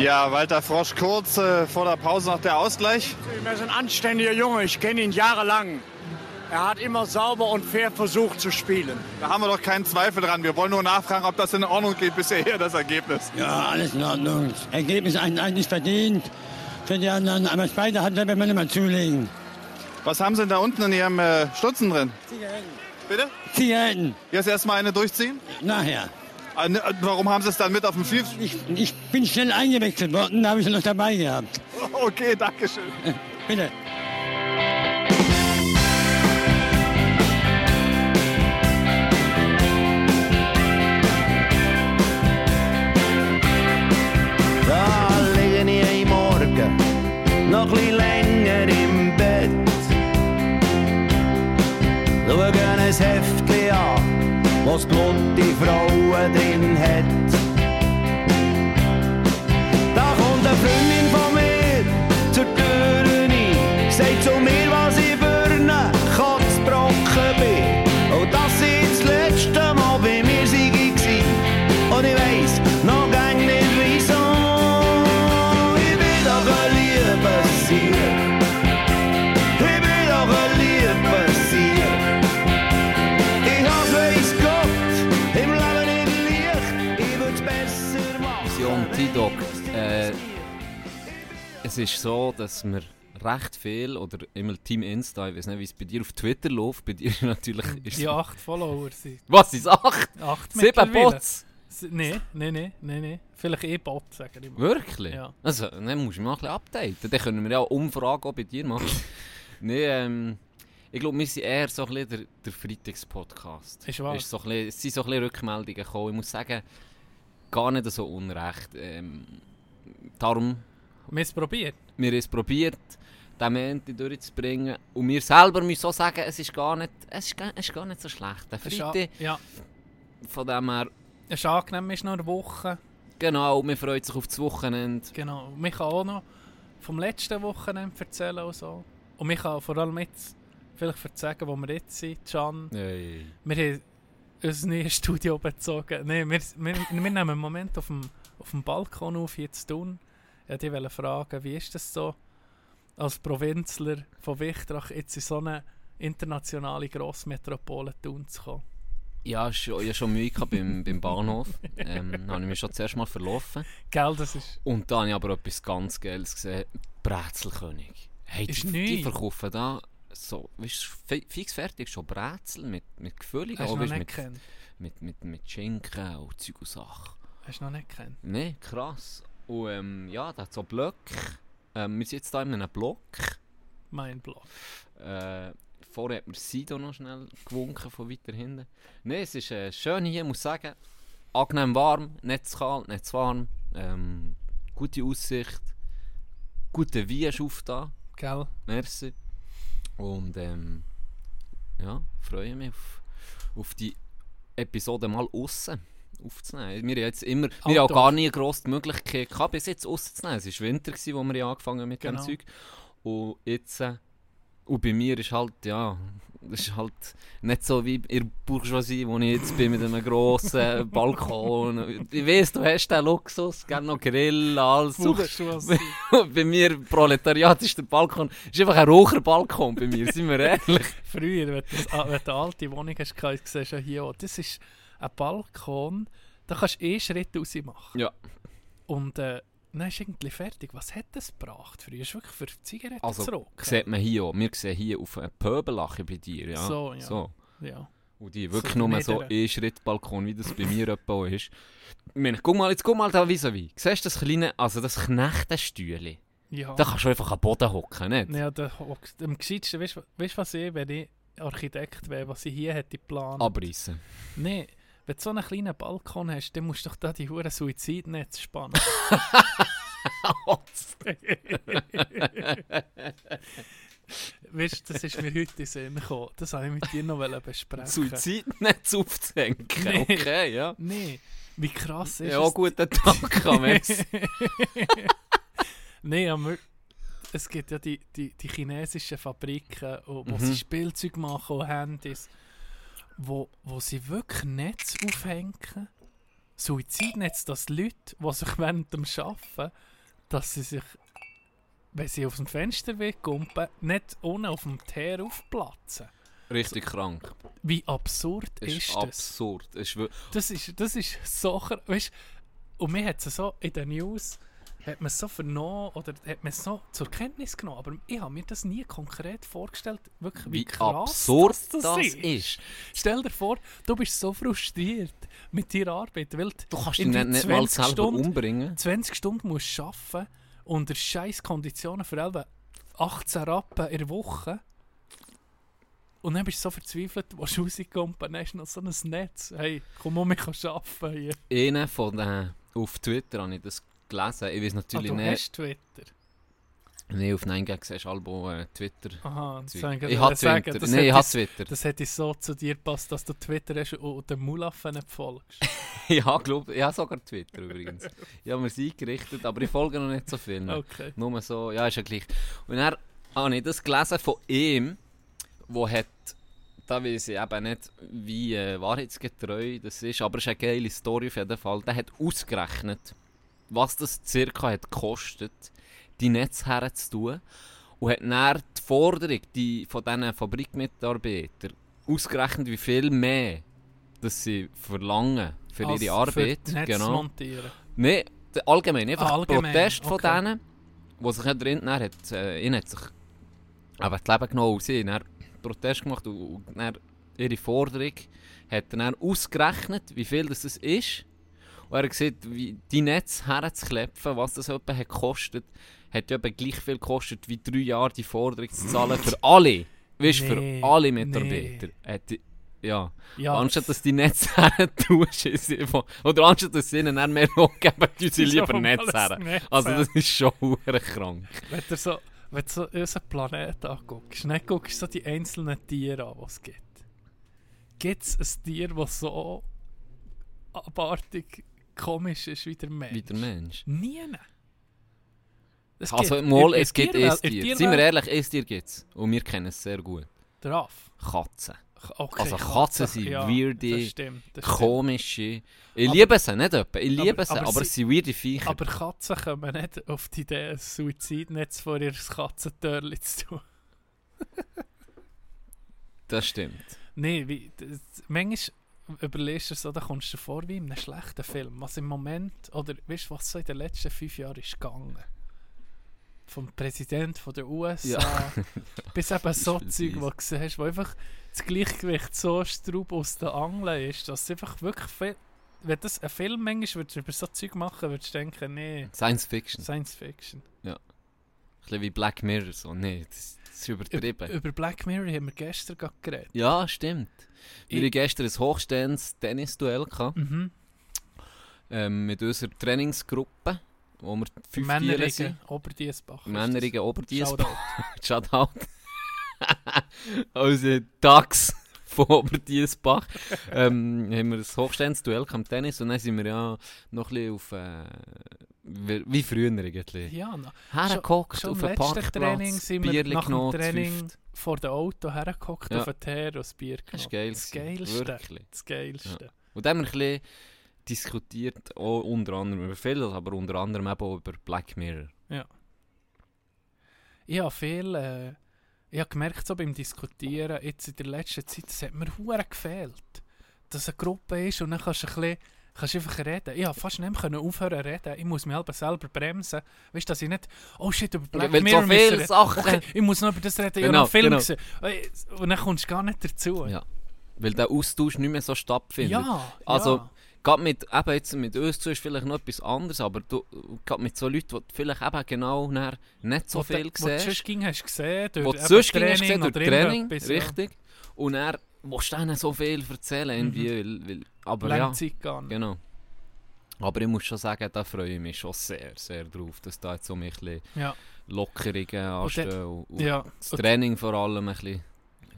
Ja, Walter Frosch kurz äh, vor der Pause noch der Ausgleich. Er ist ein anständiger Junge, ich kenne ihn jahrelang. Er hat immer sauber und fair versucht zu spielen. Da haben wir doch keinen Zweifel dran. Wir wollen nur nachfragen, ob das in Ordnung geht bisher hier, das Ergebnis. Ja, alles in Ordnung. Ergebnis eigentlich verdient. Für die anderen, aber beide hat wenn man immer zulegen. Was haben Sie denn da unten in Ihrem äh, Stutzen drin? Zigaretten. Bitte? Zigaretten. Jetzt erstmal eine durchziehen? Nachher. Ah, ne, Warum haben Sie es dann mit auf dem Field? Ich, ich bin schnell eingewechselt worden, da habe ich sie noch dabei gehabt. Okay, danke schön. Bitte. Da liege ich am Morgen noch ein bisschen länger im Bett. Schaue ein an, was Blut die Frauen drin hat. Es ist so, dass wir recht viel, oder immer Team Insta, ich weiß nicht, wie es bei dir auf Twitter läuft, bei dir natürlich ist Die acht Follower sind. Was, ist acht? Acht Sieben. Bots? S- Nee, nee, nee, nee. Vielleicht eh Bot, sagen ich mal. Wirklich? Ja. Also, dann musst du mal ein bisschen updaten. Dann können wir ja auch Umfragen auch bei dir machen. nee, ähm, ich glaube, wir sind eher so ein bisschen der, der Freitagspodcast. Ist wahr. Ist so ein bisschen, es sind so ein bisschen Rückmeldungen gekommen. Ich muss sagen, gar nicht so unrecht. Ähm, darum, Wir haben es probiert. wir haben es probiert, den Montag durchzubringen. Und wir selber müssen auch sagen, es ist gar nicht, es ist gar, es ist gar nicht so schlecht. Der Freitag, Ja, von dem her, es ist angenehm, ist noch eine Woche. genau, man freut sich auf das Wochenende. Genau. Und ich kann auch noch vom letzten Wochenende erzählen und so. Und ich kann vor allem jetzt vielleicht erzählen, wo wir jetzt sind, Can. Hey. Wir haben unser neues Studio bezogen. Nein, wir, wir, wir nehmen einen Moment auf dem, auf dem Balkon auf, zu tun. Ich wollte dich fragen, wie ist das so, als Provinzler von Wichtrach jetzt in so eine internationale Grossmetropole Thun zu kommen? Ja, schon, ich hatte schon Mühe beim, beim Bahnhof. Ähm, da habe ich mich schon zuerst mal verlaufen. Gell, das ist... Und da habe ich aber etwas ganz Geiles gesehen. Brezelkönig. Hey, Ist die, die verkaufen da so, weißt, du, fi- fix fertig, schon Brezel mit, mit Hast du auch, weißt, mit, gekannt? mit, mit, mit Schinken und Zeug und Sachen. Hast du noch nicht gekannt? Ne, krass. Und ähm, ja, da hat so Blöcke. Ähm, wir sind jetzt hier in einem Block. Mein Blog. Äh, vorher hat mir Sido noch schnell gewunken von weiter hinten. Ne, es ist äh, schön hier, muss sagen. Angenehm warm, nicht zu kalt, nicht zu warm. Ähm, gute Aussicht. Guter Wein ist auf da. Gell? Merci. Und ähm, ja, freue mich auf, auf die Episode mal aussen aufzunehmen. Wir haben jetzt immer, wir haben gar nie gross die Möglichkeit gehabt, bis jetzt auszunehmen. Es war Winter, gewesen, wo wir angefangen haben mit Genau. dem Zeug. Und jetzt, äh, und bei mir ist halt, ja, das ist halt nicht so wie in der Bourgeoisie, wo ich jetzt bin mit einem grossen Balkon. Ich weiss, du hast den Luxus, gerne noch Grill, alles. bei mir, Proletariat, ist der Balkon, ist einfach ein Raucherbalkon bei mir, sind wir ehrlich. Früher, wenn du, das- wenn du eine alte Wohnung hast, siehst du ja hier auch, das ist ein Balkon, da kannst du eh Schritt raus machen. Ja. Und äh, dann ist irgendwie fertig. Was hat das gebracht? Früher ist wirklich für Zigaretten Also, zurück. sieht man hier auch, wir sehen hier auf einem Pöbelache bei dir, ja. So, ja. Ja. Und die So wirklich nur so ein Schrittbalkon, wie das bei mir etwa ist. Ich meine, guck mal, jetzt guck mal da vis-à-vis. Siehst du das kleine, also das Knechtenstühle? Ja. Da kannst du einfach am Boden hocken, nicht? Ja, hockt- am gescheitsten, weißt du was ich, wenn ich Architekt wäre, was ich hier hätte geplant? Abreißen. Nein, wenn du so einen kleinen Balkon hast, dann musst du doch da die hure Suizidnetz spannen. weißt du, das ist mir heute in den Sinn gekommen. Das wollte ich mit dir noch besprechen. Suizidnetz aufzuhängen. Nee. Okay, ja. Nein, wie krass ist Ja, es? guten Tag, merci. Nein, aber es gibt ja die, die, die chinesischen Fabriken, wo, wo Mhm. sie Spielzeug machen und Handys, wo, wo sie wirklich Netz aufhängen, Suizidnetz, dass Leute, die sich während dem Arbeiten, dass sie sich, wenn sie aus dem Fenster wegkumpen, nicht unten auf dem Teer aufplatzen. Richtig krank. Wie absurd ist, ist das? absurd. Das ist Das ist, das ist so, weißt, und mir hat es so in den News, hat man es so vernommen oder hat man es so zur Kenntnis genommen, aber ich habe mir das nie konkret vorgestellt, wirklich wie, wie krass absurd das, das, ist. ist. Stell dir vor, du bist so frustriert mit deiner Arbeit, weil Du kannst dich nicht, nicht mal 20 selber Stunden- umbringen. 20 Stunden musst du arbeiten unter scheiß Konditionen für etwa 18 Rappen in der Woche. Und dann bist du so verzweifelt, du willst rauskommen, dann hast du noch so ein Netz. Hey, komm um, ich kann arbeiten hier. Einer von den, auf Twitter habe ich das gelesen. Ich weiß Ah, natürlich du nicht. hast Twitter. Nein, auf 9 siehst du Albo äh, Twitter. Aha, das Twitter. Ich habe. Twitter. Das Nein, ich habe Twitter. Das hätte so zu dir passt, dass du Twitter hast und den Mulaffen nicht folgst. ich habe, glaub, ich habe sogar Twitter übrigens. Ich habe mir eingerichtet, aber ich folge noch nicht so viel. Okay. Nur so, ja, ist ja gleich. Und dann habe ich das gelesen von ihm, wo hat, da weiß ich eben nicht, wie äh, wahrheitsgetreu das ist, aber es ist eine geile Story auf jeden Fall. Der hat ausgerechnet, was das circa hat gekostet, die Netze herzutun und hat dann die Forderung die, von diesen Fabrikmitarbeitern ausgerechnet, wie viel mehr das sie verlangen für Als ihre Arbeit. Für Netz genau. montieren. Nein, allgemein, einfach Ah, allgemein, Protest von okay. denen, die sich drin hat, äh, hat sich aber das Leben genommen sie dann Protest gemacht und, und ihre Forderung hat er dann ausgerechnet, wie viel das ist. Und er hat gesagt, wie die Netze herzuklepfen, was das etwa hat gekostet, hat ja etwa gleich viel gekostet, wie drei Jahre die Forderung zu zahlen für alle. Weißt du, Nee, für alle Mitarbeiter. Hat die- ja. Ja, Anstatt dass die Netze tust, ist einfach- oder anstatt dass sie ihnen dann mehr Lohn geben, tun sie lieber Ja, Netz alles her. Also das ist schon krank. Wenn du so, wenn du so unseren Planeten anguckst, nicht guckst so die einzelnen Tiere an, die es gibt. Gibt es ein Tier, das so abartig komisch ist wie der Mensch? Wie der Mensch. Nie. Es Also gibt- mal, es gibt Tierwelt- ein in Tier. Tierwelt- Seien wir ehrlich, ein Tier gibt es. Und wir kennen es sehr gut. Der Aff. Katzen. Okay, Also Katzen sind ja, weirde, das stimmt, das. Komische. Ich Aber- liebe sie, nicht etwa. Ich Aber- liebe sie, aber aber, sie- sind weirde Viecher. Aber Katzen kommen nicht auf die Idee, ein Suizidnetz vor ihr Katzentörli zu tun. Das stimmt. Nein, manchmal überlegst du so, da kommst du vor wie in einem schlechten Film. Was im Moment, oder weißt du, was so in den letzten fünf Jahren ist gegangen? Vom Präsident von der USA bis eben so. Zeug, wo du gesehen hast, wo einfach das Gleichgewicht so straub aus den Angeln ist, dass es einfach wirklich viel. Wenn das ein Film manchmal würdest du über so Zeug machen würdest du denken, nee, Science Fiction. Science Fiction. Ein bisschen wie Black Mirror. So. Nee, das, das ist übertrieben. Über, über Black Mirror haben wir gestern gerade geredet. Ja, stimmt. Wir hatten gestern ein hochstehendes Tennisduell gehabt, Mhm. ähm, mit unserer Trainingsgruppe, wo wir fünf sind. Oberdiesbach. Männerigen Oberdiesbach. Shoutout. Shoutout. also Dax von Oberdiesbach. ähm, haben wir ein hochstehendes Duell im Tennis und dann sind wir ja noch ein bisschen auf... Äh, wie früher irgendwie. Ja, na, Hergehockt schon auf im einen letzten Parkplatz, Training sind wir Bierli nach dem genommen, zu Training vor dem Auto hergehockt Ja. auf ein Teer und ein Bier Das genommen. war geil. Das Geilste. Wirklich. Das Geilste. Und dann haben wir ein bisschen diskutiert, auch unter anderem über vieles, aber unter anderem eben auch über Black Mirror. Ich habe viel... Äh, ich habe gemerkt, so beim Diskutieren, jetzt in der letzten Zeit, es hat mir hure gefehlt, dass eine Gruppe ist und dann kannst du ein bisschen... Kannst einfach reden. Ich konnte fast nicht mehr aufhören zu reden. Ich muss mich selber bremsen. Weißt du, dass ich nicht... Oh shit, über Black weil Mirror so viele. Sachen... Okay, ich muss noch über das reden. Ich Genau, habe noch einen Film genau. gesehen. Äh, Und dann kommst du gar nicht dazu. Ja. Weil der Austausch nicht mehr so stattfindet. ja. Also, ja. Gerade mit, eben jetzt mit uns zu ist vielleicht noch etwas anderes, aber du, gerade mit so Leuten, die du vielleicht eben genau nicht so Wo viel du- Wo du siehst, sonst ging, hast gesehen, durch wo du sonst hast Training gesehen, durch Training, ja. richtig, und dann willst du denen so viel erzählen, irgendwie, weil, weil, aber Lange ja, Zeit gar nicht. genau. Aber ich muss schon sagen, da freue ich mich schon sehr, sehr drauf, dass da jetzt so ein bisschen Ja. Lockerungen anstehen und, und Ja, das Training vor allem ein bisschen.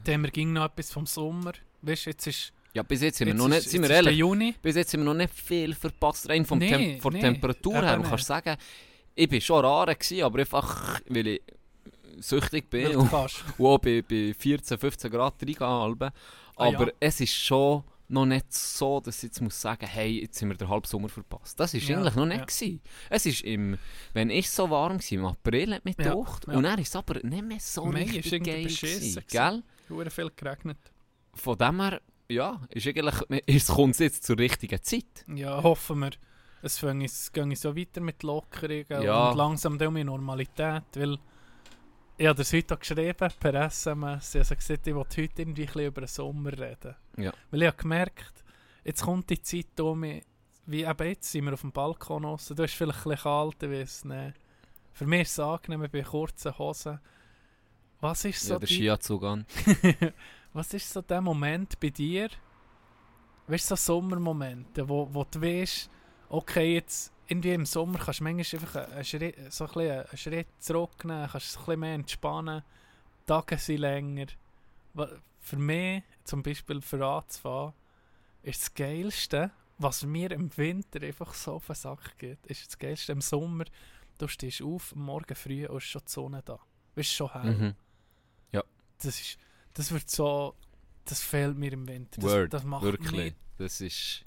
dann ging noch etwas vom Sommer. Weißt du, jetzt ist, Ja, bis jetzt sind wir jetzt noch nicht, ist, sind wir ist ehrlich, Juni. bis jetzt sind wir noch nicht viel verpasst, rein vom Nee, Tem von der nee, Temperatur her. Nicht. kannst sagen, ich war schon rar, gewesen, aber einfach, weil ich süchtig bin du und, und auch bei, bei 14, 15 Grad reingehen. Ah, Aber ja. es ist schon noch nicht so, dass ich jetzt muss sagen, hey, jetzt sind wir den halben Sommer verpasst. Das ist Ja, eigentlich noch nicht ja. gewesen. Es ist im, wenn ich so warm war, im April hat mich Ja, gedacht. ja. Und dann ist aber nicht mehr so Mai ist richtig irgendwie geil gewesen, gewesen. gell? Viel geregnet. Von dem her, ja, ist eigentlich, es kommt jetzt zur richtigen Zeit. Ja, hoffen wir. Es geht so weiter mit Lockerungen Ja. und langsam dann mit Normalität, weil ich habe das heute geschrieben, per SMS, ich habe gesagt, ich will heute irgendwie ein über den Sommer reden. Ja. Weil ich habe gemerkt, jetzt kommt die Zeit um wie eben jetzt sind wir auf dem Balkon raus, du ist vielleicht ein bisschen kalt, ich weiß nicht. Für mich ist es angenehm, bei kurzen Hosen. Was ist so ja, der die Skianzug an. Was ist so der Moment bei dir? Weißt du, so Sommermomente, wo, wo du weißt, okay, jetzt irgendwie im Sommer kannst du manchmal einfach einen, Schritt, so ein einen Schritt zurücknehmen, kannst ein bisschen mehr entspannen, die Tage sind länger. Für mich, zum Beispiel für anzufahren, ist das Geilste, was mir im Winter einfach so auf den Sack geht, ist das Geilste im Sommer. Du stehst auf, Morgen früh und ist schon die Sonne da. Es ist schon hell. Mhm. Das, ist, das wird so. Das fehlt mir im Winter. Das, Word, das macht wirklich. mich Das ist,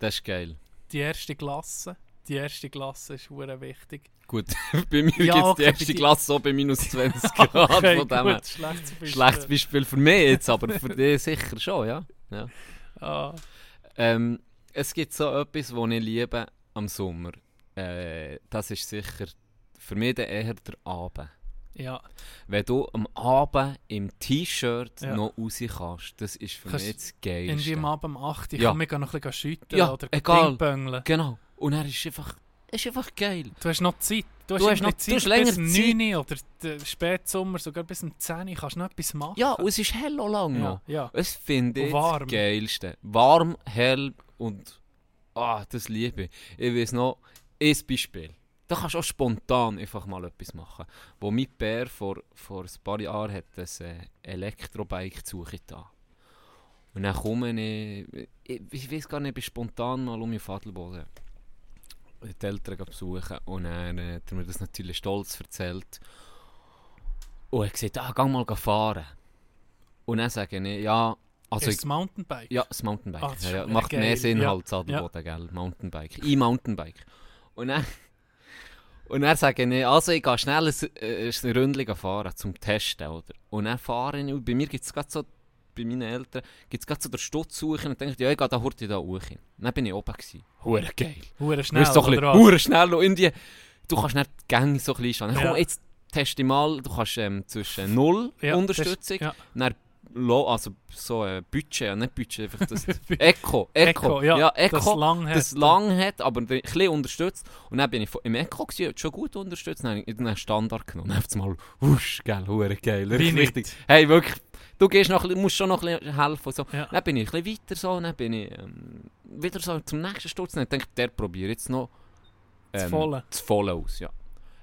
das ist geil. die erste Klasse. Die erste Klasse ist hure wichtig. Gut, bei mir Ja, gibt es die erste Klasse auch bei minus 20 Grad. Okay, von dem gut, schlechtes Beispiel. Schlechtes Beispiel für mich jetzt, aber für dich sicher schon, ja. ja. Ah, Ähm, es gibt so etwas, was ich liebe am Sommer. Äh, das ist sicher für mich eher der Abend. Ja, Wenn du am Abend im T-Shirt Ja. noch raus kannst, das ist für Kannst mich das irgendwie Geilste. am Abend um 8 Uhr Ja. kann mich noch ein bisschen schütten Ja, oder egal. Genau. Und er ist einfach, ist einfach geil. Du hast noch Zeit. Du hast, Du hast irgendwie noch- Zeit du hast länger bis Zeit. 9 Uhr oder der Spätsommer, sogar bis um 10 Uhr kannst du noch etwas machen. Ja, und es ist hell auch lang noch. ja, ja. Es finde Und ich das Geilste. Warm, hell und ah, das liebe ich. Ich weiß noch, ein Beispiel. Da kannst du auch spontan einfach mal etwas machen. Wo mein Bär vor, vor ein paar Jahren hat ein äh, Elektrobike zu suchen da. Und dann komme ich, ich, ich weiß gar nicht, ich bin spontan mal um meinen Vaterboden die Eltern besuchen und dann äh, hat er mir das natürlich stolz erzählt. Und er hat gesagt, ah, geh mal fahren. Und dann sage ich, ja, also ist das Mountainbike? ja, das Mountainbike. Ah, das ja, ja, macht geil. mehr Sinn Ja, halt, Sadelboden, gell? Mountainbike. E-Mountainbike. Und dann, und dann sage ich, also ich gehe schnell ein, äh, ein Ründchen fahren, zum Testen, oder? Und dann fahre ich, und bei mir gibt es gerade so, bei meinen Eltern, gibt es gerade so den Stutz suchen und denke, ja, ich gehe da heute da hoch. Dann bin ich oben gewesen. Hure geil. Hure schnell, so ein bisschen, hure schnell und irgendwie, du kannst nicht die Gänge so klein stehen. Ja. Komm, jetzt teste ich mal, du kannst ähm, zwischen 0 Ja, Unterstützung, ja. Dann Low, also so äh, Budget, ja, nicht Budget, einfach das Echo, Echo, Echo, ja, Echo, das lang hat. das lang hat, aber ein bisschen unterstützt. Und dann bin ich im Echo gewesen, schon gut unterstützt, dann habe ich den Standard genommen. Dann einfach mal, wusch, geil, hure geil, richtig. Hey, wirklich, du gehst noch, ein musst schon noch ein bisschen helfen und so. Ja. Dann bin ich ein bisschen weiter so, dann bin ich ähm, wieder so zum nächsten Sturz. Dann denke ich, der probiert jetzt noch Das Volle. das Volle aus, ja.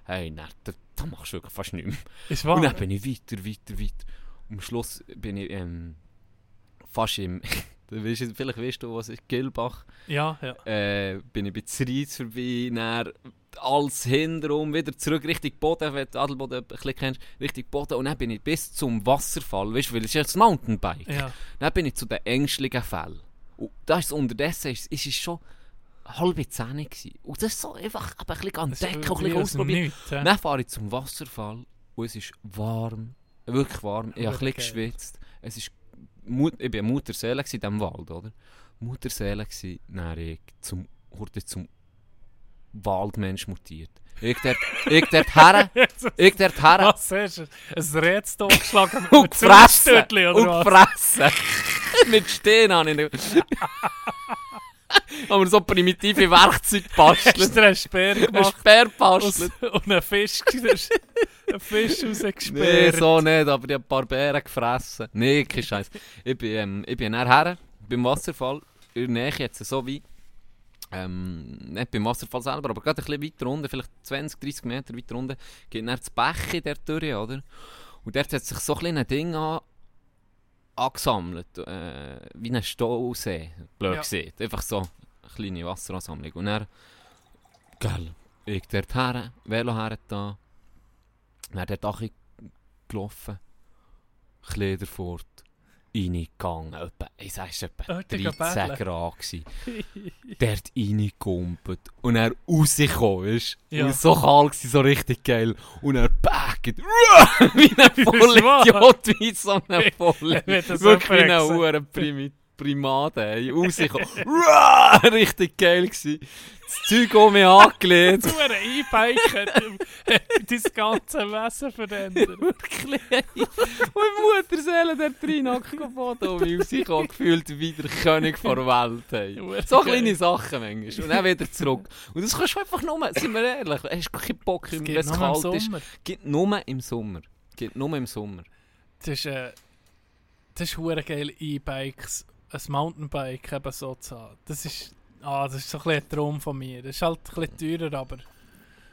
Hey, nein, da, machst du wirklich fast nichts mehr. Ist Und wahr? dann bin ich weiter, weiter, weiter. Am Schluss bin ich ähm, fast im. weißt, vielleicht weißt du, was ist Gilbach. Ja, ja. Äh, bin ich bei Zries vorbei, dann alles hinterrum, wieder zurück Richtung Boden, wenn du Adelboden ein bisschen kennst, Richtung Boden. Und dann bin ich bis zum Wasserfall, weißt du, weil es ist ja das Mountainbike. ja. Dann bin ich zu den ängstlichen Fällen. Und da ist es unterdessen, ist, ist es schon halb zehn gewesen. Und das ist so einfach aber ein bisschen Das ist entdecken, ein bisschen ausprobieren. Nichts, hä? Dann fahre ich zum Wasserfall und es ist warm, wirklich warm. Ich habe ein bisschen geschwitzt. Es ist, Mut, ich war Mutterseele in diesem Wald, oder? Mutterseele dann ich zum, wurde zum Waldmensch mutiert. Ich dort, ich dort her, ich dort her Was hast du? Ein Rätsel geschlagen mit und gefressen. Und gefressen. Mit Stehen nicht. Haben wir so primitive Werkzeuge Hast gebastelt. du einen Speer Ein gemacht Speer aus, gebastelt. und einen Fisch, einen Fisch Nee, rausgesperrt? so nicht, aber ich habe ein paar Beeren gefressen. Nee, kein Scheiß. Ich bin, ähm, ich bin nachher beim Wasserfall, in der Nähe jetzt so wie, ähm, nicht beim Wasserfall selber, aber gerade ein bisschen weiter unten, vielleicht 20, 30 Meter weiter unten, geht dann das Bäche der durch, oder? Und dort hat sich so ein kleines Ding an, angesammelt, äh, wie ein Stausee, blöd Ja. gesagt. Einfach so eine kleine Wasseransammlung. Und dann, geil, ich dort her, Velo her da, dann dort auch gelaufen, Kleider fort, reingegangen. Etwa, ich sage, es war etwa Dort 13 betteln. Grad. gewesen. Dort reingekumpelt. Und er rausgekommen ist. Ja. Und war so kalt, gewesen, so richtig geil. Und er backt. wie ein. Vollidiot, wie so ein Vollidiot. Wirklich wie ein Huren Primi Primate. ey. Rausgekommen. Richtig geil gewesen. Das Zeug um mich angelegt. So ein E-Bike hat hat dein ganze Wesen verändert. Wirklich. Und Mutterseele der Trinack geboten. Und wir rausgekommen, gefühlt wie der König der Welt. Hure So kleine Sachen manchmal. Und dann wieder zurück. Und das kannst du einfach nur, sind wir ehrlich, hast du keinen Bock, wenn es nur im kalt ist. Geht nur im Sommer. Geht nur im Sommer. Das ist, äh, das ist geil, E-Bikes, ein Mountainbike eben so zu haben. Das ist, ah, das ist so ein, ein Traum von mir. Das ist halt ein bisschen teurer, aber...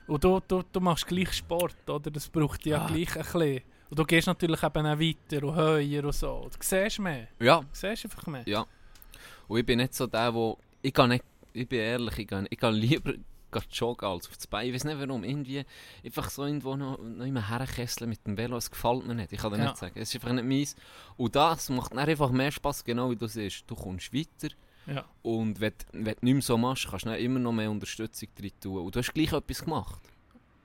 Und du, du, du machst gleich Sport, oder? Das braucht ja Ah. gleich ein bisschen. Und du gehst natürlich eben auch weiter und höher und so. Und du siehst mehr. Ja, Du siehst einfach mehr. Ja. Und ich bin nicht so der, wo ich gehe nicht, ich bin ehrlich, ich gehe, ich gehe lieber gehe joggen als auf das Bein. Ich weiß nicht warum. Irgendwie einfach so irgendwo noch, noch immer herkesseln mit dem Velo, es gefällt mir nicht. Ich kann dir Ja. nicht sagen. Es ist einfach nicht meins. Und das macht dann einfach mehr Spaß, genau wie du siehst. Du kommst weiter Ja. und wenn, du- wenn du nicht mehr so machst, kannst du immer noch mehr Unterstützung drin tun. Und du hast gleich etwas gemacht.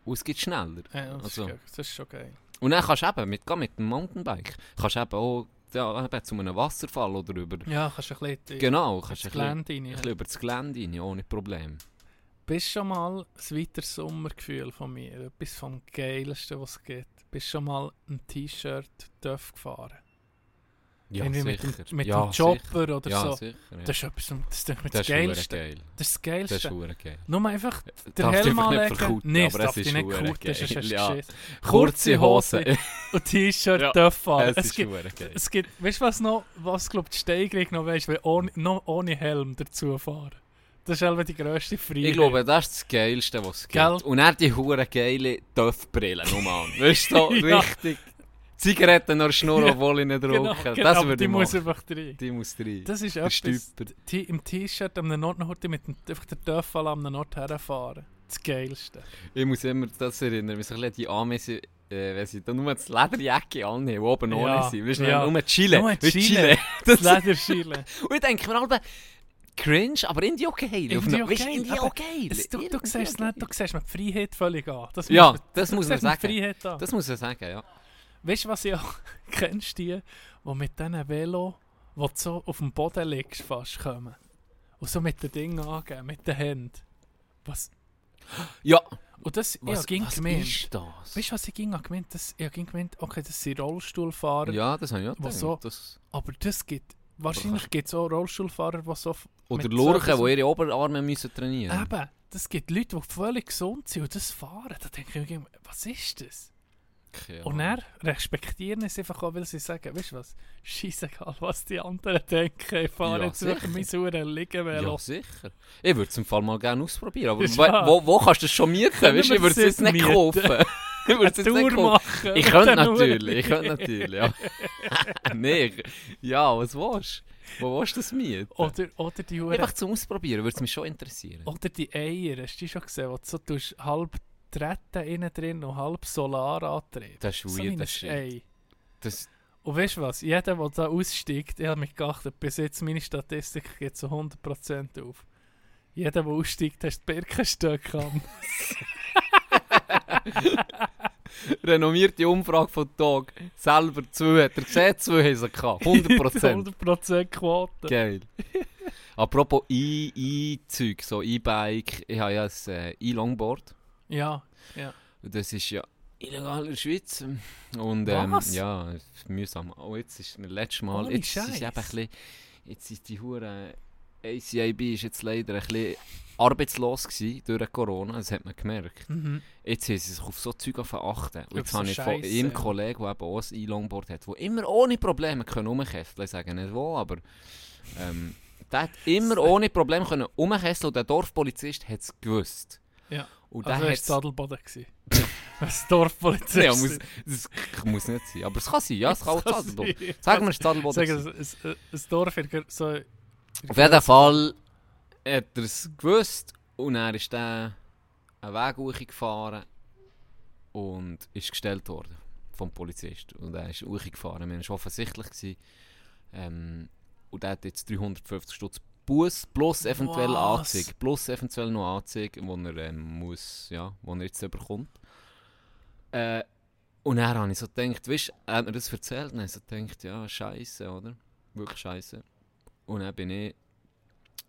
Und es geht schneller. Ja, das, Also. ist, das ist schon geil. Und dann kannst du eben mit, mit dem Mountainbike, kannst du eben auch ja, eben zu einem Wasserfall oder über... Ja, kannst du ein bisschen Genau, kannst ein bisschen, rein. ein bisschen über das Gelände rein, ohne Problem. Bist schon mal ein weiteres Sommergefühl von mir? Etwas vom Geilsten, was es gibt. Bist schon mal ein T-Shirt gefahren? Ja, Irgendwie sicher. mit dem, mit ja, dem Chopper oder Ja, so. sicher. Ja. Das ist etwas, das ist Das das ist verdammt Geilste. geil. Das ist das Das Geilste. ist verdammt geil. Nur einfach den Darfst Helm anlegen. Nein, aber darf dich ist nicht sonst geil, hast du ja. Kurze Hose. und T-Shirt Ja. Dörf fahren. Es Es ist gibt, es gibt, weißt du was noch, was glaub die Steigerung noch weißt, wenn ohne, noch ohne Helm dazu fahren. Das ist einfach die grösste Freiheit. Ich glaube, das ist das Geilste, was es gibt. Gell? Und dann die hure geile Döffbrille nochmal. Weißt du, Ja. richtig. Zigaretten noch Schnur, obwohl ich nicht genau, rauche. genau, das aber würde die ich muss machen. einfach rein. Die muss rein. Das ist Der etwas. T- im T-Shirt am Nordnorte mit dem, einfach der am Nord herfahren. Das Geilste. Ich muss immer das erinnern, wie sich die Amis, äh, wenn sie da nur das Lederjacke annehmen, die oben Ja, ohne sind. Weißt du, ja. nur Chile. Nur Chile. Das Das Lederschiele. Und ich denke mir halt, cringe, aber irgendwie. Auf Irgendwie auch Weißt irgendwie geil. Es, du, du siehst es nicht, du siehst mir die Freiheit völlig an. Das Ja, muss, das muss man sagen. die. Das muss ich sagen, ja. Weißt du, was ich auch kennst, die, die mit diesen Velo, wo du so auf dem Boden liegst, fast kommen. Und so mit den Dingen angeben, mit den Händen. Was? Ja, Und das, was, ich ging was gemeint. ist das? Weißt du, was ich ging gemeint? Das, ich ging gemeint, okay, das sind Rollstuhlfahrer. ja, das habe ich auch gedacht. so- Das, Aber das gibt, wahrscheinlich gibt es auch Rollstuhlfahrer, die so... oder Lurchen, so- die ihre Oberarme müssen trainieren Eben, das gibt Leute, die völlig gesund sind und das fahren. Da denke ich mir, was ist das? Keine Und er respektieren es einfach auch, weil sie sagen, weißt du was, scheißegal, was die anderen denken, ich fahre Ja, jetzt wirklich mein sauren Liegenvelo. Ja, sicher. Ich würde es im Fall mal gerne ausprobieren. Aber Ist wo, wo, kannst du das schon mieten? Weißt, ich würde es jetzt nicht mieten? kaufen. ich würde es Eine jetzt Tour machen. Ich mit könnte natürlich, ich könnte natürlich, ja. nee, ja, was willst du? Wo willst du das mieten? Oder, oder die Uhren, Einfach zum Ausprobieren, würde es mich schon interessieren. oder die Eier, hast du die schon gesehen, wo du so tust, halb Treten innen drin und halb Solarantrieb. Das ist So weird, ein das Shit. Das, Und weißt du was, jeder, der da aussteigt, ich habe mich geachtet, bis jetzt meine Statistik geht zu 100% auf. Jeder, der aussteigt, die Birkenstöcke an. renommierte Umfrage von Tag. Selber zwei, hat er gesehen, zwei haben sie gehabt. 100%. 100% Quote. Geil. Apropos E- E-Zeug, so E-Bike. Ich habe ja ein äh, E-Longboard. Ja, Und Das ist ja illegal in der Schweiz. Und ähm, ja, ist mühsam. Oh, jetzt ist mir letztes Mal. Ohne jetzt ist Scheiß. eben ein bisschen, Jetzt ist die Hure ACIB ist jetzt leider ein bisschen arbeitslos gewesen durch Corona. Das hat man gemerkt. mhm. Jetzt haben sie sich auf so Zeug achten. Und jetzt so habe ich von einem. Kollegen, der eben auch ein E-Longboard hat, der immer ohne Probleme können rumkesseln Ich sage nicht wo, aber ähm, der hat immer ohne Probleme können und der Dorfpolizist hat es gewusst. Ja. Und Also der war hat es Adelboden. gewesen. Dorfpolizist. ja, muss, das muss nicht sein. Aber es kann sein, ja, es kann auch sein. Sagen wir, es ist Zadelboden. Sagen, gewesen. ein, ein, Dorf in so... Auf jeden Fall hat er es gewusst und er ist dann einen Weg hochgefahren und ist gestellt worden vom Polizist. Und er ist hochgefahren. Man war offensichtlich, gewesen, Ähm, und der hat jetzt 350 Stutz Bus plus eventuell Was? Anzeige. Plus eventuell noch Anzeige, wo er, ähm, muss, ja, wo er jetzt überkommt. Äh, und dann habe ich so gedacht, weißt du, er hat mir das erzählt und ich so gedacht, ja, scheiße, oder? Wirklich scheiße. Und dann bin ich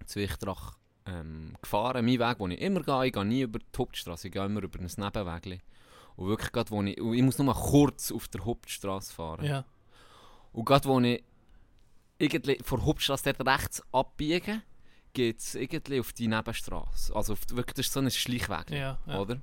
zu Wichtrach ähm, gefahren, mein Weg, den ich immer gehe, ich gehe nie über die Hauptstraße, ich gehe immer über ein Nebenweg. Und wirklich gerade, wo ich, ich muss nur mal kurz auf der Hauptstraße fahren. Ja. Und gerade wo ich irgendwie vor der Hauptstraße dort rechts abbiege, geht es irgendwie auf die Nebenstraße. Also auf, wirklich, das ist so ein Schleichweg, Ja, ja. oder?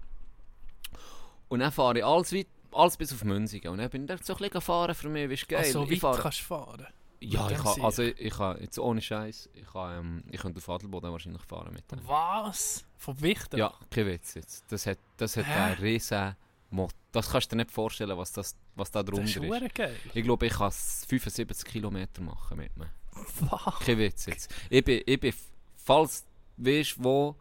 Und dann fahre ich alles, weit, alles bis auf Münzigen. Und dann bin ich dort so ein bisschen gefahren für mich, du, geil. Ach, so ich weit fahre, kannst du fahren. Ja, ich kann, also ich, kann, jetzt ohne Scheiß, ich kann, ähm, ich könnte auf Adelboden wahrscheinlich fahren mit dem. Was? Von Wichter? Ja, kein Witz jetzt. Das hat, das hat Hä? einen riesen Mot. Das kannst du dir nicht vorstellen, was, das, was da Das drunter ist. ist geil. Ich glaube, ich kann 75 Kilometer machen mit mir. Fuck. Kein Witz jetzt. Ich bin, ich bin falls, weißt wo,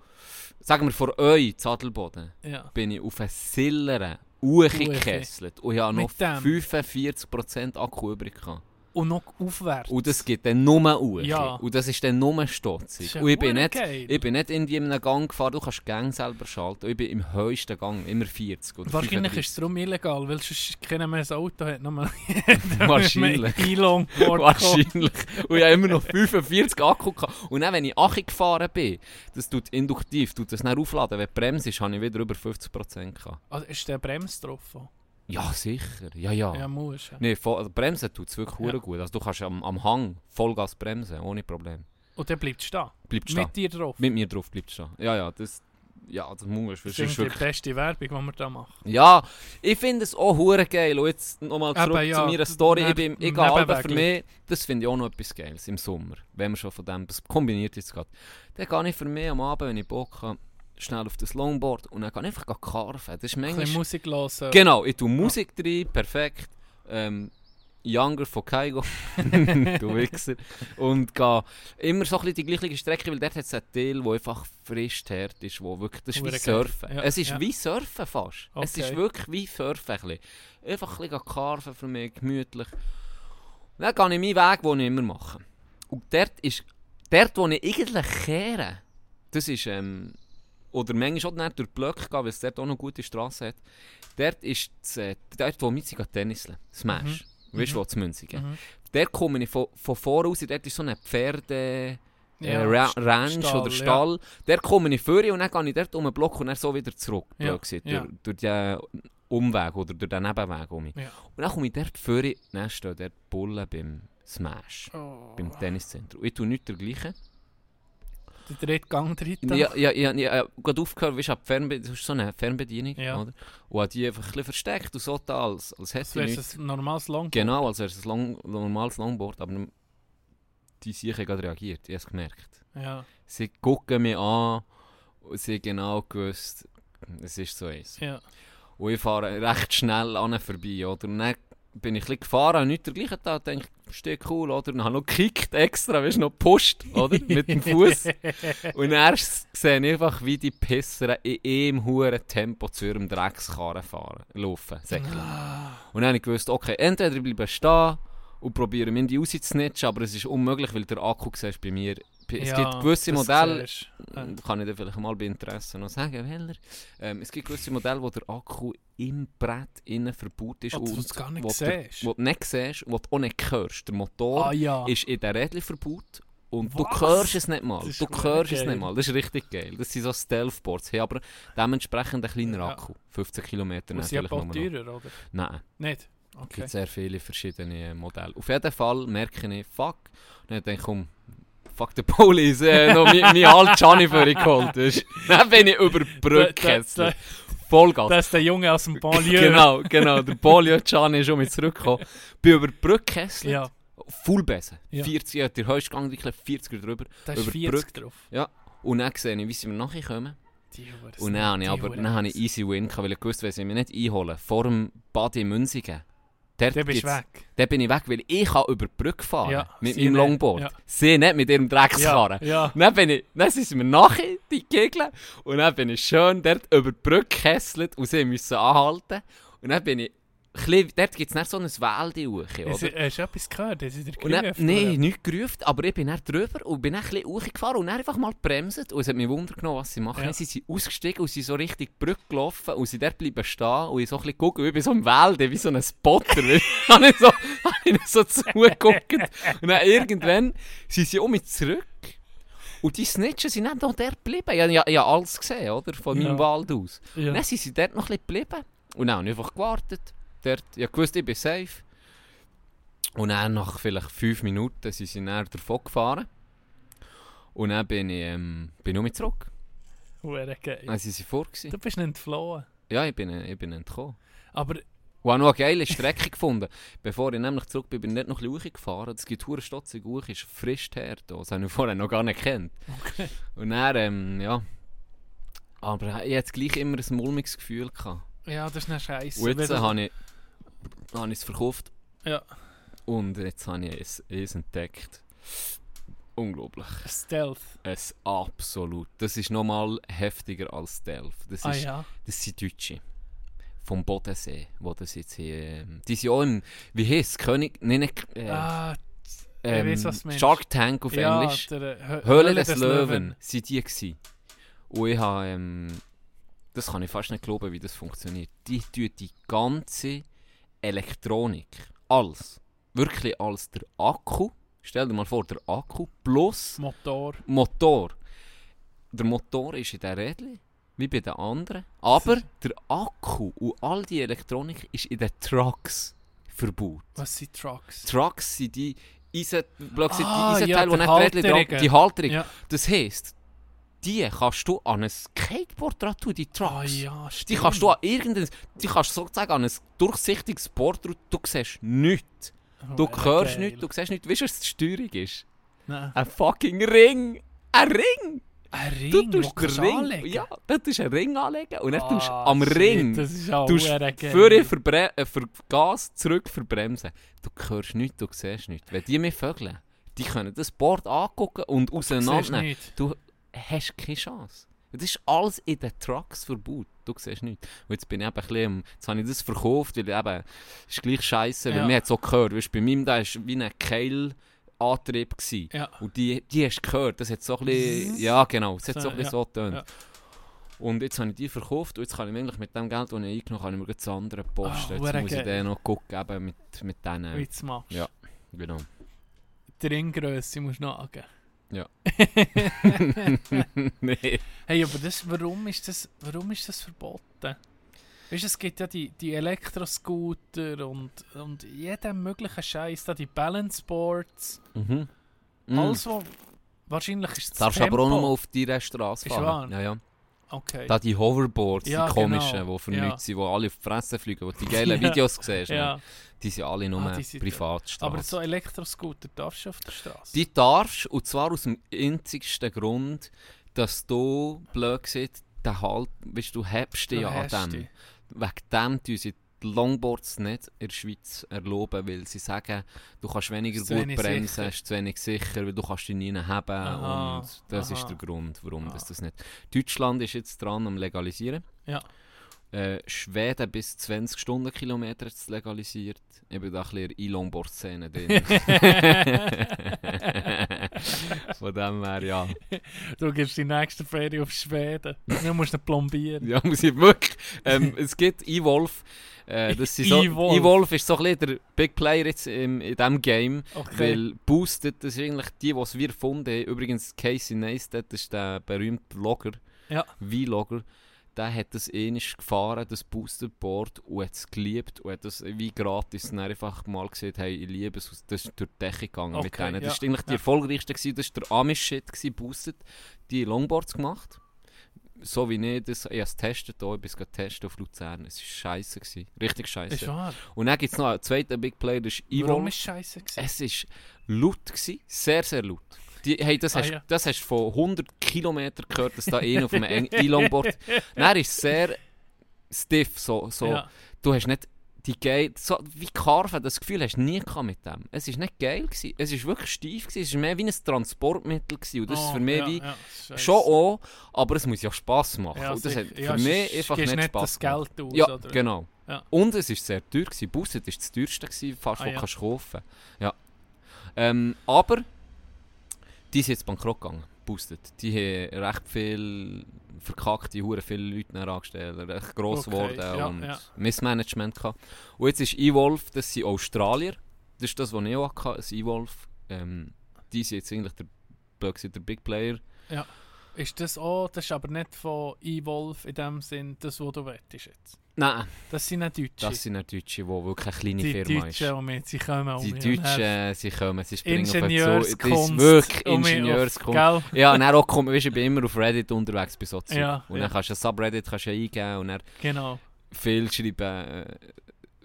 sagen wir vor euch, Zadelboden, Ja. bin ich auf einen Silleren hochgekesselt und ich habe noch Mit dem? 45% Akku übrig gehabt. Und noch aufwärts. Und das geht dann nur hoch. Ja. Und das ist dann nur stotzig. ja Und ich bin, nicht, geil. ich bin nicht in einem Gang gefahren, du kannst die Gang selber schalten. Und ich bin im höchsten Gang, immer 40 oder Wahrscheinlich 35. ist es darum illegal, weil sonst keiner mehr ein Auto hat. Nochmal Wahrscheinlich. Elon Wahrscheinlich. Und ich habe immer noch 45 Akku gehabt. Und dann, wenn ich Achi gefahren bin, das tut induktiv, tut das nicht aufladen. Wenn die Bremse ist, habe ich wieder über 50% gehabt. Also ist der Bremse drauf? Ja, sicher. Ja, ja. Ja, muss. Ja. Nee, voll, also Bremsen tut es wirklich Ja. gut. Also du kannst am, am Hang Vollgas bremsen, ohne Problem. Und der bleibt stehen. Bleibt stehen. Mit dir drauf. Mit mir drauf bleibt stehen. Ja, ja, das... Ja, das muss Das das ist ist die wirklich... beste Werbung, die wir da machen. Ja, ich finde es auch hure geil. Und jetzt nochmal zurück ja, zu meiner Story. ich bin, aber für mich, das finde ich auch noch etwas Geiles im Sommer. Wenn man schon von dem, das kombiniert jetzt gerade. Dann gehe ich für mich am Abend, wenn ich Bock habe, schnell auf das Longboard und dann kann ich einfach carven. Das ist Ein manchmal... Musik hören. Genau, ich tue Musik rein, perfekt. Ähm, Younger von Kaigo, du Wichser. Und gehe immer so ein bisschen die gleiche Strecke, weil dort hat es einen Teil, der einfach frisch hart ist, wo wirklich, das ist wie. Surfen. Ja, es ist ja. wie Surfen fast. Es ist Okay. wirklich wie Surfen. Ein bisschen. Einfach ein bisschen carven für mich, gemütlich. Und dann gehe ich meinen Weg, den ich immer mache. Und dort ist, dort wo ich eigentlich kehre, das ist, ähm, oder manchmal auch nicht durch die Blöcke gehen, weil es dort auch noch gute Straßen hat. Dort ist das, äh, dort, wo wir Tenniseln, Smash. Weißt du, wo zu Münzigen. Mhm. Dort komme ich von, von voraus, dort ist so eine Pferde... Ja, äh, Ra St- Ranch Stall, oder ja. Stall. Der komme ich vor und dann gehe ich dort um den Block und dann so wieder zurück. Ja, blöd ja. Durch, durch den Umweg oder durch den Nebenweg um. Ja. Und dann komme ich dort vor, dann steht der Bulle beim Smash, Oh. beim Tenniszentrum. Ich tue nichts dergleichen. Der dritte Gang drin. Ja, ja, ja, ja, gerade aufgehört, weißt du, ab Fernbe das ist so eine Fernbedienung, Ja. oder? Und habe die einfach ein bisschen versteckt und so da, als, als hätte ich wäre nichts. ein normales Longboard. Genau, als wäre es ein long, normales Longboard, aber die Sicher gerade reagiert, ich habe es gemerkt. Ja, Sie gucken mich an und sie haben genau gewusst, es ist so eins. ja. Und ich fahre recht schnell an vorbei, oder? Und dann bin ich ein gefahren, habe nichts dergleichen da, denke ich, steht cool, oder? Und habe noch gekickt extra, weißt du, noch gepusht, oder? Mit dem Fuß. Und erst sehe ich einfach, wie die Pisser in ihrem hohen Tempo zu ihrem Dreckskarren fahren, laufen, säckeln. Und dann habe ich gewusst, okay, entweder ich bleibe stehen und probiere mir die rauszusnitchen, aber es ist unmöglich, weil der Akku, siehst bei mir, es Ja, gibt gewisse Modelle, du. Ja. kann ich dir vielleicht mal bei Interesse noch sagen, welcher. Ähm, es gibt gewisse Modelle, wo der Akku im Brett innen verbaut ist Oh, und du es gar nicht wo der- siehst. wo du nicht siehst, wo du auch nicht hörst. Der Motor Ah ja. ist in den Rädchen verbaut und du Was? hörst es nicht mal. Du hörst es geil. nicht mal. Das ist richtig geil. Das sind so Stealth-Boards, haben aber dementsprechend einen kleinen Ja. Akku. 15 Kilometer Und natürlich noch. teurer, oder? Nein, Nicht? es Okay. gibt sehr viele verschiedene Modelle. Auf jeden Fall merke ich, fuck, und dann denke ich, komm, fuck the police, äh, noch mein, mein alter Gianni für geholt ist. Dann bin ich über Brücke. Vollgas. Das ist der Junge aus dem Banlieue. Genau, genau. Der Polio Gianni ist schon mit zurückgekommen. Bin über Brücke. Ja, Full Besen. Ja. 40 hat der höchste Gang, wirklich 40 drüber. da ist Über die 40 Brücke. drauf. Ja. Und dann sehe ich, wie sie mir nachher kommen. Und dann habe ich, aber, dann habe ich easy win weil ich gewusst, wenn sie mich nicht einholen, vor dem Body Münzigen, Dann bist weg. Dann bin ich weg, weil ich kann über die Brücke fahren Ja, mit meinem nicht. Longboard. Ja. Sie nicht mit ihrem Dreckskarren. Ja, ja. Dann, bin ich, dann sind mir nachher, die Gegner, und dann bin ich schön dort über die Brücke gekesselt und sie müssen anhalten. Und dann bin ich bisschen, dort gibt es nicht so ein Hast oder? du hast du etwas gehört? Hast du dir gerufen, nein, nichts gerufen, aber ich bin dann drüber und bin dann ein bisschen hochgefahren und dann einfach mal gebremst. Und es hat mich Wunder genommen, was sie machen. Ja. Sie sind ausgestiegen und sind so richtig die Brücke gelaufen und sind dort bleiben stehen und ich so ein bisschen gucken, wie bei so einem Wälde, wie so ein Spotter. habe ich so, habe ich so zugeguckt. Und dann irgendwann sind sie um mich zurück. Und die Snitchen sind dann noch dort geblieben. Ich ja, ich habe alles gesehen, oder? Von meinem Ja. Wald aus. Ja. Dann sind sie dort noch ein bisschen geblieben. Und dann habe ich einfach gewartet. Dort, ich gewusst, ich bin safe. Und dann nach vielleicht fünf Minuten sind sie dann davon gefahren. Und dann bin ich, ähm, bin ich um mich zurück. Hure geil. Dann sind sie vor. Gewesen. Du bist nicht entflohen. Ja, ich bin, ich bin entkommen. Aber Und habe noch eine geile Strecke gefunden. Bevor ich nämlich zurück bin, bin ich nicht noch ein bisschen hochgefahren. Das gibt hure stotzig hoch, ist frisch her. da. Das habe ich vorher noch gar nicht gekannt. Okay. Und dann, ähm, ja. Aber ich hatte gleich immer ein mulmiges Gefühl. Gehabt. ja, das ist nicht scheiße. Und jetzt habe ich, habe ich es verkauft. Ja, Und jetzt habe ich es, es entdeckt. Unglaublich. Stealth. Es absolut. Das ist nochmal heftiger als Stealth. Das, Ah ist, ja. das sind Deutsche. Vom Bodensee, wo das jetzt hier... ähm, Die sind auch im... Wie heisst es? König... Nein, nicht... Äh, Ah, ähm, weiss, was. Shark Tank auf ja, Englisch. der, Hö Höhle des, Löwen. sind die gewesen. Und ich habe... Ähm, das kann ich fast nicht glauben, wie das funktioniert. Die tun die ganze Elektronik, alles, wirklich alles, der Akku, stell dir mal vor, der Akku plus Motor. Motor. Der Motor ist in der Rädchen, wie bei den anderen. Aber der Akku und all die Elektronik ist in den Trucks verbaut. Was sind Trucks? Trucks sind die Eisen, blöd gesagt, Ah, die ja, Eisenteile, die nicht Rädchen dran, die Halterung. Ja. Das heisst, die kannst du an ein Skateboard dran tun, die Trucks. Ah ja. Die kannst du an irgendein, die kannst sozusagen an ein durchsichtiges Board tun, du siehst nichts. Du Oh, hörst geil. nichts, du siehst nichts. Weißt du, was die Steuerung ist? Nein. Ein fucking Ring! Ein Ring! Ein Ring, Du tust den Ring, anlegen? ja, du tust einen Ring anlegen und dann Ah, tust du am shit, Ring Das ist auch tust für, verbre äh, für Gas zurück verbremsen. Du hörst nichts, du siehst nichts. Wenn die mich vögeln, die können das Board angucken und Du auseinandernehmen. Du hast keine Chance. Das ist alles in den Trucks verbaut. Du siehst nichts. Und jetzt bin ich eben ein bisschen, am- jetzt habe ich das verkauft, weil eben, es ist gleich scheiße, weil Ja. mir hat es auch gehört. Weißt, bei meinem da war wie ein Keilantrieb. gewesen. Ja. Und die, die hast du gehört. Das hat so ein bisschen, ja genau, es hat so, ein bisschen ja. so getönt. Ja. Und jetzt habe ich die verkauft und jetzt kann ich mir eigentlich mit dem Geld, das ich eingenommen habe, kann ich mir gleich das andere posten. Ah, jetzt muss ich den noch gucken, eben mit, mit denen. Wie du es machst. Ja. Genau. Die Ringgrösse musst du nachgeben. Ja. nee. Hey, aber das, warum, ist das, warum ist das verboten? Weißt du, es gibt ja die, die Elektroscooter und, und jeden möglichen Scheiß, da die Balance Boards, Mhm. Alles wo, wahrscheinlich ist das Darfst Tempo. aber auch nur auf die Straße Ist fahren. wahr? Ja, ja. Okay. Da die Hoverboards, Ja, die komischen, genau. die für Ja. nichts sind, die alle auf die Fresse fliegen, wo du die geilen. Videos siehst, ne? ja, die sind alle nur Ah, die Privatstraßen. aber so Elektroscooter darfst du auf der Straße. Die darfst, und zwar aus dem einzigsten Grund, dass du, blöd gesagt, den Halt, weißt, du hebst dich ja an dem. Wegen dem tun sie die Longboards nicht in der Schweiz erlauben, weil sie sagen, du kannst weniger Ist gut wenig bremsen, sicher. ist zu wenig sicher, weil du kannst dich nie haben Aha, und das ist aha. der Grund, warum Ah. das, das nicht... Deutschland ist jetzt dran am legalisieren. Ja. Äh, Schweden bis 20 Stundenkilometer hat es legalisiert. Ich bin da ein bisschen in der E-Longboard-Szene drin. Von dem her, ja. Du gehst die nächste Ferien auf Schweden. Du musst nicht plombieren. Ja, muss ich wirklich. Ähm, es gibt E-Wolf. Äh, das sind so, E-Wolf. E-Wolf ist so ein bisschen der Big Player jetzt im, in diesem Game. Okay. Weil Boosted, das ist eigentlich die, die wir gefunden haben. Übrigens, Casey Neistat, das ist der berühmte Vlogger, Ja. Vlogger. Der hat das ähnlich gefahren, das Boosted Board, und hat es geliebt. Und hat das wie gratis dann einfach mal gesagt, hey, ich liebe es. Das ist durch die Decke gegangen mit Okay, denen. Das ja, ist eigentlich die ja. erfolgreichste, gewesen. das war der Amish-Shit, Boosted. Die Longboards gemacht. So wie ich das, ich habe es getestet, hier, ich bin es gerade testen auf Luzern. Es war scheiße. Gewesen. Richtig Ist scheiße. wahr. Und dann gibt es noch einen zweiten Big Player, das ist Warum Evolve. ist scheiße gewesen? Es war laut, gewesen, sehr, sehr laut. Die, hey, das, Ah, hast, ja. das hast du von 100 Kilometern gehört, dass da einer auf einem E-Longboard... Dann ist sehr stiff, so, so. Ja. Du hast nicht die geil... So, wie Carven, das Gefühl hast du nie gehabt mit dem. Es war nicht geil, gewesen. es war wirklich steif, gewesen. es war mehr wie ein Transportmittel. Gewesen. Und das ist Oh, für mich ja, wie... ja. Schon auch, aber es muss ja Spaß machen. Ja, und das hat für Ja, mich einfach nicht nicht Spaß das gemacht. Geld aus, Ja, oder? genau. Und es war sehr teuer. Gewesen. Busset war das teuerste, gewesen, fast, Ah, was ja. du kannst kaufen Ja. Ähm, aber die sind jetzt bankrott gegangen. Boosted. Die haben recht viel verkackt, die hure viele Leute angestellt, recht gross Okay, geworden ja, und ja. Missmanagement gehabt. Und jetzt ist Evolve, das sind Australier. Das ist das, was ich auch hatte, ein Evolve. Ähm, die sind jetzt eigentlich der, der Big Player. Ist das auch, das ist aber nicht von Evolve in dem Sinn, das, was du wettest jetzt. Nein, Das sind nicht Deutsche. das sind nicht Deutsche, die wirklich eine kleine die Firma Deutschen, ist. um sie kommen um Die Deutschen, dann sie kommen, sie springen auf. Ingenieurskunst. Das ist wirklich auf- Ingenieurskunst. Gell? Ja, und dann auch kommt, weißt, ich bin immer auf Reddit unterwegs bei so. Ja, und dann ja. kannst du ein Subreddit kannst du eingeben und dann Genau. viel schreiben, äh,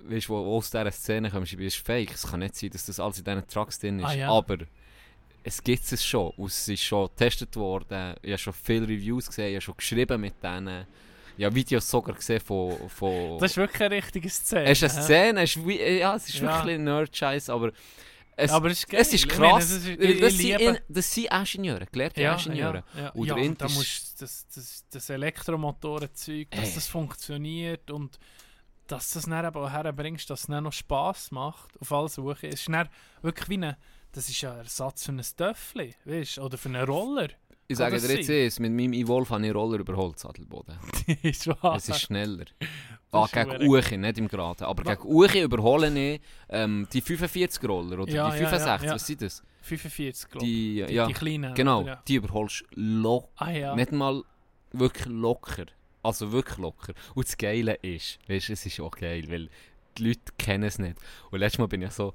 weißt du, wo aus dieser Szene schreiben, ist fake. Es kann nicht sein, dass das alles in diesen Trucks drin ist. Ah, ja. Aber es gibt es schon. Und es ist schon getestet worden. Ich habe schon viele Reviews gesehen, ich habe schon geschrieben mit denen. Habe Videos sogar gesehen von... von Das ist wirklich eine richtige Szene. es ist eine? Szene, es ist, wie, ja, es ist Ja. wirklich ein Nerd-Scheiß, aber... Es, aber es ist, es ist krass, das, sind, das sind Ingenieure, gelehrte ja, Ingenieure. Ja, ja. Und ja, und da musst das, das, das Elektromotorenzeug, dass Hey. das funktioniert und dass du das dann eben herbringst, dass es dann noch Spass macht, auf alle Suche. Es ist dann wirklich wie eine, das ist ja ein Ersatz für ein Töffel, weißt oder für einen Roller. Ich sage dir jetzt eins, mit meinem Evolve habe ich Roller überholt, Sadelboden. ist wahr. Es ist schneller. Ah, ist gegen. Uchi, nicht im Geraden. Aber Wa- gegen Uchi überhole ich ähm, die 45 Roller oder Ja, die ja, ja, 65, ja. was sind das? 45, glaube Die, ich. Die, ja, die kleinen. genau, oder? Die überholst locker. Ah ja. Nicht mal wirklich locker. Also wirklich locker. Und das Geile ist, weißt du, es ist auch geil, weil die Leute kennen es nicht. Und letztes Mal bin ich so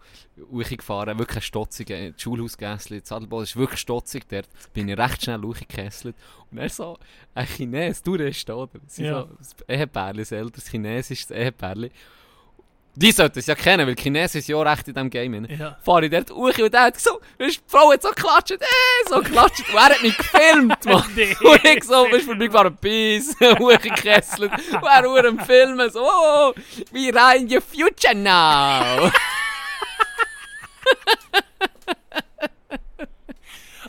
gefahren, wirklich äh, das Schulhaus Gässli, Zadelboden ist wirklich stotzig, dort bin ich recht schnell Uchi gekesselt. Und er so, ein Chines, du da, oder? Sie Ja. so, das Ehepärli, das älteres chinesisches Ehepärli. Die sollten es ja kennen, weil Chinesen ist ja auch recht in diesem Game. Ja. Fahre ich dort hoch und der hat so, die Frau hat so geklatscht, äh, so geklatscht. Und er hat mich gefilmt, Mann. Nee. Und ich so, bist vorbeigefahren, Peace, hochgekesselt. Und er nur am Filmen, so, oh, we are in your future now.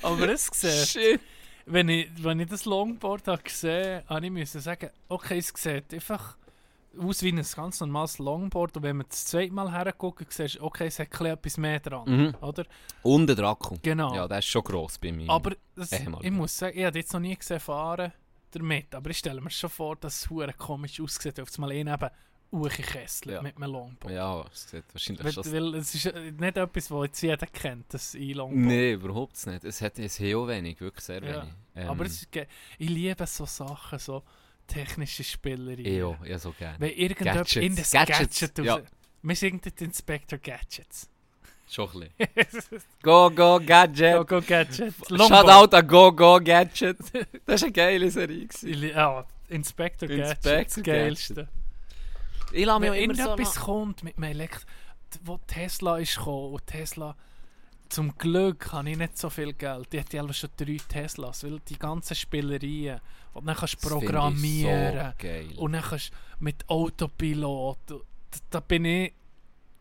Aber es sieht, Shit. wenn ich, wenn ich das Longboard habe gesehen habe, ich müssen sagen, okay, es sieht einfach aus wie ein ganz normales Longboard. Und wenn man das zweite Mal herguckt, siehst du, okay, es hat etwas mehr dran. Mhm. Oder? Und der Akku. Genau. Ja, der ist schon gross bei mir. Aber das, Ehemalig. ich muss sagen, ich habe jetzt noch nie gesehen fahren damit. Aber ich stelle mir schon vor, dass es hure komisch aussieht, auf einmal ihn eben hochgekesselt Ja. mit einem Longboard. Ja, es sieht wahrscheinlich Weil, schon... weil es ist äh, nicht etwas, was jetzt jeder kennt, das E-Longboard. Nein, überhaupt nicht. Es hat es auch wenig, wirklich sehr Ja. wenig. Ähm, Aber es ich liebe so Sachen, so technische Spielereien. Ja, ja, so gerne. Wenn irgendjemand in das Gadgets, Gadget ja. Wir sind der Inspector Gadgets. Schon ein bisschen. Go, go, Gadget. Go, go Gadget. Shoutout an Go, go, Gadget. Das war eine geile Serie. Ja, Inspector Gadget. Inspector Geilste. Ich lasse mich Wenn immer so... irgendetwas nach- kommt mit einem Elektro... Wo Tesla ist gekommen und Tesla... Zum Glück habe ich nicht so viel Geld. Die hat ja schon drei Teslas, weil die ganzen Spielereien, die dann kannst Das ich programmieren So und dann kannst du mit Autopilot... Da, da bin ich...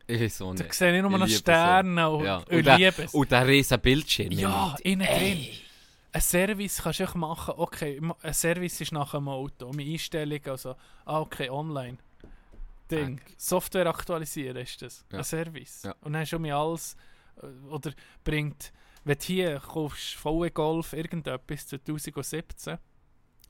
Ich so Da nicht. sehe ich nur Ich noch liebe so. Sterne und, Ja. und, Und, der, und der riesen Bildschirm. Ja, innen drin. Ein Service kannst du einfach machen, okay, ein Service ist nach dem Auto, meine Einstellung, also, ah, okay, online. Ding, Software aktualisieren ist das, Ja. ein Service. Ja. Und dann hast du mir alles, oder bringt, wenn du hier kaufst, VW Golf, irgendetwas 2017,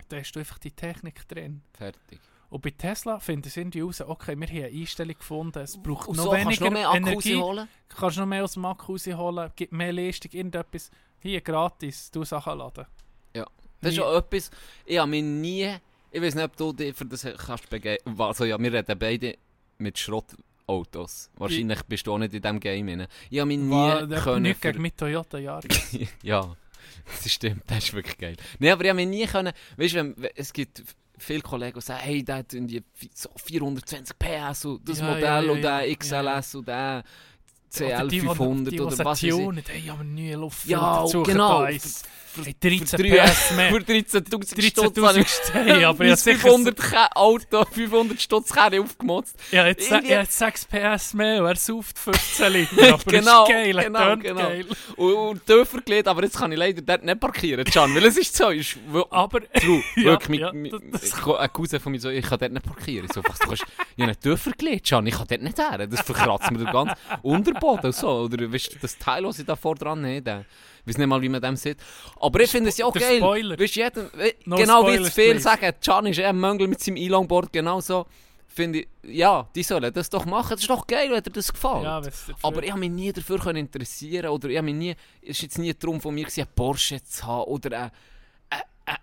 da hast du einfach die Technik drin. Fertig. Und bei Tesla finden sie irgendwie raus, okay, wir haben eine Einstellung gefunden, es braucht Und noch so kannst weniger du noch mehr Energie rausholen. kannst du noch mehr aus dem Akku rausholen, gibt mehr Leistung, irgendetwas. Hier, gratis, du Sachen laden. Das ist Nie- auch etwas, ich habe mich nie, ich weiß nicht, ob du dich für das kannst begeistern. Also ja, wir reden beide mit Schrottautos. Wahrscheinlich bist du auch nicht in diesem Game. Ich habe mich nie War, können nicht gegen mit Toyota Yaris. ja, das stimmt, das ist wirklich geil. Nein, aber ich habe mich nie können, weißt du, es gibt viele Kollegen, die sagen, hey, der hat so 420 PS und das Ja, Modell ja, ja, und der. XLS und der Oder die, die, CL500 die, oder was weiß ich. hey, aber nie Luft Ja, genau. Für, Hey, 13 für drei- PS mehr. Für 13'000 Stutz habe 13'000 ich aber ja sicher... 500 Ke- Auto, 500 Stutz Kerne aufgemotzt. Ja, jetzt, ja, jetzt 6 PS mehr, und er sauft 15 Liter, aber Genau, ist geil, genau, genau. geil. Und, und tiefer gelegt, aber jetzt kann ich leider dort nicht parkieren, Can, weil es ist so, ist, Aber... True, wirklich, ja, mit, mit, das- ein Cousin von mir so, ich kann dort nicht parkieren. So, was, du kannst, ich habe nicht tiefer gelegt, Can, ich kann dort nicht her. Das verkratzt mir den ganzen Unterboden so. Oder weißt, du, das Teil, was ich da vor dran habe, ich weiß nicht mal, wie man dem sieht. Aber ich finde es ja auch geil. Spoiler. Weißt, jedem, No genau wie spoilers, zu viel please. sagen, Can ist ein Möngel mit seinem E-Longboard, genau so. Finde ich, ja, die sollen das doch machen. Das ist doch geil, wenn dir das gefällt. Ja, Aber ich habe mich nie dafür können interessieren oder ich habe mich nie, es ist jetzt nie darum von mir gewesen, einen Porsche zu haben oder ein, ein, ein,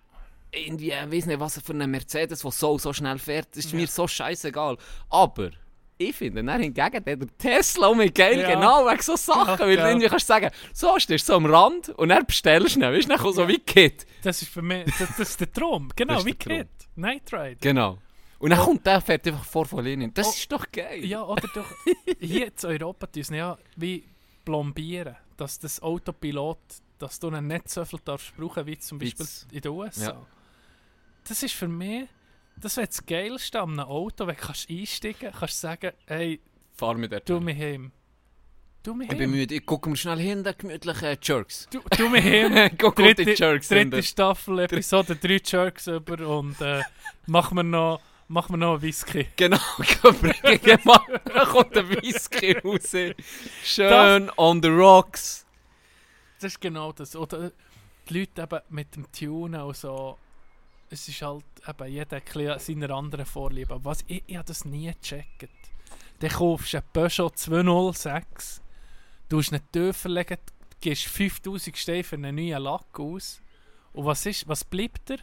irgendwie, ich weiß nicht was für einen Mercedes, der so so schnell fährt. Das ist Ja. mir so scheißegal. Aber ich finde, dann hingegen der Tesla um geil, Ja. genau wegen so Sachen. Ja, weil ja. irgendwie kannst du sagen, so stehst du so am Rand und dann bestellst du ihn, weißt du, dann so wie Kit. Das ist für mich, das, das ist der Traum. Genau, wie. Kid. Night Ride. Genau. Und dann Oh. kommt der, fährt einfach vor von Lenin. Das Oh. ist doch geil. Ja, oder doch, hier in Europa sie ja wie plombieren, dass das Autopilot, dass du ihn nicht so viel darfst brauchen, wie zum Beispiel Witz. in den USA. Ja. Das ist für mich, das wäre das Geilste an einem Auto, wenn du kannst einsteigen kannst sagen, hey, Fahr mit der du mich heim. Du mich Ich bin müde, ich gucke mir schnell hinten, gemütliche Jerks. Du, du mich heim. Guck dritte, die Jerks dritte. Staffel, Episode 3 Jerks über und äh, machen wir noch, machen wir noch einen Whisky. Genau, bringen mal, da kommt der Whisky raus. Schön on the rocks. Das ist genau das. Oder die Leute eben mit dem Tunen und so, es ist halt eben jeder ein seiner anderen Vorliebe. Aber was, ich, ich habe das nie gecheckt. Dann kaufst du einen Peugeot 206, du hast ihn tiefer legen, gibst 5000 Steine für einen neuen Lack aus. Und was, ist, was bleibt dir?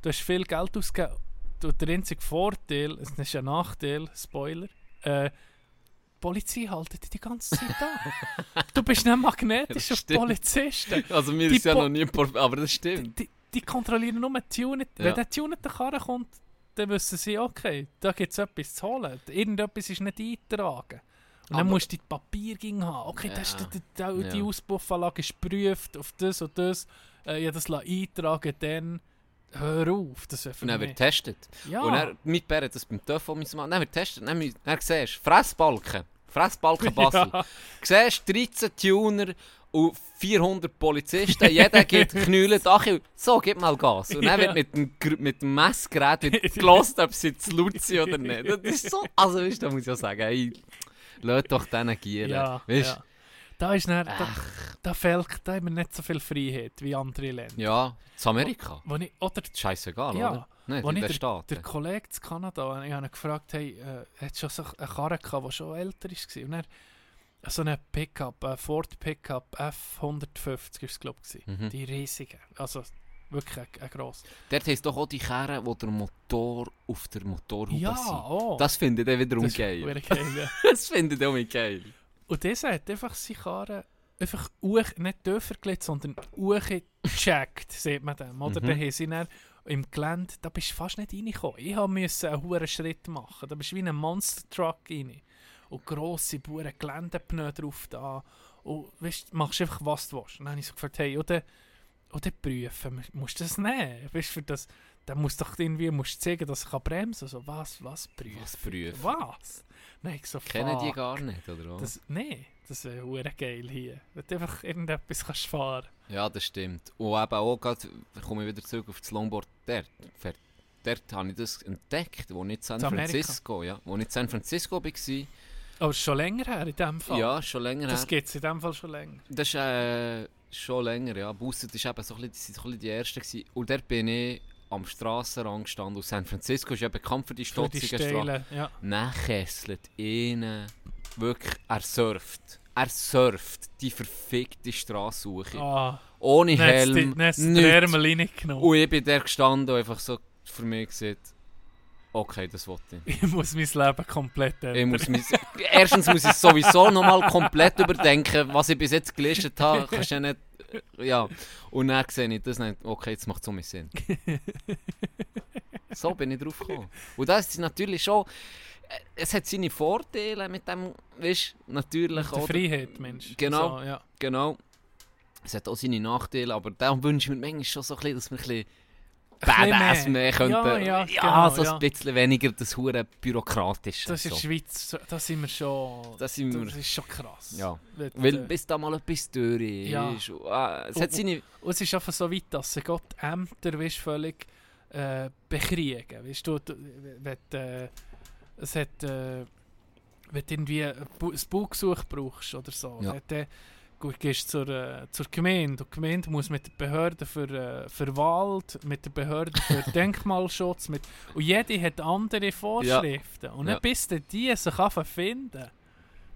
Du hast viel Geld ausgegeben. Du, der einzige Vorteil, es ist ein Nachteil, Spoiler, äh, die Polizei haltet dich die ganze Zeit an. du bist nicht magnetisch auf. Polizisten. Also mir Die ist ja Po- noch nie... Aber das stimmt. die, die kontrollieren nur die Tunet. Ja. Wenn der tunete Karre kommt, dann wissen sie, okay, da gibt es etwas zu holen. Irgendetwas ist nicht eingetragen. Und dann Aber- musst du die Papierging haben. Okay, das ist, Ja. die, die, die Ja. Auspuffanlage ist geprüft auf das und das. Äh, ich habe das eintragen, dann hör auf. Das Und dann wird getestet. ja. Und dann, mit Bär hat das beim TÜV auch müssen machen. Dann wird getestet. Dann, dann siehst du, Fressbalken. Fressbalken Basel. Ja. Siehst 13 Tuner und 400 Polizisten. Jeder gibt Knülle Achille. So, gib mal Gas. Und dann Ja. wird mit dem, mit dem Messgerät wird gelost, ob sie jetzt laut sind oder nicht. Das ist so... Also, weißt, da muss ich ja sagen, hey, lass doch denen gieren. ja, weißt, ja. Da, ist dann, da, da, fehlt, da haben wir nicht so viel Freiheit wie andere Länder. Ja, zu Amerika. Wo ich, oder Scheißegal, Ja, oder? Nicht, Als in ich der, Staaten. der Kollege zu Kanada, ich habe ihn gefragt, hey, äh, hat schon so eine Karre gehabt, die schon älter war? Und er, so eine Pickup, ein Ford Pickup F150 war es, glaube ich. Mhm. Die riesige, also wirklich ein, ein gross. Dort heisst doch auch die Kerne, wo der Motor auf der Motorhaube Ja, sind. oh. Das finde ich dann wiederum das geil. geil ja. Das finde ich auch geil. Und dieser hat einfach seine Karre einfach uch, nicht tiefer gelegt, sondern gecheckt, sieht man dem. Oder Mhm. dann haben sie dann im Gelände, da bist du fast nicht reingekommen. Ich musste einen hohen Schritt machen. Da bist du wie ein Monster Truck rein. Und grosse Buren Geländepneu drauf da. Und weißt, machst einfach was du willst. Und dann habe ich so gefragt, hey, oder, oder prüfen, musst du das nehmen? Weißt, für das, dann musst du doch irgendwie musst zeigen, dass ich kann bremsen kann. So, was, was prüfen? Was prüfen? Was? Nein, ich so, Kennen die gar nicht, oder was? Das, nee, das wäre hure geil hier. Wenn du einfach irgendetwas kannst fahren Ja, das stimmt. Und eben auch gerade, komme ich wieder zurück auf das Longboard, dort, dort, habe ich das entdeckt, wo ich in San? Francisco, ja, wo ich in San Francisco war. Aber ist schon länger her in dem Fall. Ja, schon länger Das her. gibt es in dem Fall schon länger. Das ist äh, schon länger, ja. Busset ist eben so ein bisschen, das sind so ein bisschen die Ersten gewesen. Und dort bin ich am Strassenrand gestanden. Und San Francisco ist ja bekannt für die stotzigen Straßen. Ja. Dann kesselt ihn wirklich, er surft. Er surft die verfickte Straße hoch. Ah, Ohne Helm, nichts. Ärmel reingenommen. Und ich bin der gestanden und einfach so für mich gesagt, okay, das wollte ich. Ich muss mein Leben komplett ändern. muss mich, erstens muss ich sowieso nochmal komplett überdenken, was ich bis jetzt gelistet habe. Kannst ja nicht, ja. Und dann sehe ich das nicht, okay, jetzt macht es so mehr Sinn. so bin ich drauf gekommen. Und das ist natürlich schon, äh, es hat seine Vorteile mit dem, weißt du, natürlich Die auch. Freiheit, Mensch. Genau. So, ja. Genau. Es hat auch seine Nachteile, aber da wünsche ich mir manchmal schon so ein bisschen, dass wir ein bisschen Badass mehr. mehr könnten. Ja, ja, ja genau, so ein bisschen weniger das hure bürokratische. Das ist in so. der Schweiz, so- da sind wir schon. Da sind wir- Das ist schon krass. Ja. Weil, Weil äh, bis da mal etwas durch ist. Und, ah, es Und- hat seine... Und es ist einfach so weit, dass sie Gott Ämter weißt, völlig äh, bekriegen. Weißt du, wenn, äh, es hat, äh, wenn du irgendwie ein Baugesuch brauchst oder so, Ja. dann, gehst zur, äh, zur Gemeinde. Und die Gemeinde muss mit der Behörde für, äh, für Wald, mit der Behörde für Denkmalschutz, mit, und jede hat andere Vorschriften. Und dann Ja. bis dann die sich finden,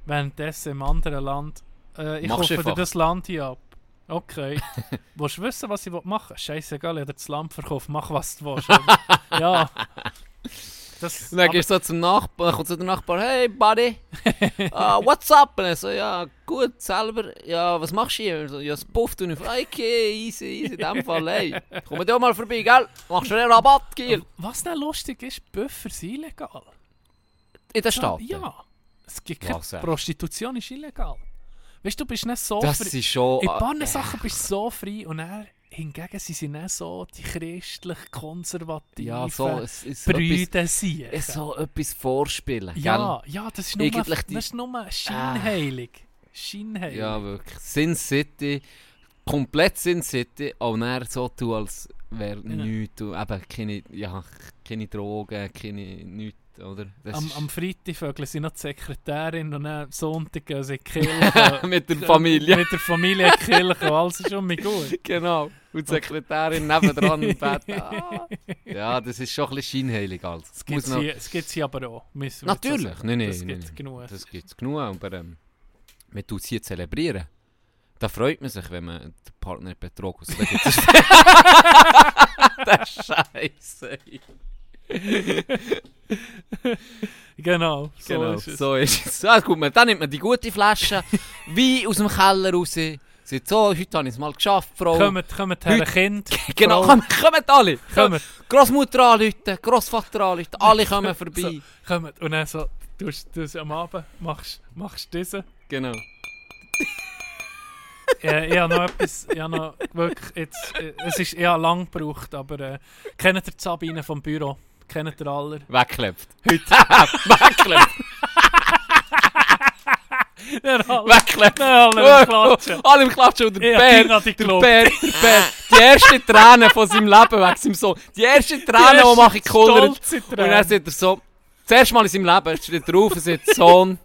währenddessen im anderen Land, äh, ich Machst kaufe dir das Land hier ab. Okay. willst du wissen, was ich machen will? Scheißegal, ich habe das Land verkauft. Mach, was du willst. ja. Das, Und dann gehst du so zum Nachbar, dann kommt so der Nachbar, hey Buddy, ah, what's up? Und er so, ja, gut, selber, ja, was machst du hier? So, ja, das pufft und ich so, okay, easy, easy, in dem Fall, hey, komm dir mal vorbei, gell? Machst du einen Rabatt, Giel? was dann lustig ist, Büffer sind illegal. In der Stadt? Ja. Es gibt keine Was? Prostitution ist illegal. Weißt du, du bist nicht so Das frei. ist schon... In ein paar äh, Sachen bist du so frei und dann, hingegen sie sind nicht so die christlich konservativen Ja, so, es etwas, Brüder sind. es so etwas vorspielen, Ja, ja, das ist nur, Eigentlich das ist nur scheinheilig. Scheinheilig. Ja, wirklich. Sin City, komplett Sin City, auch näher so tun, als wäre nichts. und Eben keine, ja, keine Drogen, keine nichts, oder? Das Am, am Freitag vögeln sie noch die Sekretärin und am Sonntag gehen sie in die Kirche. Mit der Familie. Mit der Familie in die Kirche alles ist schon mal gut. genau. Und die Sekretärin nebendran im Bett. Ah. Ja, das ist schon ein bisschen scheinheilig. Also. Das gibt noch- es hier, das hier aber auch. müssen Natürlich, nein, nein, Das gibt es genug. Das gibt es genug, aber ähm, man tut es hier zelebrieren. Da freut man sich, wenn man den Partner betrogen hat. Da gibt es Der Scheiße. Genau, so Genau, ist es. so ist es. Ja, gut, man, dann nimmt man die gute Flasche Wein aus dem Keller raus. Sagt so, heute habe ich es mal geschafft, Frau. Kommt, kommt her, Heute- Kind. genau, Frau. kommen, kommen alle. Kommt, Grossmutter anrufen, Grossvater anrufen, alle kommen vorbei. kommt. Und dann so, du du am Abend machst, machst diesen. Genau. Ja, ich habe noch etwas, ich habe noch wirklich jetzt, äh, es ist eher lang gebraucht, aber äh, kennt ihr die Sabine vom Büro? Kennt ihr alle? Wegklebt. Heute. Wegklebt. Wegklebt. Alle im Klatschen. Alle im Klatschen. Und der Bär, der. Bär, der Bär. Die erste Träne von seinem Leben wegen seinem Sohn. Die erste Träne, die mache ich. Stolze Und dann sagt er so, das erste Mal in seinem Leben steht er auf und sagt, Sohn,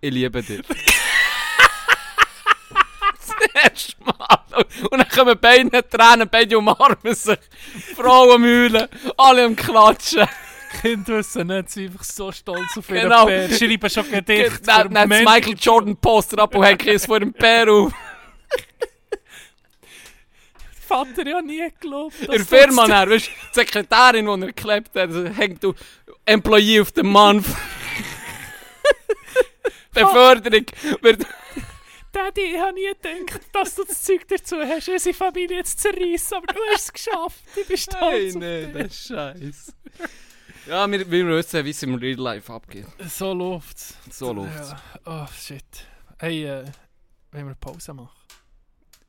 ich liebe dich. das erste Mal. Und dann kommen beide Tränen, beide umarmen sich. Frauen mühlen, alle am Klatschen. Kinder wissen nicht, sie sind einfach so stolz auf ihren Genau. Bär. Schreiben schon Gedichte. Dann hat das Michael Jordan Poster ab und hängt es vor dem Bär auf. Vater ja nie. In der Firma, dann, weißt du, die Sekretärin, die er geklebt hat, hängt du Employee auf dem Mann. Beförderung wird Daddy, ich habe nie gedacht, dass du das Zeug dazu hast, unsere Familie zu zerreissen, aber du hast es geschafft. Ich bin stolz Hey, nee, dich. das ist scheiße. Ja, wir, wir wissen, wie es im Real Life abgeht. So läuft's. So läuft's. Ja. Oh, shit. Hey, äh, wenn wir Pause machen?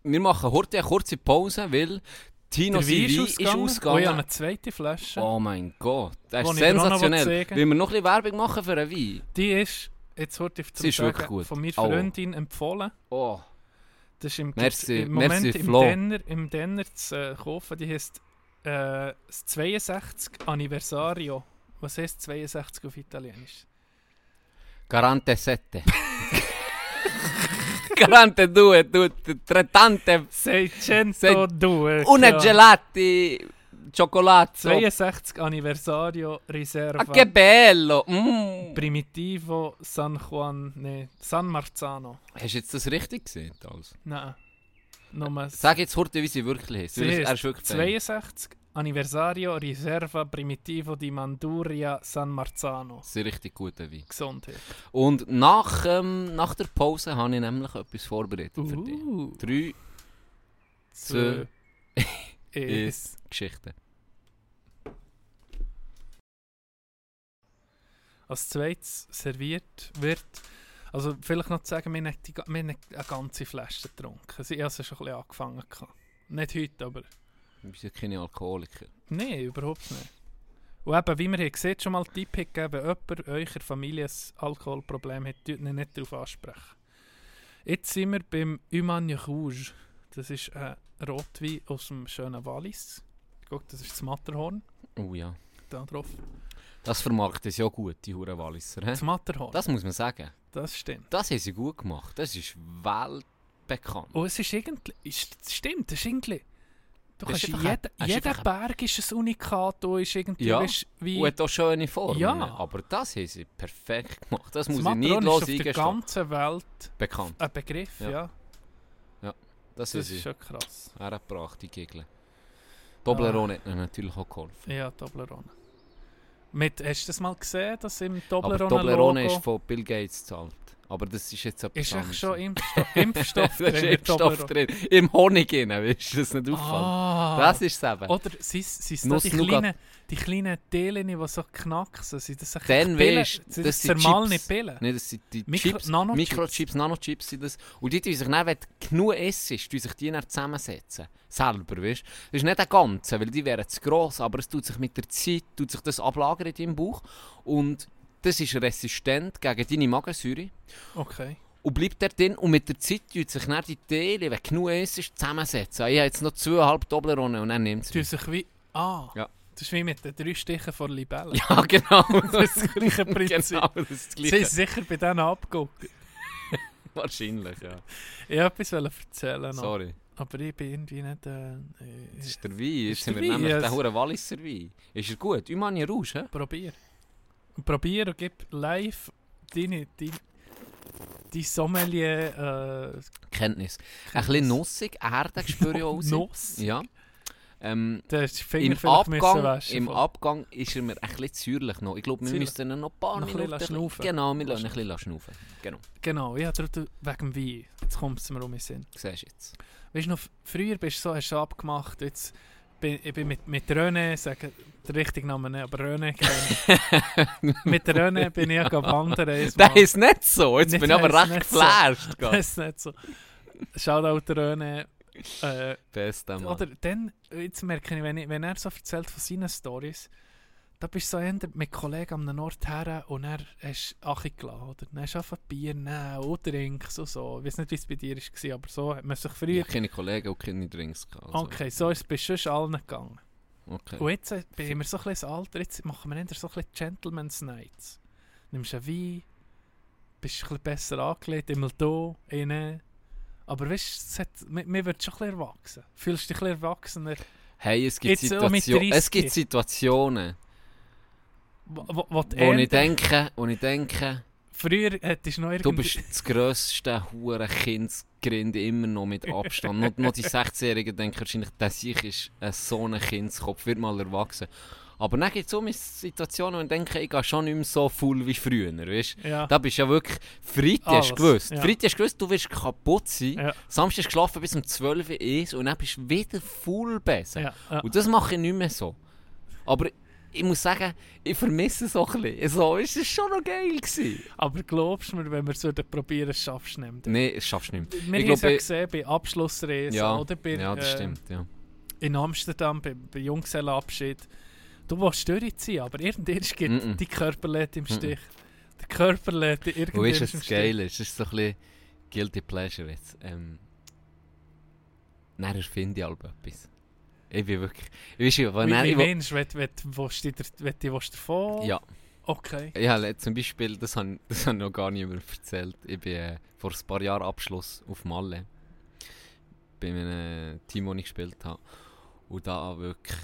Wir machen heute eine kurze Pause, weil Tino Wein ist Oh, ich habe ausgegangen. eine zweite Flasche. Oh mein Gott, das ist sensationell. sagen will. Wir noch ein bisschen Werbung machen für einen Wein? Die ist, jetzt heute ist wirklich gut. von meiner Oh. Freundin empfohlen. Oh, Das ist im, Merci, im Moment merci, im. Denner, im Denner zu äh, kaufen. Die heisst äh, das 62 Anniversario. Was heißt 62 auf Italienisch? Garante sette. Garante due, due, trettante, 602. una ja. gelati, cioccolato. 62 Anniversario Riserva. Ah, che bello! Mm. Primitivo San Juan, ne, San Marzano. Hast du jetzt das richtig gesehen? Also? Nein. Sag jetzt heute, wie sie wirklich ist. Er ist wirklich 62 Anniversario Riserva Primitivo di Manduria San Marzano. Das ist ein richtig guter Wein. Gesundheit. Und nach, ähm, nach der Pause habe ich nämlich etwas vorbereitet für dich. Uh, Drei zwei, ist eins. Geschichten. Als zweites serviert wird. Also vielleicht noch zu sagen, wir haben, die, wir haben eine ganze Flasche getrunken. Sie haben sie schon ein bisschen angefangen. Nicht heute, aber... Wir sind keine Alkoholiker. Nein, überhaupt nicht. Und eben, wie wir haben gesehen, schon mal Tipp gegeben, jemand eurer Familie ein Alkoholproblem hat, tut ihn nicht darauf ansprechen. Jetzt sind wir beim Humagne Rouge. Das ist ein Rotwein aus dem schönen Wallis. Guck, das ist das Matterhorn. Oh ja. Da drauf. Das vermarktet es ja gut, die Huren Walliser. hä? Das Matterhorn. Das, Das muss man sagen. stimmt. Das haben sie gut gemacht. Das ist weltbekannt. Und es ist irgendwie... Das stimmt, das ist irgendwie... Du Das ist kannst einfach jeder, ist jeder einfach Berg ist ein Unikat und ist irgendwie... Ja. weisst, wie, Und hat auch schöne Formen. Ja. Aber das haben sie perfekt gemacht. Das, das muss ich nicht Matterhorn ist los auf der ganzen Welt Bekannt. ein Begriff, Ja. ja. Das, Das haben ist schon krass. hergebracht, die Gegel. Toblerone hat ihnen natürlich auch geholfen. Ja, Toblerone. Mit, hast du das mal gesehen, dass im Aber Toblerone, ist von Bill Gates gezahlt. Aber das ist jetzt etwas ist echt anderes. schon Impfstoff, Impfstoff drin im Impfstoff drin. Im Honig drin, weißt du, das nicht auffällt. Ah. Das ist es eben. Oder sind es die kleinen, die kleinen Teelen, die so knacksen? Sind das Dann weisst Sind das sind zermahlene Chips. Pillen? Nee, das sind die Mikro- Chips, Nanochips. Mikrochips, Nanochips sind das. Und die tun sich dann, wenn du genug isst, tun sich die dann zusammensetzen. Selber, weißt du. Das ist nicht der ganze, weil die wären zu gross, aber es tut sich mit der Zeit, tut sich das ablagern in deinem Bauch. Und das ist resistent gegen deine Magensäure. Okay. Und bleibt dort drin und mit der Zeit tut sich dann die Teile, wenn genug isst, zusammensetzen. Ich habe jetzt noch zweieinhalb Toblerone und dann nimmt es Tun sich wie... Ah, Ja. das ist wie mit den drei Stichen von Libelle. Ja, genau. Das ist das gleiche Prinzip. Genau, das ist das Sie Gleiche. sind sicher bei denen abgeguckt. Wahrscheinlich, ja. Ich wollte etwas erzählen noch. Sorry. Aber ich bin irgendwie nicht... Äh, Das ich, ist der Wein. Jetzt Ist sind wir nämlich ja, der es- hure Walliser Wein. Ist er gut? Umani Rouge, hä? probier. Probier und gib live deine, deine, deine Sommelier... Äh, Kenntnis. Ein bisschen nussig, Erde spüre ich auch. Nuss? Ja. Ähm, Im Abgang, Im Abgang ist er mir ein bisschen säuerlich noch. Ich glaube, wir Säuerlich. müssen noch ein paar Noch Minuten... schnaufen. Genau, wir lassen ein bisschen schnaufen. Genau, Genau, ja, dort wegen dem Wein. Jetzt kommt es mir um den Sinn. siehst du jetzt. Weißt du noch, früher bist du so, hast du abgemacht, jetzt bin ich bin mit, mit René, sagen den richtigen Namen nicht, aber kennen. mit René bin ich ja wandern. Das ist nicht so. Jetzt Nicht- bin ich aber recht nicht so. geflasht. Das ist nicht so. Shoutout René. Äh, Bester Mann. Oder dann, jetzt merke ich, wenn, ich, wenn er so erzählt von seinen Stories, da bist du so eher mit Kollegen an einem Ort her und er hast du Achi gelassen, oder? Dann hast du einfach Bier nehmen und Drinks und so. Ich weiß nicht, wie es bei dir war, aber so hat man sich Ich früher... habe keine Kollegen und keine Drinks. gehabt, Also. Okay, so ist es bei sonst allen gegangen. okay. Und jetzt äh, bin wir so ein bisschen Alter, jetzt machen wir eher so ein bisschen Gentleman's Nights. Nimmst einen Wein, bist ein bisschen besser angelegt, immer da, innen. Aber weißt du, mir, wird schon ein bisschen erwachsen. Fühlst du dich ein bisschen erwachsener? Hey, es gibt, Jetzt Situation, es 30. gibt Situationen, Wo, wo, die wo ich denke, wo ich denke, Früher hättest du noch du irgendwie... bist das grösste hure Kindsgrinde immer noch mit Abstand. noch, noch die 16-Jährigen denken wahrscheinlich, dass ich ist ein so ein Kindskopf, wird mal erwachsen. Aber dann gibt es so Situationen, wo ich denke, ich gehe schon nicht mehr so full wie früher, weißt Ja. Da bist du ja wirklich, Freitag hast Alles, du gewusst, ja. Freitag hast du gewusst, du wirst kaputt sein, Ja. Samstag hast du geschlafen bis um 12 Uhr ist und dann bist du wieder full besser. Ja, ja. Und das mache ich nicht mehr so. Aber ich muss sagen, ich vermisse es auch ein bisschen. So, es war schon noch geil. Gewesen. Aber glaubst du mir, wenn wir es probieren, schaffst du es nicht? Nein, das schaffst du nicht. Wir Ich haben es ja gesehen bei Abschlussreisen ja, oder bei, ja, das äh, stimmt. Ja. in Amsterdam bei, bei Junggesellenabschied. Du willst durchziehen, aber irgendwann geht Mm-mm. die Körper im Stich. Der Körper lädt dich Wo irgendwann ist im es Stich. das Geile? Es ist so ein bisschen Guilty Pleasure jetzt. Ähm, dann erfinde ich etwas. Ich bin wirklich... Weißt du, wenn Wie, dann, wie ich, meinst du, wenn, wenn, dir- wenn du willst davon? Ja. Okay. Ich habe zum Beispiel, das habe das hab ich noch gar niemand erzählt, ich bin äh, vor ein paar Jahren Abschluss auf Malle. Bei einem Team, das ich gespielt habe. Und da wirklich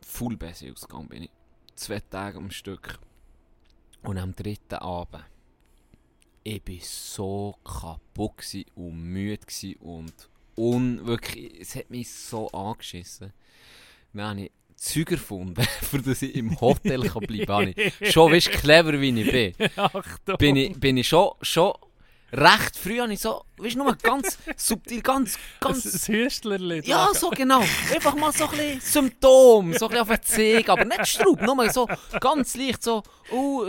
full besser ausgegangen bin ich. Zwei Tage am Stück. Und am dritten Abend, ich war so kaputt und müde gewesen und un wirklich, es hat mich so angeschissen. Dann habe ich Züger gefunden, für das ich im Hotel kann bleiben kann. Schon, weißt clever wie ich bin. Achtung. Bin ich, bin ich schon, schon recht früh, habe ich so, weißt du, nur ganz subtil, ganz, ganz... Ein Hüstlerli. Ja, so genau. Einfach mal so ein bisschen Symptom, so ein bisschen auf den Zeh, aber nicht Straub, nur so ganz leicht so, uh,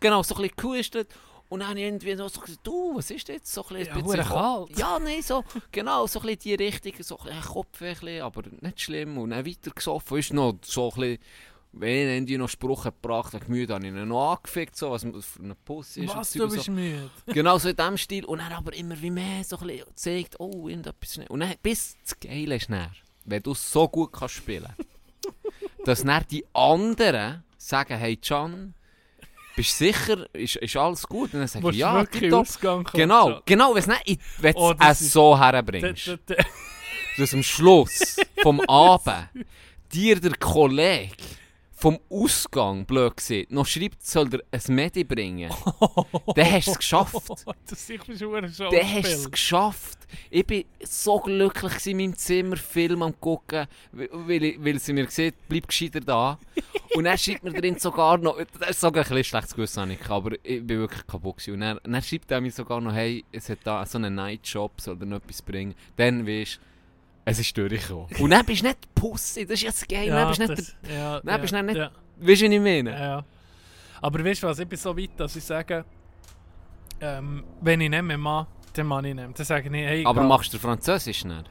genau, so ein bisschen gehustet. Und dann habe ich irgendwie so gesagt, du, was ist jetzt? So ein bisschen, Ja, ein bisschen verdammt kalt. Ja, nein, so, genau, so ein bisschen die Richtung, so ein bisschen Kopfweh, ein bisschen, aber nicht schlimm. Und dann weiter gesoffen, ist noch so ein bisschen, wenn ich noch Spruch gebracht habe, Gemüse, habe ich ihn noch angefickt, so, was für eine Pussy ist. Was, du so. bist müde? Genau so in diesem Stil. Und dann aber immer wie mehr so ein bisschen zeigt, oh, irgendetwas nicht. Und dann bis das Geile ist dann, wenn du so gut kannst spielen dass dann die anderen sagen, hey Can, bist du sicher, ist, ist alles gut? Und dann sage ich, ja, tipptopp. Genau, Can? genau, wenn Oh, du das es ist- so herbringst, dass am Schluss vom Abend dir der Kollege vom Ausgang, blöd gesagt, noch schreibt, soll dir ein Medi bringen, dann hast du es geschafft. Das schon Dann hast du es geschafft. Ich war so glücklich in meinem Zimmer, Film am gucken, weil, weil, sie mir gesagt bleib gescheiter da. Und dann schreibt mir drin sogar noch, das ist sogar ein bisschen schlechtes Gewissen, habe ich, aber ich bin wirklich kaputt gewesen. Und dann, dann schreibt er mir sogar noch, hey, es hat da so einen Nightjob, soll dir noch etwas bringen. Dann weisst du, es ist durchgekommen. Und dann bist du nicht Pussy, das ist jetzt geil. dann bist du nicht das, ja, Nein, bist du nicht- ja, der, weißt du, was ich meine? ja, ja. Aber weißt du was, ich bin so weit, dass ich sage, ähm, wenn ich nicht mehr mache, dann mache ich nicht mehr. Dann sage ich, hey, aber machst du Französisch nicht?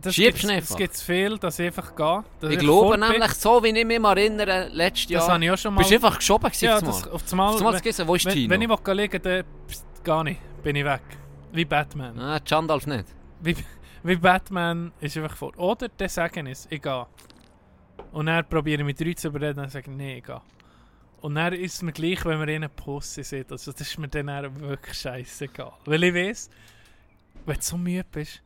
das schiebst gibt's- du einfach? Es gibt viel, dass ich einfach gehe. Ich einfach glaube nämlich, so wie ich mich erinnere, letztes Das Jahr, habe ich auch schon mal... bist du einfach geschoben gewesen ja, auf das das, Mal. auf das Mal, Auf das Mal gießen, wo ist wenn, Tino? wenn ich will liegen dann pst, gar nicht, bin ich weg. Wie Batman. Ah, Chandalf nicht. Wie, wie Batman ist einfach vor. Oder der sagen es, ich gehe. Und dann probiere mit drei zu überreden und sage, nee, ich gehe. Und dann ist es mir gleich, wenn in einer Pussy sind. Also das ist mir dann wirklich scheißegal. Weil ich weiß, wenn du so müde bist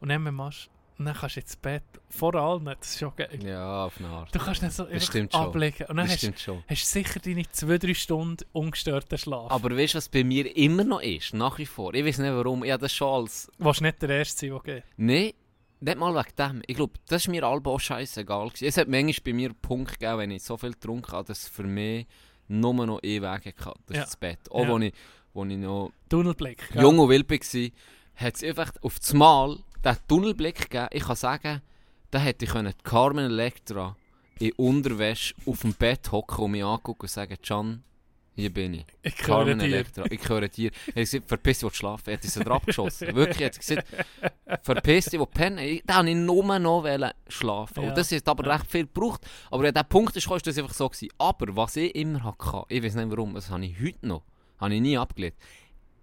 und dann machst, und dann kannst du ins Bett. Vor allem, das ist schon geil. Ja, auf eine Art. Du kannst nicht so stimmt schon. ablegen. Und dann Das hast, schon. hast du sicher deine zwei, drei Stunden ungestörten Schlaf. Aber weißt du, was bei mir immer noch ist? Nach wie vor. Ich weiß nicht warum. Ich habe das schon als. Willst du nicht der Erste sein, der geht? Nein, nicht mal wegen dem. Ich glaube, das ist mir allem auch scheißegal. Es hat manchmal bei mir einen Punkt gegeben, wenn ich so viel getrunken habe, dass es für mich nur noch ein Weg hatte. Das Ja. ist das Bett. Auch Ja. wo, ich, wo ich noch Tunnelblick. jung und wild war, hat es einfach auf das Mal den Tunnelblick gegeben. Ich kann sagen, da hätte ich können Carmen Electra in Unterwäsche auf dem Bett hocken und mich angucken und sagen, Can, hier bin ich. Ich höre Carmen dir. Electra, ich höre dir. Er hat gesagt, verpiss dich, schlafen. Er hat uns abgeschossen. Wirklich, er hat gesagt, verpiss dich, wo pennen. Ich- Da wollte ich nur noch schlafen. Ja. Und das hat aber recht viel gebraucht. Aber wenn der Punkt ist, ist das einfach so gewesen. Aber was ich immer hatte, ich weiß nicht warum, das habe ich heute noch, habe ich nie abgelehnt.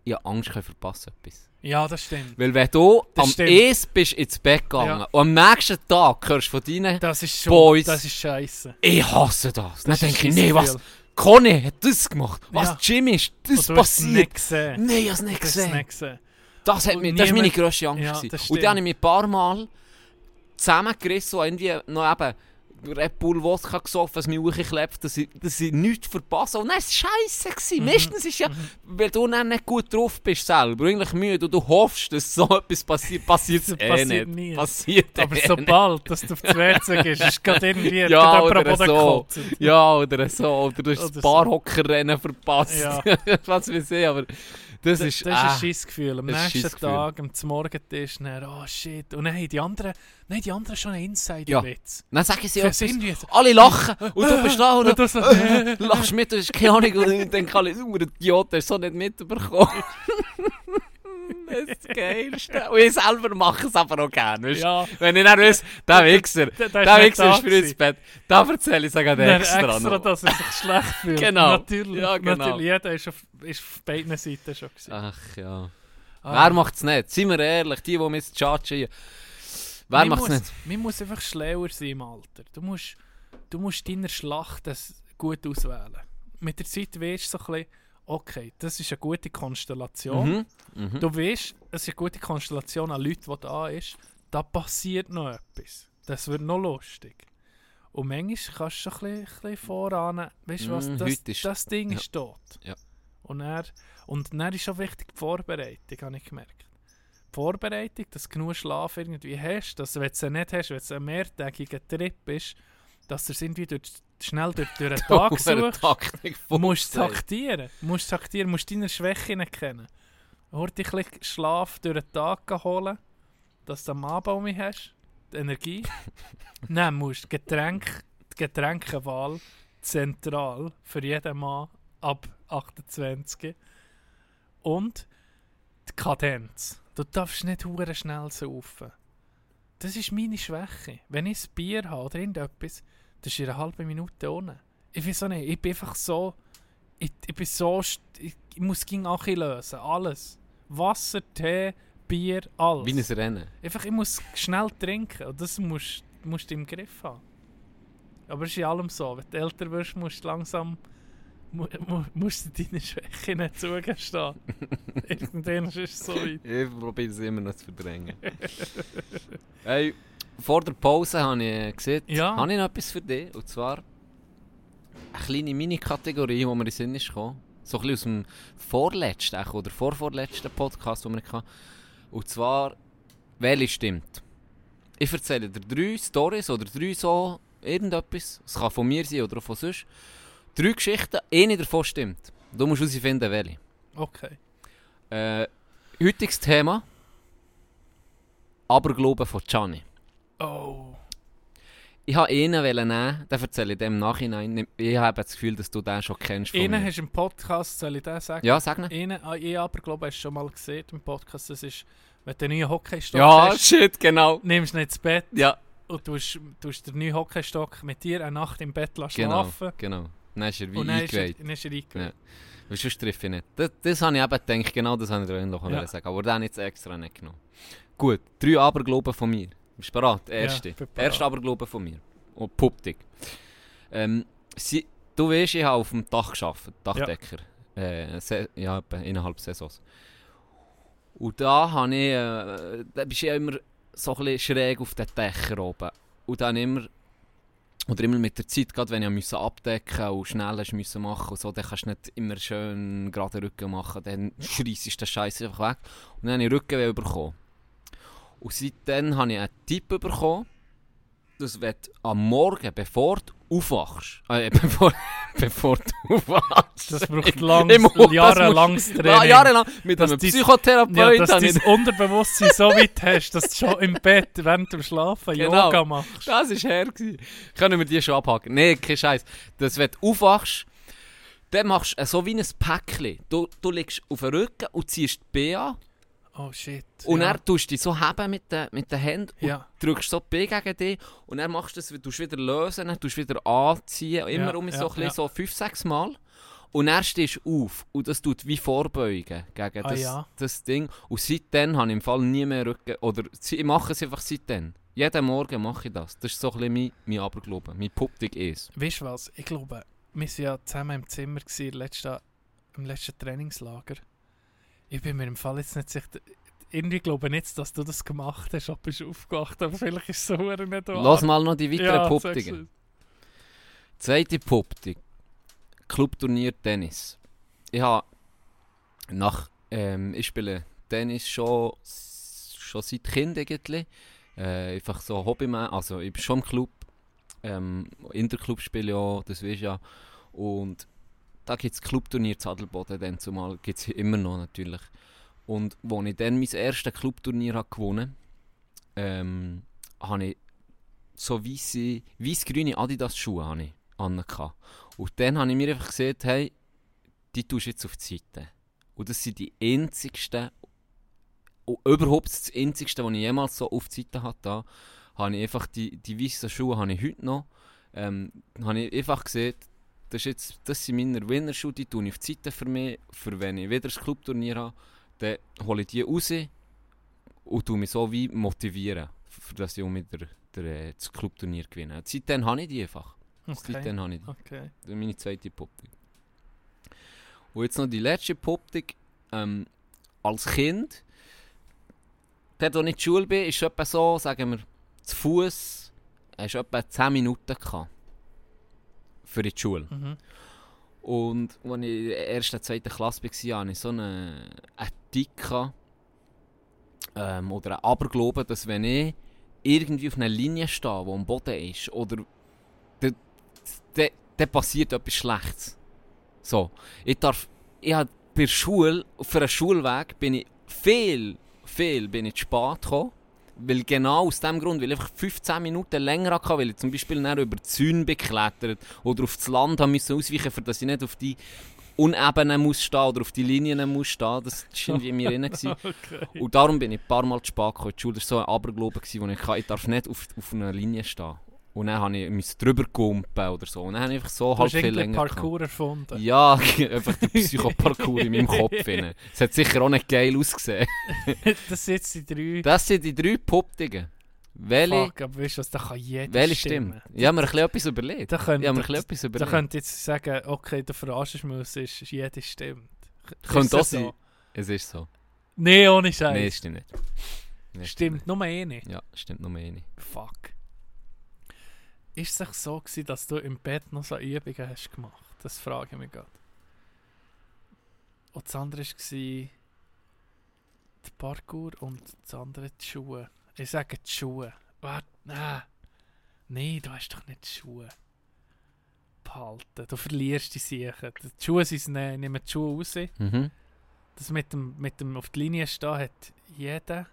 Ich habe Angst, ich verpassen etwas. Ja, das stimmt. Weil wenn du Das am stimmt. ehesten bist ins Bett gegangen Ja. und am nächsten Tag hörst du von deinen Das ist schon. Boys. Das ist scheiße. «Ich hasse das!» Dann Das ist denke ich, nee, was? Conny hat das gemacht. Was, Ja. Jimmy ist das Und du hast es passiert? nicht gesehen. Nein, ich habe es nicht Du hast es gesehen. nicht gesehen. Das, hat mich, das war meine grösste Angst. Ja, und dann habe ich mich ein paar Mal zusammengerissen und irgendwie noch eben Red Bull Wodka gesoffen, dass mich hochklebt, dass ich, dass ich nichts verpasse. Und dann war es scheisse. gewesen. Mhm. Meistens ist ja, weil du dann nicht gut drauf bist selber, eigentlich müde und du hoffst, dass so etwas passiert, passiert es Das eh passiert nie. Passiert Aber eh sobald dass du auf die WC gehst, ist gerade irgendwie Ja, oder so. Ja, oder so. Oder du hast Oder das so. Barhockerrennen verpasst. Ja. Was wir sehen, aber das, ist... das ist ah. ein Scheissgefühl. Am das ist ein nächsten. Tag, am Morgentisch, dann, oh shit. Und dann haben die anderen, nein, die anderen schon einen. Insider-Witz. Dann sagen sie etwas, alle lachen und du bist da und, du lachst mit, du hast keine Ahnung und ich denke alle, du Idiot, hast so nicht mitbekommen. das ist das Geilste. Und ich selber mache es aber auch gerne. Weißt? Ja. Wenn ich dann weiss, der Wichser, Der- der der Wichser da ist für ins gewesen. Bett, da erzähle ich sogar Dann extra, extra, noch. dass er sich schlecht fühlt. Genau. Natürlich, Ja, genau. natürlich. Jeder ist auf, ist auf beiden Seiten schon gewesen. Ach ja. Ah. Wer macht es nicht? Seien wir ehrlich, die, die mich judgen. Wer Man macht es muss- nicht? Man muss einfach schlauer sein im Alter. Du musst, du musst deine Schlacht das gut auswählen. Mit der Zeit weißt du so ein bisschen, okay, das ist eine gute Konstellation. Mhm. Mhm. Du weißt, es ist eine gute Konstellation an Leuten, die da ist. Da passiert noch etwas. Das wird noch lustig. Und manchmal kannst du so ein bisschen, bisschen voran, weißt du was, Mm, das, ist- das Ding ja. ist tot. Ja. Und dann, und dann ist auch wichtig die Vorbereitung, habe ich gemerkt. Die Vorbereitung, dass du genug Schlaf irgendwie hast, dass wenn du es nicht hast, wenn es ein mehrtägiger Trip ist, dass du es irgendwie durch, schnell durch, durch den Tag suchst. Du musst funktioniert. taktieren. Du musst taktieren, du musst deine Schwächen kennen. Hort dich ein Schlaf durch den Tag holen, dass du am Abend um mich hast, die Energie. Dann musst du Getränk, die Getränkewahl zentral für jeden Mann ab 28. Und die Kadenz. Du darfst nicht hure schnell saufen. Das ist meine Schwäche. Wenn ich ein Bier habe oder irgendetwas, das ist in einer halben Minute ohne. Ich weiß auch nicht, ich bin einfach so... Ich, ich bin so... Ich, ich muss gegen Achi lösen. Alles. Wasser, Tee, Bier, alles. Wie ein Rennen. Einfach, ich muss schnell trinken und das musst, musst du im Griff haben. Aber es ist in allem so, wenn du älter wirst, musst du langsam mu, mu, musst du deine Schwäche nicht zugestehen. Irgendwann ist es so weit. Ich probiere es immer noch zu verdrängen. hey, vor der Pause habe ich gesehen, Ja. habe ich noch etwas für dich. Und zwar eine kleine Mini-Kategorie, die mir in den Sinn ist gekommen. So ein bisschen aus dem vorletzten oder vorvorletzten Podcast, den wir hatten. Und zwar, welche stimmt. Ich erzähle dir drei Stories oder drei so irgendetwas. Es kann von mir sein oder auch von sonst. Drei Geschichten, eine davon stimmt. Du musst herausfinden, welche. Okay. Äh, heutiges Thema: Aberglauben von Gianni. Oh. Ich wollte einen nehmen, den erzähle ich dem im Nachhinein. Ich habe das Gefühl, dass du den schon kennst. Einen hast du im Podcast, soll ich den sagen? Ja, sag nicht. Einen, ah, ich aber glaube, hast du schon mal gesehen im Podcast, das ist, wenn du einen neuen Hockeystock Ja, hast, shit, genau. nimmst du nicht ins Bett Ja, und tust, tust den neuen Hockeystock mit dir eine Nacht im Bett lassen genau. schlafen. genau. Dann ist er wie Und dann ist er, eingeweiht. dann ist er eingeweiht. Weil sonst treffe ich nicht. Das, das habe ich eben gedacht, genau das habe ich dir noch Ja. sagen. Aber den habe ich jetzt extra nicht genommen. Gut, drei Aberglauben von mir. Bist du bereit? Der erste. bin Der erste Aberglaube von mir. Und Puppdig. Ähm, sie, du weißt, ich habe auf dem Dach gearbeitet, Dachdecker. Äh, se, ja, etwa innerhalb Saisons. Und da habe ich, äh, da bist du ja immer so ein bisschen schräg auf den Dächern oben. Und dann immer, oder immer mit der Zeit, gerade wenn ich musste abdecken und schnell müssen machen und so, dann kannst du nicht immer schön gerade Rücken machen, dann schreissest du den Scheiß einfach weg. Und dann habe ich Rückenweh bekommen. Und seitdem habe ich einen Tipp bekommen, dass wenn du am Morgen, bevor du aufwachst, äh, bevor, bevor du aufwachst, Das braucht im- lang, im Mund, das jahrelanges Training. Ja, jahrelang mit Dass einem dies- Psychotherapeut. Ja, dass ich- dein Unterbewusstsein so weit hast, dass du schon im Bett während dem Schlafen Genau. Yoga machst. Das war her. gewesen. Können wir die schon abhaken? Nein, kein Scheiß. Dass wenn du aufwachst, dann machst du so wie ein Päckchen. Du, du liegst auf dem Rücken und ziehst die an. Oh shit. Und ja. dann tust du dich so heben mit den, mit den Händen und Ja. drückst so Beine gegen dich. Und dann machst du das, tust wieder lösen, dann tust du wieder anziehen. Immer Ja, um so ja, ein bisschen, so fünf, sechs Mal. Und dann stehst du auf und das tut wie vorbeugen gegen Ah, das, ja. das Ding. Und seitdem habe ich im Fall nie mehr Rücken. Oder sie- ich mache es einfach seitdem. Jeden Morgen mache ich das. Das ist so ein bisschen mein, mein Aberglauben. Mein Puppdig ist. Weißt du was? Ich glaube, wir waren ja zusammen im Zimmer gewesen, letzten, im letzten Trainingslager. Ich bin mir im Fall jetzt nicht sicher. Irgendwie glaube ich nicht, dass du das gemacht hast, ob du aufgewacht aber vielleicht ist es so nicht wahr. Lass mal noch die weiteren Ja, Puppdigen. sag's Zweite Puppdig. Clubturnier Tennis. Ich habe nach, ähm, ich spiele Tennis schon, schon seit Kind eigentlich. Äh, einfach so Hobby, also ich bin schon im Club. Ähm, Interclub spiele ich auch, das weißt du ja. Und da gibt es Clubturnier zu Adelboden, dann zumal gibt es immer noch natürlich. Und als ich dann mein erstes Clubturnier habe gewonnen ähm, habe ich so weisse, weiss-grüne Adidas-Schuhe habe angehabt. Und dann habe ich mir einfach gesagt, hey, die tust du jetzt auf die Seite. Und das sind die einzigsten, überhaupt das einzigste, was ich jemals so auf die Seite hatte, habe ich einfach die, die weißen Schuhe habe ich heute noch. Ähm, habe ich einfach gesehen, das, ist jetzt, das sind meine Winnerschuhe, die tue ich auf die Seite für mich, für wenn ich wieder das Clubturnier habe, dann hole ich die raus und tue mich so wie motivieren, für dass ich auch wieder der, äh, das Clubturnier gewinne. Seitdem habe ich die einfach. Okay. Seitdem habe ich die. okay. Das ist meine zweite Poptik. Und jetzt noch die letzte Poptik. Ähm, als Kind, dort, wo ich in der Schule bin, ist es etwa so, sagen wir, zu Fuß, hast du etwa 10 Minuten gehabt. Für die Schule. Mhm. Und als ich in der ersten, zweiten Klasse war, hatte ich so Tick gehabt, ähm, oder einen Aberglauben, dass wenn ich irgendwie auf einer Linie stehe, die am Boden ist, oder dann da, da passiert etwas Schlechtes. So, ich darf, ich habe bei der Schule, für einen Schulweg bin ich viel, viel bin ich zu spät gekommen. Weil genau aus dem Grund, weil ich einfach 15 Minuten länger hatte, weil ich zum Beispiel über die Zäune beklettert oder auf das Land haben müssen ausweichen, für dass ich nicht auf die Unebenen muss stehen oder auf die Linien muss stehen. Das war irgendwie in mir drin. Okay. Und darum bin ich ein paar Mal zu spät gekommen. Die Schule war so ein Aberglaube, wo ich, kann, ich darf nicht auf, auf einer Linie stehen. Und dann habe ich mich drüber gumpen oder so. Und dann habe ich einfach so halb viel länger gehabt. Parkour erfunden. Ja, einfach der Psychoparcours in meinem Kopf. rein. Es hat sicher auch nicht geil ausgesehen. das sind jetzt die drei. Das sind die drei Poptigen. Welche, Fuck, aber weißt du was, da kann jeder welche stimmen. stimmt? Ich habe mir ein bisschen etwas überlegt. Da Ich könnte, habe mir ein bisschen etwas da könnte jetzt sagen, okay, der verarschst muss, ist, ist jede stimmt. Könnte auch das sein. Es ist so. Nee, ohne Scheiß. Nein, es stimmt nicht. Nein, Stimmt, nur eine. nicht. Ja, stimmt nur eine. Fuck. Ist es so gewesen, dass du im Bett noch so Übungen hast gemacht? Das frage ich mich gerade. Und das andere war der Parkour und das andere die Schuhe. Ich sage die Schuhe. Warte, nein. Nein, du hast doch nicht die Schuhe. Behalten. Du verlierst die Sachen. Die Schuhe sind ne, nehmen die Schuhe raus. Mhm. Das mit dem, mit dem auf die Linie stehen hat jeder.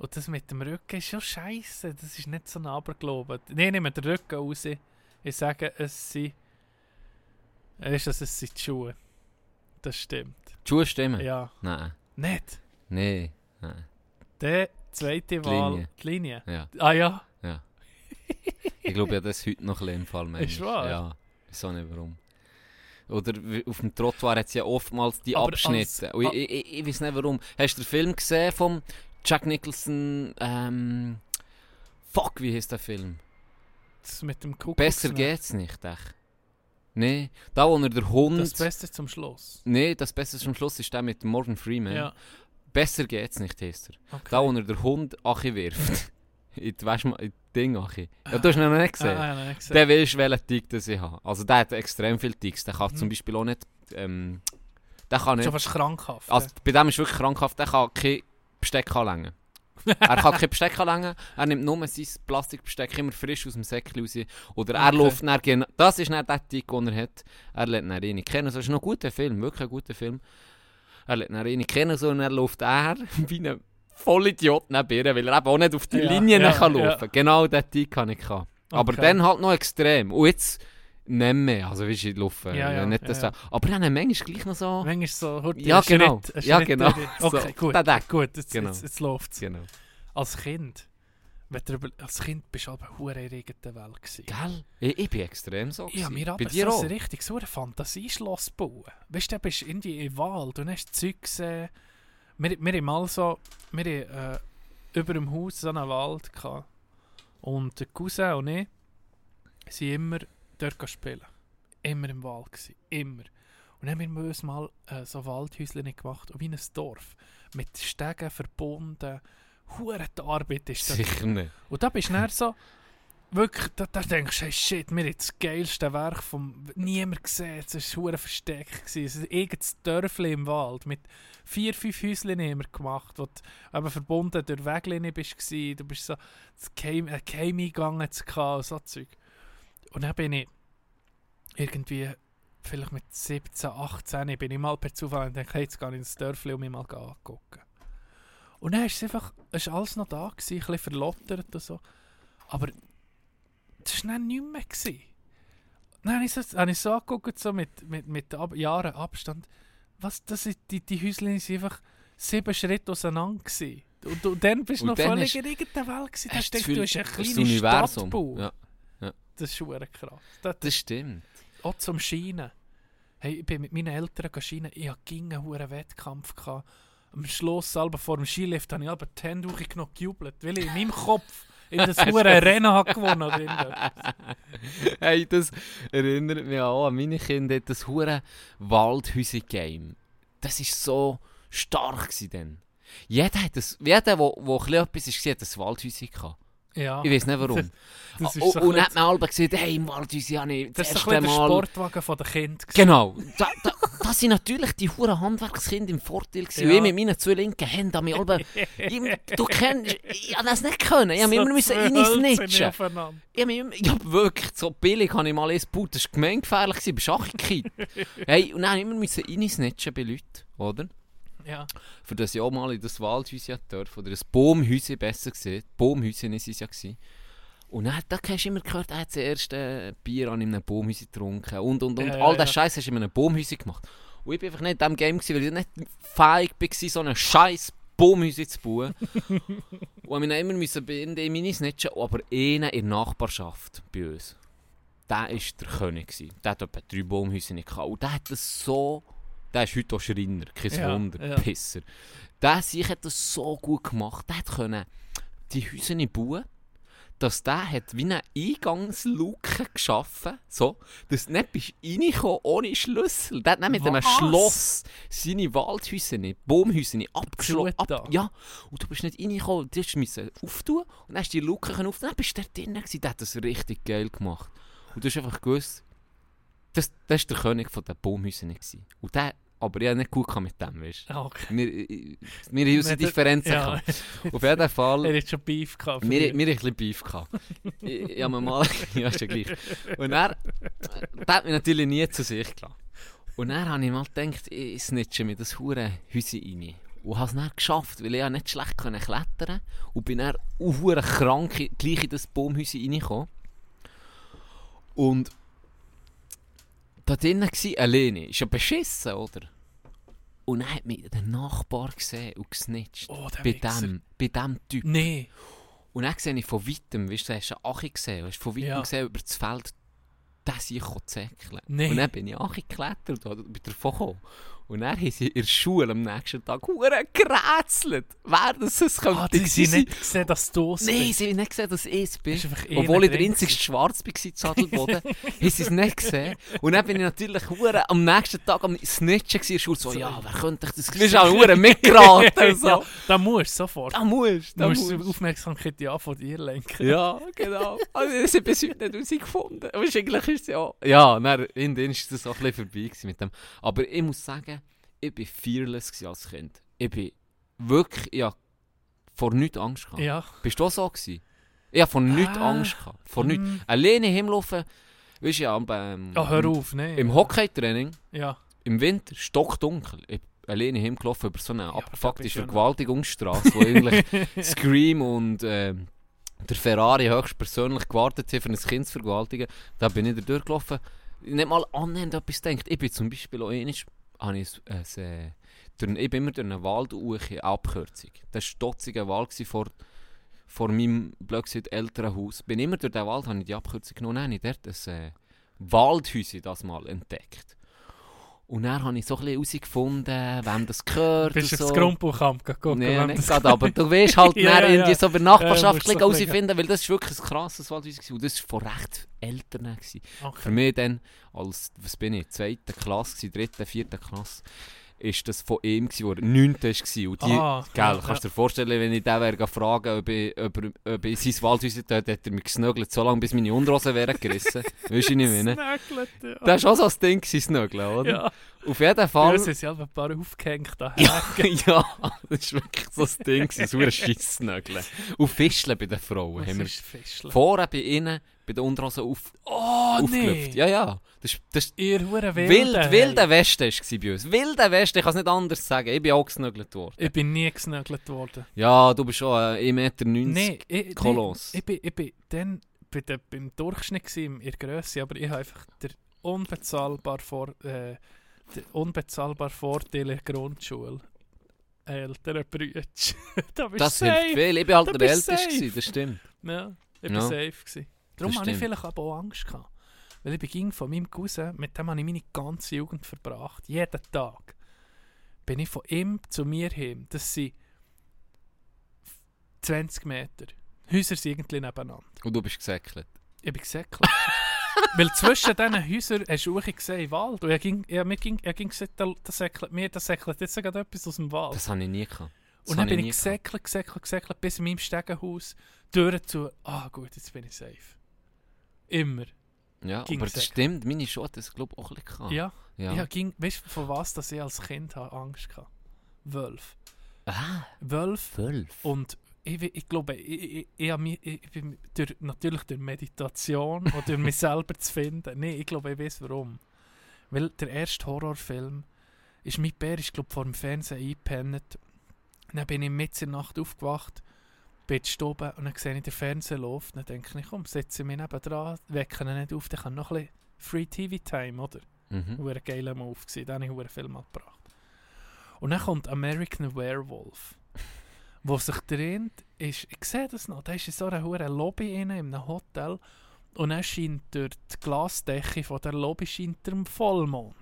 Und das mit dem Rücken ist schon scheiße. Das ist nicht so ein Aberglaube. Nein, nehmen den Rücken raus. Ich sage, es sind. Weißt du, es sind die Schuhe. Das stimmt. Die Schuhe stimmen? Ja. Nein. Nicht. Nein. Nein. Der zweite Wahl. Linie. Die Linie. Ja. Ah ja. Ich glaube, ja, das heute noch im Fall. manchmal. Ist wahr? Ja. Ich weiß auch nicht warum. Oder auf dem Trottoir hat es ja oftmals die Aber Abschnitte. als- ich, ich, ich weiß nicht warum. Hast du den Film gesehen vom Jack Nicholson? Ähm, fuck, wie heißt der Film? Das mit dem Kuckuck. Besser geht's nicht, echt. Nee, da wo er der Hund. Das Beste zum Schluss. nee, das Beste zum Schluss ist der mit Morgan Freeman. Ja. Besser geht's nicht, heißt er. Okay. Da wo er der Hund Achi wirft. in die Wäschma in die Ding Achi. Ja, du hast ihn noch nicht gesehen. Ah, ja, nicht gesehen. Der weisst, welchen Tick das ich habe. Also der hat extrem viele Ticks. Der kann Mhm. zum Beispiel auch nicht... Ähm, der kann nicht... Schon fast krankhaft. Also bei dem ist wirklich krankhaft, der kann kein Besteck anlängen. er kann kein Besteck anlängen, er nimmt nur sein Plastikbesteck immer frisch aus dem Säckchen raus. Oder er Okay. läuft dann genau... Das ist dann der Tick, den er hat. Er lernt dann rein kennen. Das ist noch ein guter Film, wirklich ein guter Film. Er lernt dann rein kennen so, und er läuft er wie ein Vollidiot neben ihr, weil er eben auch nicht auf die Ja, Linien ja, kann ja. laufen Genau den Tick kann ich gehabt. Aber Okay. dann halt noch extrem. Und jetzt nicht mehr. Also wie ich laufen. Ja, ja, nicht das ja, ja. Aber dann haben manchmal gleich noch so... Manchmal so, hurt Ja, genau. Schritt, Ja, Schritt genau. Okay, gut. Deck. Gut, jetzt, Genau. jetzt, jetzt läuft es. Genau. Als Kind, wenn du als kind bist du aber hure in der Welt gewesen. Gell? Ich, ich bin extrem so. Ja, mir aber dir so auch? richtig so ein Fantasieschloss bauen. Weißt du, du bist irgendwie im Wald und hast Zeug gesehen. Wir, wir haben mal so, wir haben, äh, über dem Haus so einen Wald gehabt. Und der Cousin und ich sind immer dort spielen. Immer im Wald gewesen. Immer. Und dann haben wir uns mal äh, so Waldhäuschen gemacht, wie ein Dorf. Mit Stegen verbunden. Hure die Arbeit ist das. Sicher nicht. Und da bist du dann so, wirklich, da, da denkst du, hey shit, wir haben das geilste Werk vom niemand gesehen, es war ein versteckt. gewesen. Es ist ein eigenes Dörfli im Wald mit vier, fünf Häuschen haben wir gemacht, wo du eben verbunden durch Weglinien bist du bist so das Keim, äh, eingegangen zu und so Zeug. Und dann bin ich irgendwie, vielleicht mit 17, 18, bin ich mal per Zufall und hey, jetzt gehe ich ins Dörfli und mich mal angucken. Und dann ist es einfach, es ist alles noch da gewesen, ein bisschen verlottert und so. Aber das war dann nicht mehr. Gewesen. Dann habe ich so, habe ich so angeguckt, so mit, mit, mit Ab Jahren Abstand. Was, das ist, die, die Häuschen sind einfach sieben Schritte auseinander gewesen. Und, und dann bist du noch völlig in irgendeiner Welt gewesen. Da Hast denkst du, du hast eine das kleine Universum. Stadtbau. Ja, Das ist schon krass. Das, das stimmt. auch zum Schienen. Hey, ich bin mit meinen Eltern geschienen. Ich hatte einen hohen Wettkampf. Gehabt. Am Schluss, selber vor dem Skilift, habe ich aber die Hände hochgenommen gejubelt, weil ich in meinem Kopf in das hohe Rennen habe gewonnen hey, das erinnert mich auch an meine Kinder, das hure Waldhäuser-Game. Das war so stark dann. Jeder hat das, jeder, wo, wo etwas ist, hat ein Waldhäuser gehabt. Ja, Ich weiß nicht warum. das ist und so dann hat man alle gesagt, hey, im Waldhäuser habe ich das das ist so bisschen der Mal... Sportwagen von den Kindern. Genau. Da, da, da sind natürlich die huren Handwerkskinder im Vorteil gewesen. Ja. Ja. Ich mit meinen zwei linken Händen an mich alle... ich, Du kennst... Ich habe das nicht können. Ich habe mich immer müssen reinsnitchen. Ich habe immer... Ja, wirklich, so billig habe ich mal eins gebaut. Das war gemeingefährlich, bist Schachkid. hey, und dann habe ich immer reinsnitchen bei Leuten, oder? Ja. Für das ich auch mal in das Waldhäuschen durfte. Oder ein Baumhäuschen besser gesehen. Baumhäuschen ist es ja gewesen. Und dann, da hast du immer gehört, er hat das erste Bier an einem Baumhäuschen getrunken und und und. Ja, ja, All das ja. Scheiß hast du in einem Baumhäuschen gemacht. Und ich bin einfach nicht in diesem Game, gewesen, weil ich nicht fähig war, so einen scheiß Baumhäuschen zu bauen. und wir immer müssen in meine Snitchen, aber einer in der Nachbarschaft bei uns, der war der König. Gewesen. Der hat etwa drei Baumhäuser nicht gehabt. Und der hat das so... Der ist heute auch Schreiner, kein Ja, Wunder, ja. Pisser. Der sich hat das so gut gemacht. Der hat können die Häuser nicht bauen, dass der hat wie eine Eingangsluke geschaffen, so, dass du nicht bist reingekommen ohne Schlüssel. Der hat mit einem? Schloss seine Waldhäuser nicht, Baumhäuser nicht abgeschlossen. Ab, ja, und du bist nicht reingekommen, du musst auftun und dann hast du die Luke auftun, dann bist du dort drin gewesen. Der hat das richtig geil gemacht. Und du hast einfach gewusst, das, das war der König von den Baumhäusern. gewesen. Und der, aber ich habe nicht gut mit dem, weißt du. Okay. Wir, wir, wir haben unsere Nicht- Differenzen ja. gehabt. Auf jeden Fall... Er hat schon Beef gehabt. Wir, wir hatten ein bisschen Beef. Gehabt. ich, ich habe mir mal... ja, ist ja gleich. Und er... Der hat mich natürlich nie zu sich gelassen. Und dann habe ich mal gedacht, ich snitche mir das hure Häuschen rein. Und habe es dann geschafft, weil ich ja nicht schlecht können klettern Und bin dann auch krank gleich in das Baumhäuschen reingekommen. Und... Da drinnen war alleine. Ist ja beschissen, oder? Und dann hat mich der Nachbar gesehen und gesnitcht. Oh, der bei Wichser. dem, bei dem Typ. Nee. Und dann sehe ich von weitem, weißt du, hast du einen Achi gesehen, hast du von weitem Ja. gesehen über das Feld, der sich zäckeln. Nee. Und dann bin ich Achi geklettert und bin davon gekommen. Und dann haben sie in der Schule am nächsten Tag hure gerätselt, wer das es könnte Ah, die gewesen sind nicht gesehen, dass du es Nein, sie haben nicht gesehen, dass ich es bin. Ist eh Obwohl ich der einzige Schwarz war in Zadelboden, haben sie es nicht gesehen. Und dann bin ich natürlich hure am nächsten Tag am Snitchen in der Schule. So, ja, wer könnte ich das... Du bist auch hure mitgeraten. So. ja, da musst du sofort. Da musst Du da musst musst die Aufmerksamkeit ja von dir lenken. Ja, genau. Also, das habe bis heute nicht herausgefunden. Aber eigentlich ist es ja... Ja, dann, in denen war das auch ein bisschen vorbei mit dem. Aber ich muss sagen, ich war fearless als Kind. Ich bin wirklich... Ich vor nichts Angst gehabt. Ja. Bist du auch so gewesen? Ich habe vor nichts Ah, Angst gehabt. Vor nichts. mm. Alleine hinlaufen... Weißt du ja, beim... Oh, hör auf, nein. Im Hockeytraining, Ja. im Winter, stockdunkel. Ich bin alleine hingelaufen über so eine abgefuckte ja noch- Vergewaltigungsstraße, wo eigentlich Scream und ähm, der Ferrari höchstpersönlich gewartet haben, für ein Kind zu vergewaltigen. Da bin ich da durchgelaufen. Nicht mal annähernd etwas denkt. Ich bin zum Beispiel auch habe ich, ein, äh, durch, ich bin immer durch einen Wald durch, eine Abkürzung. Das war ein stotziger Wald vor, vor meinem blödsinn Elternhaus. Bin immer durch den Wald, habe ich die Abkürzung genommen, habe ich dort ein äh, Waldhäuschen das mal entdeckt. Und dann habe ich so ein bisschen herausgefunden, wem das gehört Bist du und aufs so. Grundbuchamt Nee, wenn nicht gerade, aber du weißt halt Ja, ja, irgendwie so der Nachbarschaft Ja, so herausfinden, weil das war wirklich ein krasses Waldhaus gewesen. und das war von recht Eltern. Gewesen. Für Okay. mich dann, als, was bin ich, zweite Klasse, dritte, vierte Klasse, ist das von ihm, gewesen, wo er neunte war. Und die, Ah, gell, ja, kannst du ja. dir vorstellen, wenn ich den wäre fragen, ob ich, ob, ob ich sein Waldhaus dort, hätte er mich gesnögelt, so lange bis meine Unterhose wären gerissen. weißt du, ich meine? Ja. Das war auch so ein Ding, gewesen, Snögeln, oder? Ja. Auf jeden Fall... sind sie halt ein paar aufgehängt da. Ja, ja, das war wirklich so ein Ding, so ein Scheissnögeln. Und Fischeln bei den Frauen Was haben wir ist Fischl? vorne bei ihnen, bei den Unterhosen auf, Oh, aufgelüpft. nee. Ja, ja. Das, das Ihr hure wild, Wilde. wilder Westen war bei uns. Wilder Westen, ich kann es nicht anders sagen. Ich bin auch gesnögelt worden. Ich bin nie gesnögelt worden. Ja, du bist schon äh, 1,90 Meter. Nee, ich, Koloss. nee, ich, bin, ich bin dann bei der, beim Durchschnitt in der Grösse, aber ich habe einfach der unbezahlbar, vor, äh, der unbezahlbar Vorteil in der Grundschule. Ältere Brüder. da Das hilft viel. Ich bin halt der Älteste, das stimmt. Ja, ich bin Ja. safe gewesen. Darum Das hatte ich vielleicht aber auch Angst. Gehabt. Weil ich beging von meinem Cousin, mit dem habe ich meine ganze Jugend verbracht. Jeden Tag. Bin ich von ihm zu mir hin. Das sind 20 Meter. Häuser sind irgendwie nebeneinander. Und du bist gesäckelt. Ich bin gesäckelt. Weil zwischen diesen Häusern hast du auch gesehen, Wald. Und er ging, er, mir ging, er ging gesagt, da, da säckelt mir, da säckelt jetzt gerade etwas aus dem Wald. Das habe ich nie gehabt. Das Und dann habe bin ich gesäckelt, gesäckelt, gesäckelt, bis in meinem Stegenhaus, Türen zu, ah gut, jetzt bin ich safe. Immer. Ja, ging aber das stimmt. Meine Schule hat das, glaube ich, auch ein bisschen. Ja, Ja. ja. ging, weißt du, von was dass ich als Kind habe Angst hatte? Wölf. Ah, Wölf. fünf. Und ich, ich glaube, ich, ich, ich, ich, ich bin durch, natürlich durch Meditation oder durch mich selber zu finden. Nein, ich glaube, ich weiß warum. Weil der erste Horrorfilm ist mit Bär, ist glaube vor dem Fernsehen eingepennt. Dann bin ich mitten in der Nacht aufgewacht, bin in die Stube und dann sehe ich den Fernseher läuft. Dann denke ich, komm, setze ich mich neben dran, wecke ihn nicht auf, dann kann noch ein bisschen Free TV Time, oder? Mhm. War geiler Move gewesen, den habe ich einen Film mal gebracht. Und dann kommt American Werewolf, wo sich dreht, ist, ich sehe das noch, da ist in so einer hohen Lobby in einem Hotel und dann scheint durch die Glasdecke von der Lobby scheint der Vollmond.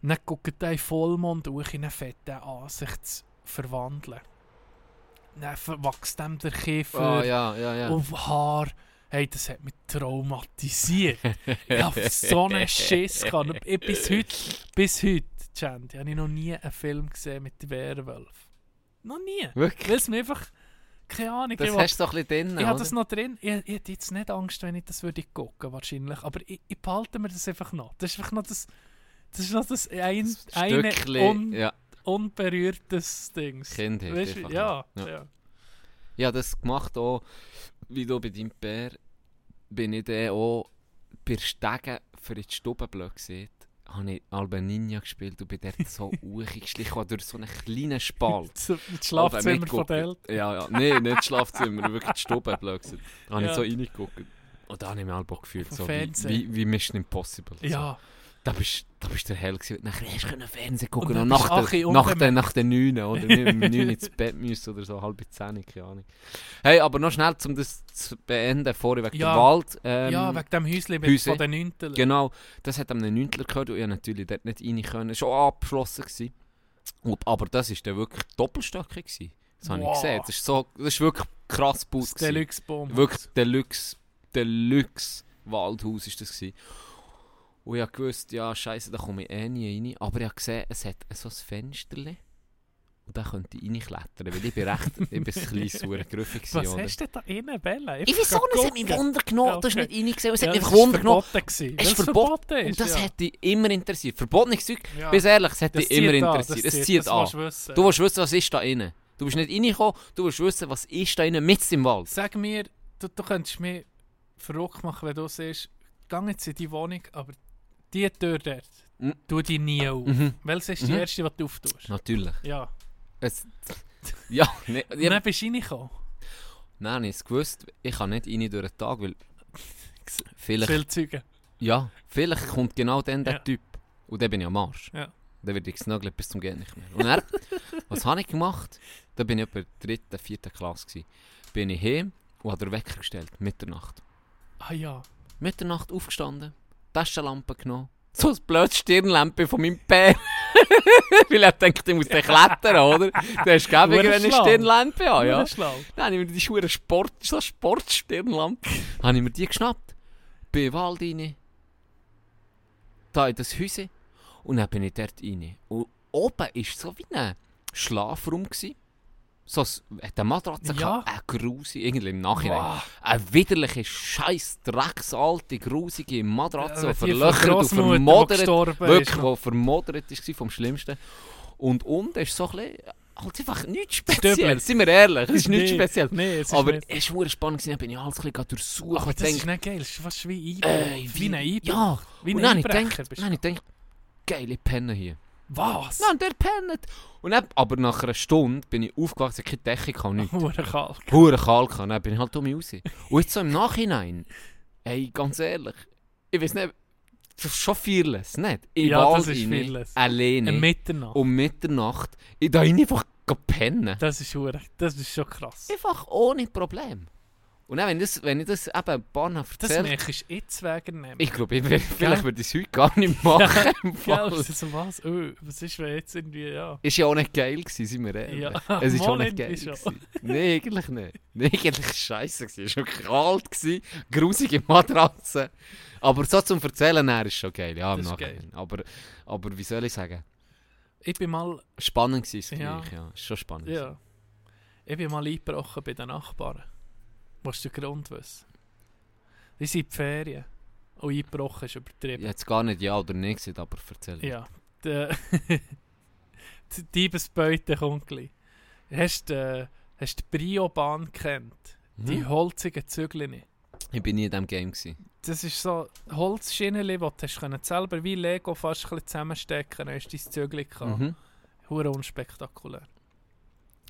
Und dann guckt der Vollmond durch in einen fetten an, sich zu verwandeln. Dann wächst dem der Kiefer Ah, ja, ja, ja. auf Haar. Hey, das hat mich traumatisiert. ich habe so einen Schiss gehabt. Ich, bis heute, bis heute, Chandy, habe ich noch nie einen Film gesehen mit Werwolf. Noch nie. Wirklich? Weil es mir einfach, keine Ahnung, Das ich, hast du doch ein bisschen drin, ich habe das noch drin. Ich, ich hätte jetzt nicht Angst, wenn ich das würde gucken, wahrscheinlich. Aber ich, ich behalte mir das einfach noch. Das ist einfach noch das, das ist noch das ein, eine Stückchen, un, ja, unberührtes Ding. Kindheit. Weißt einfach ja, ja. ja. Ich habe das gemacht auch, wie du bei deinem Bär, bin ich dann auch bei der Stege für die Stube blöd gesehen. Habe ich Alba Ninja gespielt und bin dort so hochgeschlichen durch so einen kleinen Spalt. Das Schlafzimmer von mitgucken. der Eltern. Ja, ja. Nein, nicht das Schlafzimmer, wirklich die Stube blöd gesehen. Da habe Ja. ich so reingeguckt. Und da habe ich mich auch gefühlt, so wie, wie, wie Mission Impossible. So. Da bist, da bist du der Hell gewesen. Nachher hast du können Fernsehen gucken Und und, nach, der, Achi nach, der, nach der 9 oder nicht um 9 ins Bett müssen oder so, halb zehn, keine Ahnung. Hey, aber noch schnell, um das zu beenden, vorher wegen Ja. dem Wald. Ähm, ja, wegen dem Häuschen Häuschen. von den Neunteln. Genau, das hat am Neuntel gehört und ich natürlich dort nicht rein können. Schon abgeschlossen gewesen. Aber das war dann wirklich doppelstöckig gewesen. Das habe ich Wow. gesehen. Das ist, so, das ist wirklich krass Bus. Deluxe-Bomb. Wirklich Deluxe, Deluxe Waldhaus ist das gewesen. Und ich habe gewusst, ja, scheiße, da komme ich eh nie rein. Aber ich habe gesehen, es hat so ein Fensterchen. Und da könnte ich reinklettern, weil ich bin recht, ich bin ein kleines Was oder? hast du da innen Bella? Ich weiß auch nicht, es hat mich Wunder genommen, du hast Okay. nicht reingesehen, es hat Ja, mich das einfach Wunder genommen. verboten gewesen. Es ist verboten. ist. Und das ja. hat dich immer interessiert. Verbotenes Zeug, Ja. bis ehrlich, es hat Das dich immer interessiert. das es zieht das an. wissen. Du willst wissen, was ist da innen. Du bist nicht reingekommen, du willst wissen, was ist da innen, mit im Wald. Sag mir, du, du könntest mich verrückt machen, wenn du siehst, geh jetzt in die Wohnung, aber die Tür dort, Mhm. tu die nie auf. Mhm. Welches ist die Mhm. erste, die du auftust? Natürlich. Ja. Es, ja, ne, ja, dann bist du reingekommen. nein, ich gewusst, ich kann nicht rein durch den Tag, weil vielleicht, Viele Zeugen. ja, vielleicht kommt genau dann der Ja. Typ. Und dann bin ich am Arsch. Ja. Dann werde ich gesnuggelt bis zum Gehen nicht mehr. Und er, was habe ich gemacht? Da bin ich etwa dritten, vierten Klasse gewesen. Bin ich heim und habe den Wecker gestellt, Mitternacht. Ah ja. Mitternacht aufgestanden, Taschenlampe genommen, so ein blödes Stirnlampe von meinem Bär. Weil er denkt, ich muss den klettern, oder? Dann hast du gäbe eine. Stirnlampe an, ja. Dann habe ich mir die Schuhe Sport, so eine Sportstirnlampe, habe ich mir die geschnappt, bin in den Wald rein, da in das Häuschen und dann bin ich dort rein. Und oben war so wie ein Schlafraum. Gewesen. So ein- hat eine Matratze Ja. gehabt, eine grusige, irgendwie im Nachhinein. Wow. Eine widerliche, scheiß, drecksalte, grusige Matratze, Ja, die verlöchert und vermodert, ist wirklich, die vermodert war vom Schlimmsten. Und unten ist so ein bisschen, halt einfach nichts. Spezielles, sind wir ehrlich, es ist nichts Nee, Spezielles. Nee, es ist Aber nicht. es war spannend, gewesen, bin ich alles ein bisschen durchsuchen Aber das ist denke, nicht geil. Das ist fast wie Einbruch. ey, wie ein Einbruch. Ja, Wie ein Einbrecher habe ich gedacht, geil, ich penne hier. Was? Nein, der pennt. Und dann, aber nach einer Stunde bin ich aufgewacht, es keine Decke, nichts. Hure kalt. Hure kalt gehabt, dann bin ich halt um mich raus. Und jetzt so im Nachhinein, ey, ganz ehrlich, ich weiß nicht, das ist schon fearless, nicht? Ich Ja, das ist fearless. Alleine, Ein Mitternacht. um Mitternacht, ich da einfach pennen. Das ist hure. Das ist schon krass. Einfach ohne Problem. Und dann, wenn, das, wenn ich das eben Mal Das erzähle, möchtest du jetzt wegnehmen. ich glaube, ich, will- vielleicht würde ich es heute gar nicht machen. im Gell, Fall. das ist so was? Oh, was ist, wenn jetzt irgendwie, ja. Ist ja auch nicht geil gewesen, sind wir ehrlich. Ja, es ist auch nicht geil gewesen. Nee, eigentlich nicht. Nee, eigentlich scheisse gewesen. Es war schon kalt, gewesen, grusige Matratze. Aber so zum Erzählen her ist schon geil. Ja, im Das Nachhinein. Aber, aber wie soll ich sagen? Ich bin mal, Spannend es Ja. gleich, ja. Ist schon spannend. ja. Ich bin mal eingebrochen bei den Nachbarn. Musst du den Grund wissen? Die sind in die Ferien. Und eingebrochen ist übertrieben. es gar nicht ja oder nicht gesagt, aber erzähl. Ja. Die Diebesbeute kommt gleich. Hast du äh, die Brio-Bahn kennt? Die Mhm. holzigen Zügel. Ich bin nie in diesem Game. Gewesen. Das ist so Holzschienen, die du hast selber wie Lego fast ein bisschen zusammenstecken Dann hast du dein Zügel gehabt. Mhm. Hure unspektakulär.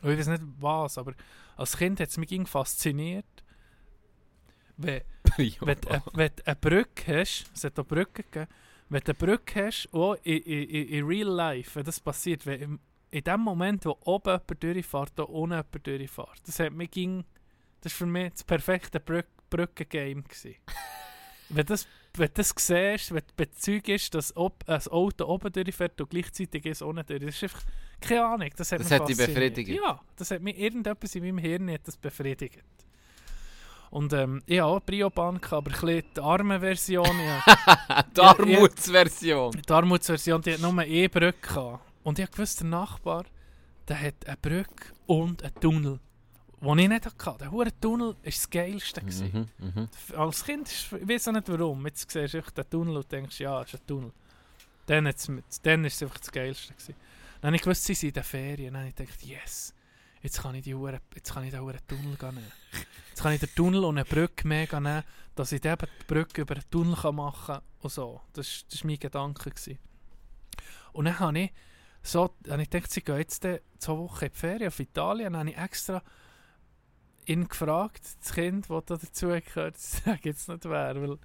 Und ich weiß nicht was, aber als Kind hat es mich fasziniert, wenn, wenn, du eine- wenn du eine Brücke hast, es hat auch Brücken gegeben, wenn du eine Brücke hast, auch in, in, in, real life, wenn das passiert, wenn im, in dem Moment, wo oben jemand durchfährt, da unten jemand durchfährt, das hat mich ging, das war für mich das perfekte Brück, Brückengame wenn, das, wenn du das siehst, wenn du bezeugst, dass ob, ein Auto oben durchfährt und gleichzeitig ist es unten durch, das ist einfach, keine Ahnung, das hat Das hat dich befriedigt? Ja, das hat mich, irgendetwas in meinem Hirn hat das befriedigt. Und ähm, ich habe auch gehabt, aber ein die arme Version, ja. Die Armutsversion. Die Armutsversion, die hat nur eine Brücke. Und ich gewusst, der Nachbar, der hat eine Brücke und einen Tunnel. Den ich nicht hatte. Der hure Tunnel war das Geilste. Mhm, mhm. Als Kind, ich weiß auch nicht warum, jetzt siehst du den Tunnel und denkst, ja, es ist ein Tunnel. Dann, ist es einfach das Geilste. Gewesen. Dann habe ich gewusst, sie sind in den Ferien. Dann habe ich gedacht, yes, jetzt kann ich, die hure, jetzt kann ich den hure Tunnel nehmen. Jetzt kann ich den Tunnel und eine Brücke mehr nehmen, dass ich eben die Brücke über den Tunnel machen kann. Und so. Das war mein Gedanke. Gewesen. Und dann habe ich, so, habe ich gedacht, sie gehen jetzt zwei Wochen in die Ferien auf Italien. Dann habe ich extra ihn gefragt, das Kind, das da dazu gehört, ich sage jetzt nicht wer. Weil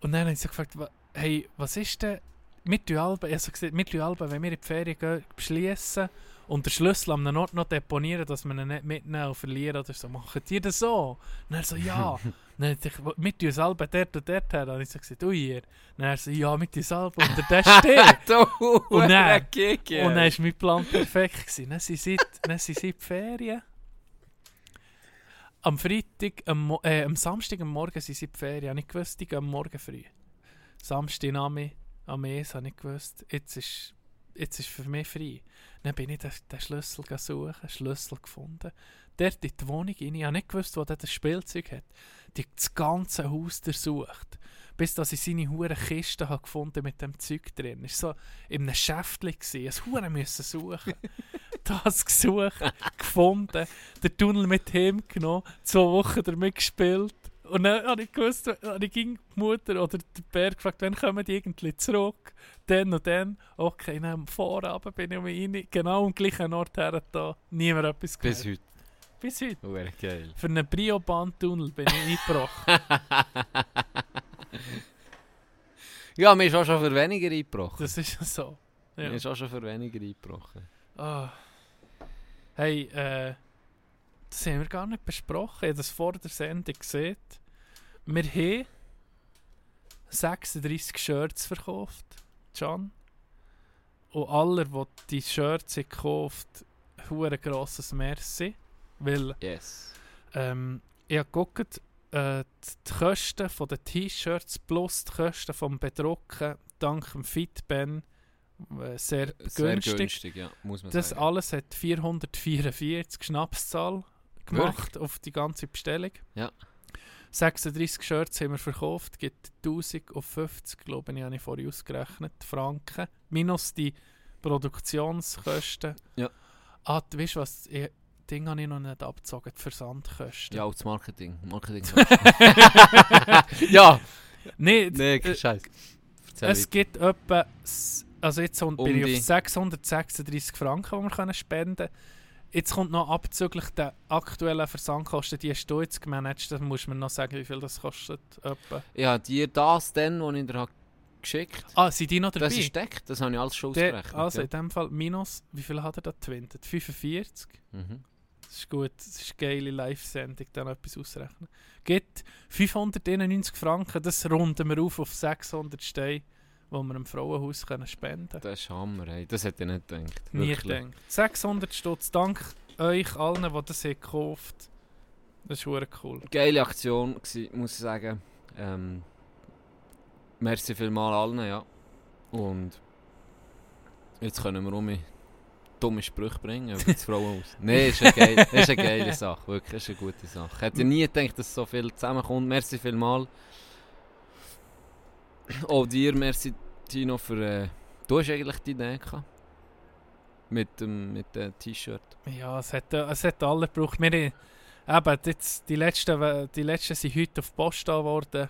und dann habe ich so gefragt, hey, was ist denn mit Alben, ich habe so gesagt, mit Alben, wenn wir in die Ferien gehen, beschließen und den Schlüssel an einem Ort noch deponieren, dass wir ihn nicht mitnehmen und verlieren oder so, machen die das so? Und er so, ja. dann habe ich gesagt, mit uns Alben dort und dort her. Dann habe ich so gesagt, ui ihr. Dann hat er so, ja, mit uns Alben unter der. Du, Und dann-. Und dann war mein Plan perfekt. Gewesen. Dann sind sie, dann sind sie in die Ferien. Am Freitag, am, äh, am Samstag am Morgen sind sie in die Ferien. Ich gewusst, die am Morgen früh. Samstag am am ES habe ich gewusst, jetzt ist, jetzt ist für mich frei. Dann bin ich den, den Schlüssel suchen, Schlüssel gefunden. Dort in die Wohnung rein. Ich habe nicht gewusst, wo der das Spielzeug hat. Die das ganze Haus durchsucht. Bis dass ich seine hure Kiste habe gefunden mit dem Zeug drin. Es war so in einem Schäftchen. Ich musste müssen suchen. das gesucht, gefunden, den Tunnel mit ihm genommen, zwei Wochen damit gespielt. Und dann habe ich gewusst, habe ich ging die Mutter oder der Bär gefragt, wann kommen die irgendwie zurück? Dann und dann. Okay, dann am Vorabend bin ich um rein, genau am gleichen Ort her da. Niemand etwas Bis gehört. heute. Bis heute. Hure geil. Für einen Brio-Bahn-Tunnel bin ich eingebrochen. Ja, mir ist auch schon für weniger eingebrochen. Das ist so. Ja. Mir ist auch schon für weniger eingebrochen. Ah. Hey, äh, das haben wir gar nicht besprochen. Ich habe das vor der Sendung gesehen. Wir haben 36 Shirts verkauft, Can. Und alle, die die Shirts gekauft haben, ein grosses Merci. Weil Yes. ähm, ich habe geguckt, äh, die Kosten von den T-Shirts plus die Kosten vom Bedrucken dank dem Fitben äh, sehr, Sehr günstig. günstig, ja, Das sagen. alles hat 444 Schnapszahl gemacht auf die ganze Bestellung. Ja. 36 Shirts haben wir verkauft, gibt 1050, glaube ich, habe ich vorhin ausgerechnet, Franken. Minus die Produktionskosten. Ja. Ah, du weißt was, ich, Ding habe ich noch nicht abgezogen, die Versandkosten. Ja, auch das Marketing. Marketing ja, Nee, nee, äh, kein Scheiß. Erzähl Es gibt etwa, also jetzt um Um bin ich auf 636 Franken, die wir können spenden können. Jetzt kommt noch abzüglich der aktuellen Versandkosten, die hast du jetzt gemanagt, dann musst du mir noch sagen, wie viel das kostet. Etwa. Habe dir das dann, was ich dir habe geschickt Ah, sind die noch dabei? Das ist deckt, das habe ich alles schon ausgerechnet. also ja. in dem Fall minus, wie viel hat er da gewinnt? 45? Mhm. Das ist gut, das ist eine geile Live-Sendung, dann etwas ausrechnen. Gibt 591 Franken, das runden wir auf auf 600 Steine, wo wir im Frauenhaus können spenden können. Das ist Hammer, ey. das hätte ich nicht gedacht. Nie Wirklich. gedacht. 600 Stutz, dank euch allen, die das haben gekauft Das ist verdammt cool. Geile Aktion muss ich sagen. Ähm, merci vielmal allen, ja. Und jetzt können wir um dumme Sprüche bringen über das Frauenhaus. Nein, ist geil, ist eine geile Sache, wirklich, ist eine gute Sache. Ich hätte nie gedacht, dass so viel zusammenkommt. Merci vielmal. Auch dir, merci Tino, für... Äh, du hast eigentlich die Idee gehabt. Mit dem mit dem T-Shirt. Ja, es hat, äh, es hat alle gebraucht. Wir eben, jetzt, die, letzten, äh, die letzten sind heute auf die Post geworden.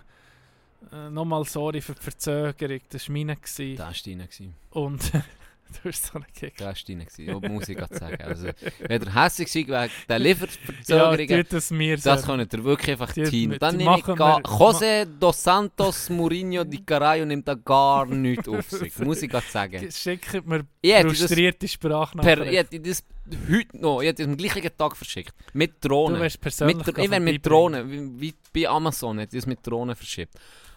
Äh, Nochmal sorry für die Verzögerung, das war meine. gewesen. Da war deine. Und Du bist so ein Kick. Der war rein, gewesen, um Musik zu sagen. Also, wenn ihr hässlich seid wegen der Ja, Lieferverzögerungen, tut es mir das so. könnt ihr wirklich einfach Die- ziehen. Dann nehme ich gar, José dos Santos Mourinho di Carayo nimmt da gar nichts auf sich. Muss ich gerade sagen. Schickt mir Ich das frustrierte Sprachnachrichten. ich hätte das heute noch, ich hätte das am gleichen Tag verschickt. Mit Drohnen. Du wärst persönlich mit, ich wäre mit Drohnen, wie, wie bei Amazon, hätte ich das mit Drohnen verschickt.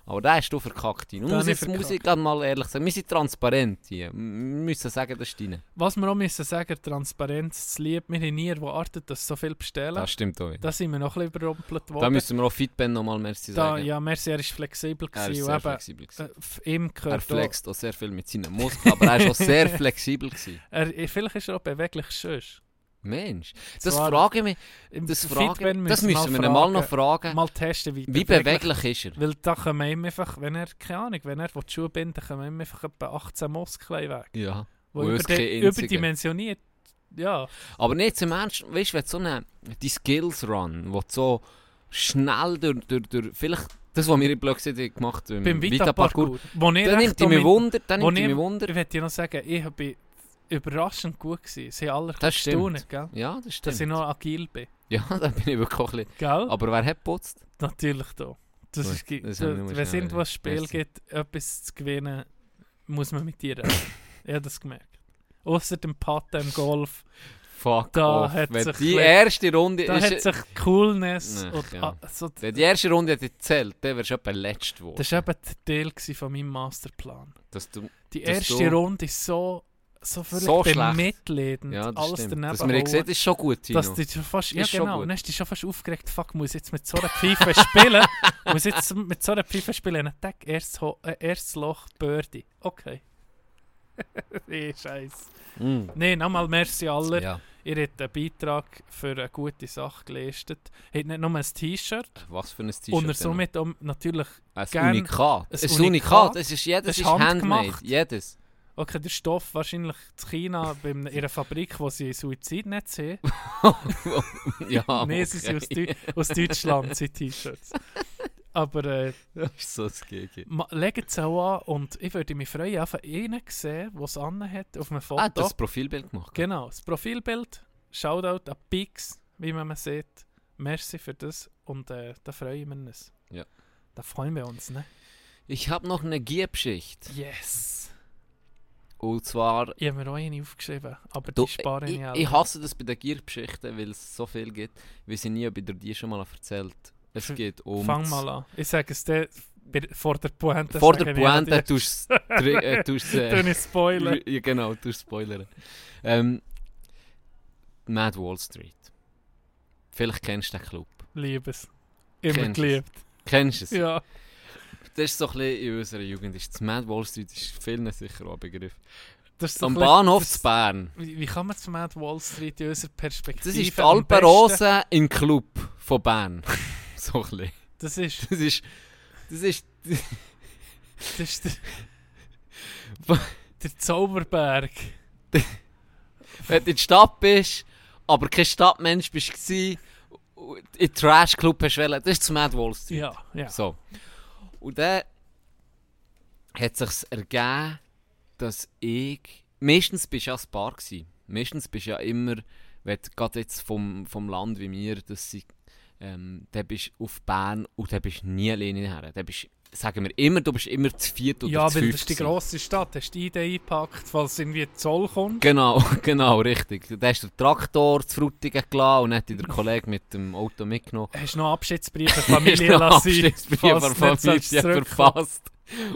Aber da hast du verkackt. Muss, ich muss ich gerade mal ehrlich sagen, wir sind transparent hier. Wir müssen sagen, das ist deine. Was wir auch müssen sagen, Transparenz zu lieb. Wir haben nie erwartet, dass so viel bestellen. Das stimmt auch. Da sind wir noch ein bisschen überrumpelt worden. Da müssen wir auch Fitben nochmal merci Da, sagen. ja, merci, er ist flexibel er ist sehr eben, flexibel. äh, ihm Er gehört auch, flext auch sehr viel mit seinen Muskeln, aber er ist auch sehr flexibel. Er, vielleicht ist er auch beweglich schön. Mensch, das Zwar- frage ich mich. Das, frage, das müssen wir fragen, mal noch fragen. Mal testen, wie, Wie beweglich ist er? Weil da können wir ihm einfach, wenn er, keine Ahnung, wenn er die Schuhe binden können wir ihm einfach etwa 18 Muskeln weg. Ja. Wo Wo über die, überdimensioniert. Ja, Aber nicht zum Ernst, weißt du, wenn so eine die Skills Run, wo so schnell durch, durch, durch vielleicht das, was wir in Blöcke gemacht haben, beim Vita Vita-Parcours. Wo ich dann nimmt ich mich Wunder, dann wo nimmt ich ich- mich Wunder. Ich möchte dir noch sagen, ich bin überraschend gut gewesen. Sie haben alle Das gestaunt, gell? Ja, das Dass stimmt. ich noch agil bin. Ja, da bin ich wirklich auch ein bisschen... Gell? Aber wer hat geputzt? Natürlich da. Das Gut, ist, das da, wenn es irgendwo ein Spiel Merci. gibt, etwas zu gewinnen, muss man mit dir reden. ich habe das gemerkt. Außer dem Patten im Golf, Fuck Da off. hat Wenn sich die erste Runde... da ist, hat sich Coolness Ach, und ja. ah, so, wenn die erste Runde hätte gezählt, dann wärst du etwa letzt geworden. Das war eben der Teil von meinem Masterplan. Dass du, Die Dass erste du- Runde ist so, so völlig So bemitleidend. ja, das alles stimmt. daneben Dass man sieht, ist schon gut, Tino. Dass du schon fast, ja Ist schon genau, und dann dich schon fast aufgeregt, fuck, muss ich jetzt mit so einer Pfeife spielen? muss ich jetzt mit so einer Pfeife spielen? Ein Tag, erstes, Ho- äh, erstes Loch, Birdie. Okay. nee, scheiße. Mm. Nee, nochmal merci aller. Ja, Ihr habt einen Beitrag für eine gute Sache geleistet. Habt nicht nur ein T-Shirt, was für ein T-Shirt. und somit natürlich, Ein Unikat. ein Unikat. Es ist jedes Das ist ist handmade. Jedes. Okay, der Stoff wahrscheinlich in China, bei einer Fabrik, wo sie Suizidnetz haben. ja, Nein, sie sind aus, Deu aus Deutschland, sind T-Shirts. Aber äh, Das ist so legt es auch an und ich würde mich freuen, einfach einen sehen, der es anhat auf einem Foto. Ah, du hast das Profilbild gemacht. Genau, das Profilbild. Shoutout an Pix, wie man sieht. Merci für das und äh, da freuen wir uns. Ja. Da freuen wir uns, ne? Ich habe noch eine Gierbschicht. Yes! Und zwar... Ich habe mir auch eine aufgeschrieben, aber Du, die spare ich, ich, auch. ich hasse das bei den Gierbschichten, weil es so viel gibt. Wir sind nie, ob ich dir die schon mal erzählt Es geht um... Fang mal an. Ich sage es dir vor der Pointe. Vor der Pointe tust du es... äh, du Tu nicht spoilern. Ja, genau, du spoilern. Ähm, Mad Wall Street. Vielleicht kennst du den Club. Liebes. Immer es? geliebt. Kennst du es? Ja. Das ist so ein bisschen in unserer Jugend. Ist das Mad Wall Street ist vielen sicher auch ein Begriff. Das ist so Am Bahnhof das- zu Bern. Wie, wie kann man zu Mad Wall Street in unserer Perspektive Das ist die Alpenrose im Club von Bern. so ein bisschen. Das ist, Das ist... Das ist... das ist der, der Zauberberg. Wenn du in der Stadt bist, aber kein Stadtmensch bist in den Trash Club hast wollen, das ist das Mad Wall Street. Ja, ja. So. Und dann hat sich ergeben, dass ich. Meistens bist du ja ein Paar gsi. Meistens bist du ja immer, wenn du gerade jetzt vom, vom Land wie mir, dass sie, ähm, dann bist du auf Bern und dann bist du nie alleine her. Dann bist, sagen wir immer, du bist immer zu viert oder Ja, zu weil fünft das ist die grosse Stadt. Hast du die Idee eingepackt, falls irgendwie Zoll kommt? Genau, genau, richtig. Da hast du den Traktor zu Frutigen gelassen und hat dich der Kollege mit dem Auto mitgenommen. Hast du noch Abschiedsbriefe der Familie lassen? Abschiedsbrief falls an Familie verfasst.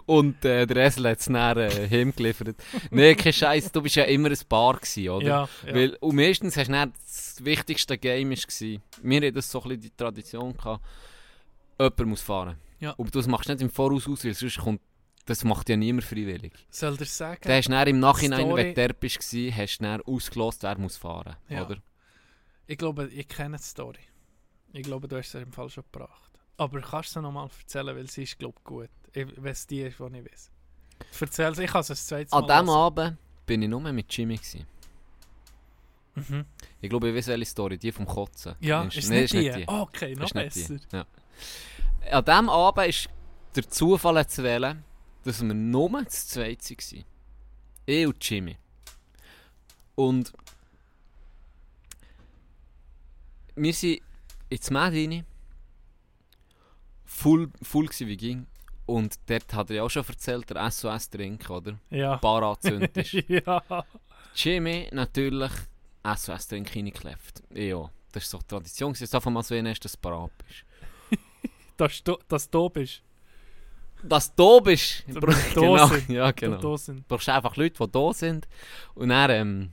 Und äh, der Esel hat es dann äh, heimgeliefert. Nein, kein Scheiß, du bist ja immer ein Paar gewesen, oder? Ja, ja. Weil, und meistens hast du dann das wichtigste Game war, wir hatten das so ein bisschen die Tradition, gehabt, jemand muss fahren. Ja. Und das machst du nicht im Voraus aus, weil sonst kommt, das macht ja niemand freiwillig. Soll dir sagen? Dann hast du dann im Nachhinein, Story- wenn du dort bist, hast du dann ausgelost, wer muss fahren, Ja. oder? Ich glaube, ich kenne die Story. Ich glaube, du hast sie im Fall schon gebracht. Aber kannst du sie nochmal erzählen, weil sie ist, glaube ich, gut. Ich weiß die, ist, die ich weiß. Erzähl sie, ich kann es ein zweites An Mal diesem Abend bin ich nur mit Jimmy. Gewesen. Mhm. Ich glaube, ich weiß welche Story, die vom Kotzen. Ja, Ist- ist Nein, nicht die? Oh, okay, noch Ist nicht die. besser. Ja. An diesem Abend ist der Zufall zu wählen, dass wir nur zu zweit waren. Ich und Jimmy. Und wir sind ins Med rein, full, full wie ging. Und dort hat er ja auch schon erzählt, der SOS-Drink, oder? Ja. Parazünd ist. ja. Jimmy natürlich SOS-Drink reingeklebt. Ja, das ist so die Tradition. Jetzt einfach mal so dass du parat du, dass du bist. Dass du da bist. Dass wir Bro- da genau. Ja, Genau. genau. Du brauchst einfach Leute, die da sind. Und dann, ähm,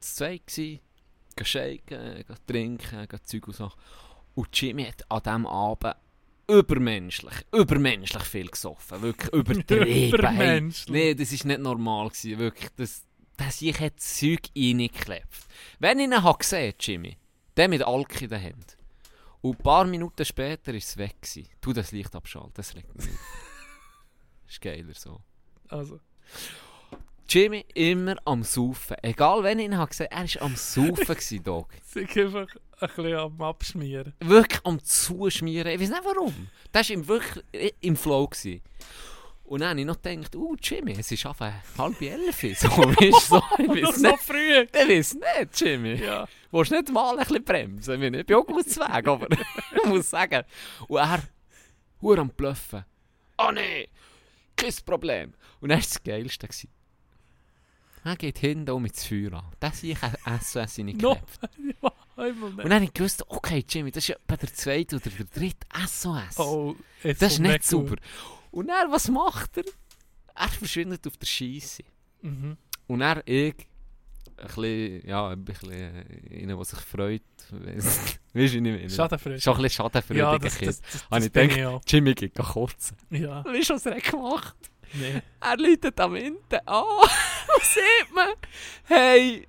das zwei gsi, gehen shaken, trinken, Zeug und Sachen. Und Jimmy hat an diesem Abend übermenschlich, übermenschlich viel gesoffen. Wirklich übertrieben. hey. Übermenschlich. Nee, das war nicht normal. Gewesen. Wirklich, das, das ich hat Zeug reingeklebt. Wenn ich ihn habe gesehen Jimmy, der mit Alk in der Hand. Und ein paar Minuten später war es weg. Gewesen. Tu das Licht abschalten, das regt mich ist geiler so. Also. Jimmy immer am Saufen. Egal wenn ich ihn habe gesehen, er war am Saufen, gewesen, Dog. Sind einfach ein bisschen am Abschmieren. Wirklich am Zuschmieren. Ich weiß nicht warum. Das war wirklich im Flow. Gewesen. Und dann habe ich noch gedacht, uh, Jimmy, es ist einfach halb elf. So, weißt so. Ich Noch weiß so nicht. früh. Ich weiß nicht, Jimmy. Ja. Willst du nicht mal ein bisschen bremsen? Ich bin auch gut zu Weg, aber ich muss sagen. Und er, hure am Bluffen. Oh nee, kein Problem. Und dann war das Geilste. Gewesen. Er geht hinten um mit das Feuer an. Das sehe ich ein SOS in No. geklebt. ja, einmal Und dann habe ich gewusst, okay, Jimmy, das ist ja bei der zweite oder der dritte SOS. Oh, jetzt das ist nicht sauber. Und dann, was macht er? Er verschwindet auf der Scheisse. Mhm. Und er, ich, ein bisschen, ja, ein bisschen äh, einer, der sich freut. Weißt du, ich meine? Schadenfreude. Schon ein bisschen schadenfreudig. Ja, das, das, das, das ich auch. Jimmy geht kotzen. Ja, Weißt du, was er gemacht nee. Er läutet am Ende an. Und sieht man, hey,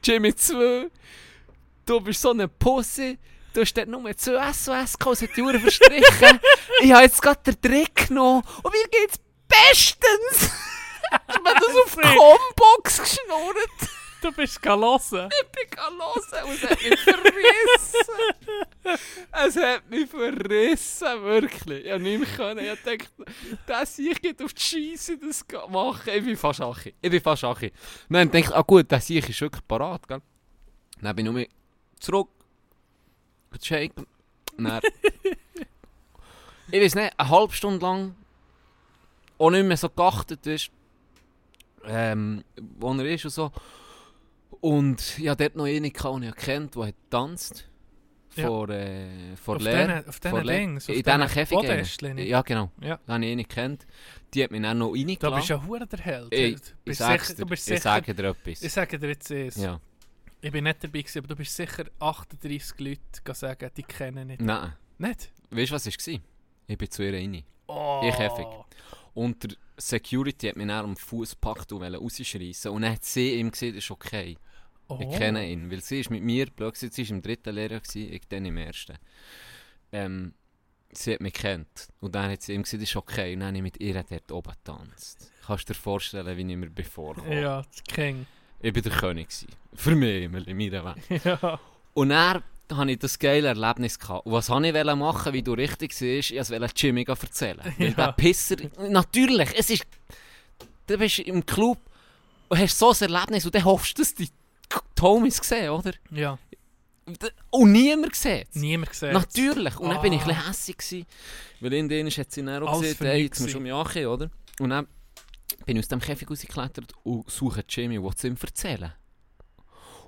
Jimmy 2, du bist so eine Pussy. Du hast dort nur zwei SOS gehabt, es hat die Uhr verstrichen. ich habe jetzt gerade den Trick genommen und mir geht's bestens. ich habe das auf die Combox geschnurrt. Du bist gelassen. Ich bin hören und es hat mich verrissen. es hat mich verrissen, wirklich. Ich konnte nicht mehr. Können. Ich dachte, das ich geht auf die Scheisse das machen. Ich bin fast Achi. Ich bin fast Achi. Dann denke ich, ah gut, das ich ist wirklich parat. Gell? Dann bin ich nur zurück. Shaken. Ich weiß nicht, eine halbe Stunde lang auch nicht mehr so geachtet ist, ähm, wo er ist und so. Und hatte dort noch eine, gehabt, die ich kennt, die hat getanzt. Ja. Vor, äh, vor Auf Lehr. diesen- auf diesen Dings, In diesen Käfigen. Ja, genau. Ja. Da habe ich eine kennt. Die hat mich dann noch reingelassen. bist du ja hure der Held. ich, ich, bist sag's sicher, dir, du bist ich sage dir etwas. ich sage dir jetzt eins. ja. Ich bin nicht dabei gewesen, aber du bist sicher 38 Leute sagen, die kennen nicht. Nein. Nicht? Weißt du, was war? Ich bin zu ihr rein. Oh. Ich Käfig. Und der Security hat mich dann am Fuß gepackt und wollte rausschreissen. Und dann hat sie ihm gesehen, das ist okay. Oh. Ich kenne ihn. Weil sie ist mit mir, blöd sie war im dritten Lehrjahr, gewesen, ich dann im ersten. Ähm, sie hat mich kennt. Und dann hat sie ihm gesagt, das ist okay. Und dann habe ich mit ihr dort oben getanzt. Kannst du dir vorstellen, wie ich mir bevorkomme? Ja, das King. Ich war der König. Gewesen. Für mich immer, in meiner Welt. ja. Und dann hatte ich das geile Erlebnis. Gehabt. Und was wollte ich machen, wie du richtig siehst? Ich wollte Jimmy erzählen. Weil Ja. der Pisser... Natürlich, es ist... Du bist im Club und hast so ein Erlebnis und dann hoffst du, dass die Homies sehen, oder? Ja. Und niemand sieht es. Niemand gesehen. Natürlich. Und dann bin ich ein Ah. bisschen hässig gewesen, weil in Dänisch hat sie dann auch gesagt, hey, jetzt musst du mich ankommen, oder? Und dann bin aus dem Käfig rausgeklettert und suche Jimmy, was ihm erzählen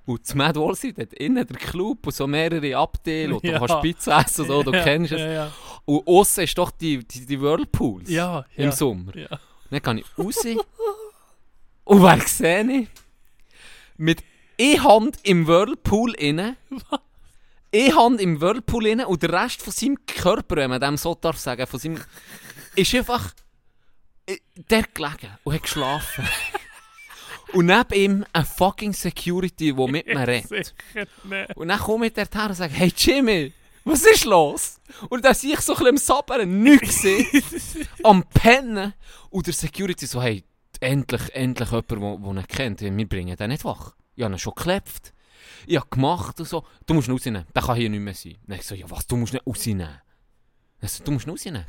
Und das Mad Wallside hat innen der Club und so mehrere Abteile und du Ja. kannst Pizza essen, so, du ja, kennst es. Ja. Und aussen ist doch die, die, die Whirlpools Ja, im. Sommer. Dann gehe ich raus und wer sehe ich? Mit E-Hand im Whirlpool inne. E-Hand im Whirlpool inne und der Rest von seinem Körper, wenn man dem so darf sagen, von seinem, ist einfach der gelegen und hat geschlafen. und neben ihm ein fucking Security, der mit mir redet. Und dann komme ich dort her und sage, hey Jimmy, was ist los? Und dann sehe ich so ein bisschen am Sabbern, nichts am Pennen. Und der Security so, hey, endlich, endlich jemand, der ihn kennt. Wir bringen den nicht wach. Ich habe ihn schon geklebt. Ich habe gemacht und so. Du musst ihn rausnehmen. Der kann hier nicht mehr sein. Dann ich so, ja was, du musst ihn rausnehmen. Er so, du musst ihn rausnehmen.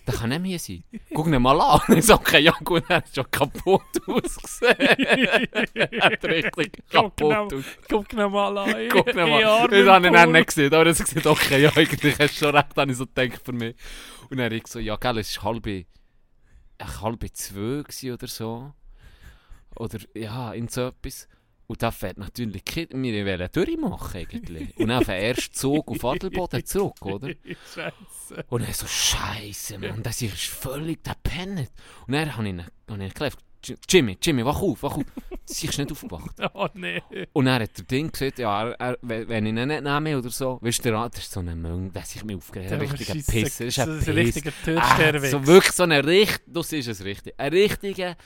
der kann nicht mehr sein. Guck ihn mal an. Ich so, okay, ja gut, er hat schon kaputt ausgesehen. er hat richtig kaputt ihn ausgesehen. Guck ihn mal an. Guck ihn Ich- ich mal. arme Das habe ich dann nicht gesehen. Aber er hat gesagt, okay, ja, eigentlich hast du schon recht, habe ich so gedacht für mich. Und dann habe ich so, ja, gell, es war halb, halb zwei oder so. Oder, ja, in so etwas. Und da fährt natürlich kein, wir wollen durchmachen eigentlich. Und dann auf den ersten Zug auf Adelboden zurück, oder? Scheiße. Und er so, Scheiße, Mann, das ist völlig der pennet. Und dann habe ich ihn, habe ich geklärt, Jimmy, Jimmy, wach auf, wach auf. Sie ist nicht aufgewacht. Oh nee. Und dann hat der Ding gesagt, ja, er, er, wenn ich ihn nicht nehme oder so, weißt du, das ist so ein Mönch, der sich mir aufgeregt hat, ein richtiger Pisser, das ist ein ist ein richtiger Ah, Türsteherweg. so wirklich so ein richtig, das ist es richtig, ein richtiger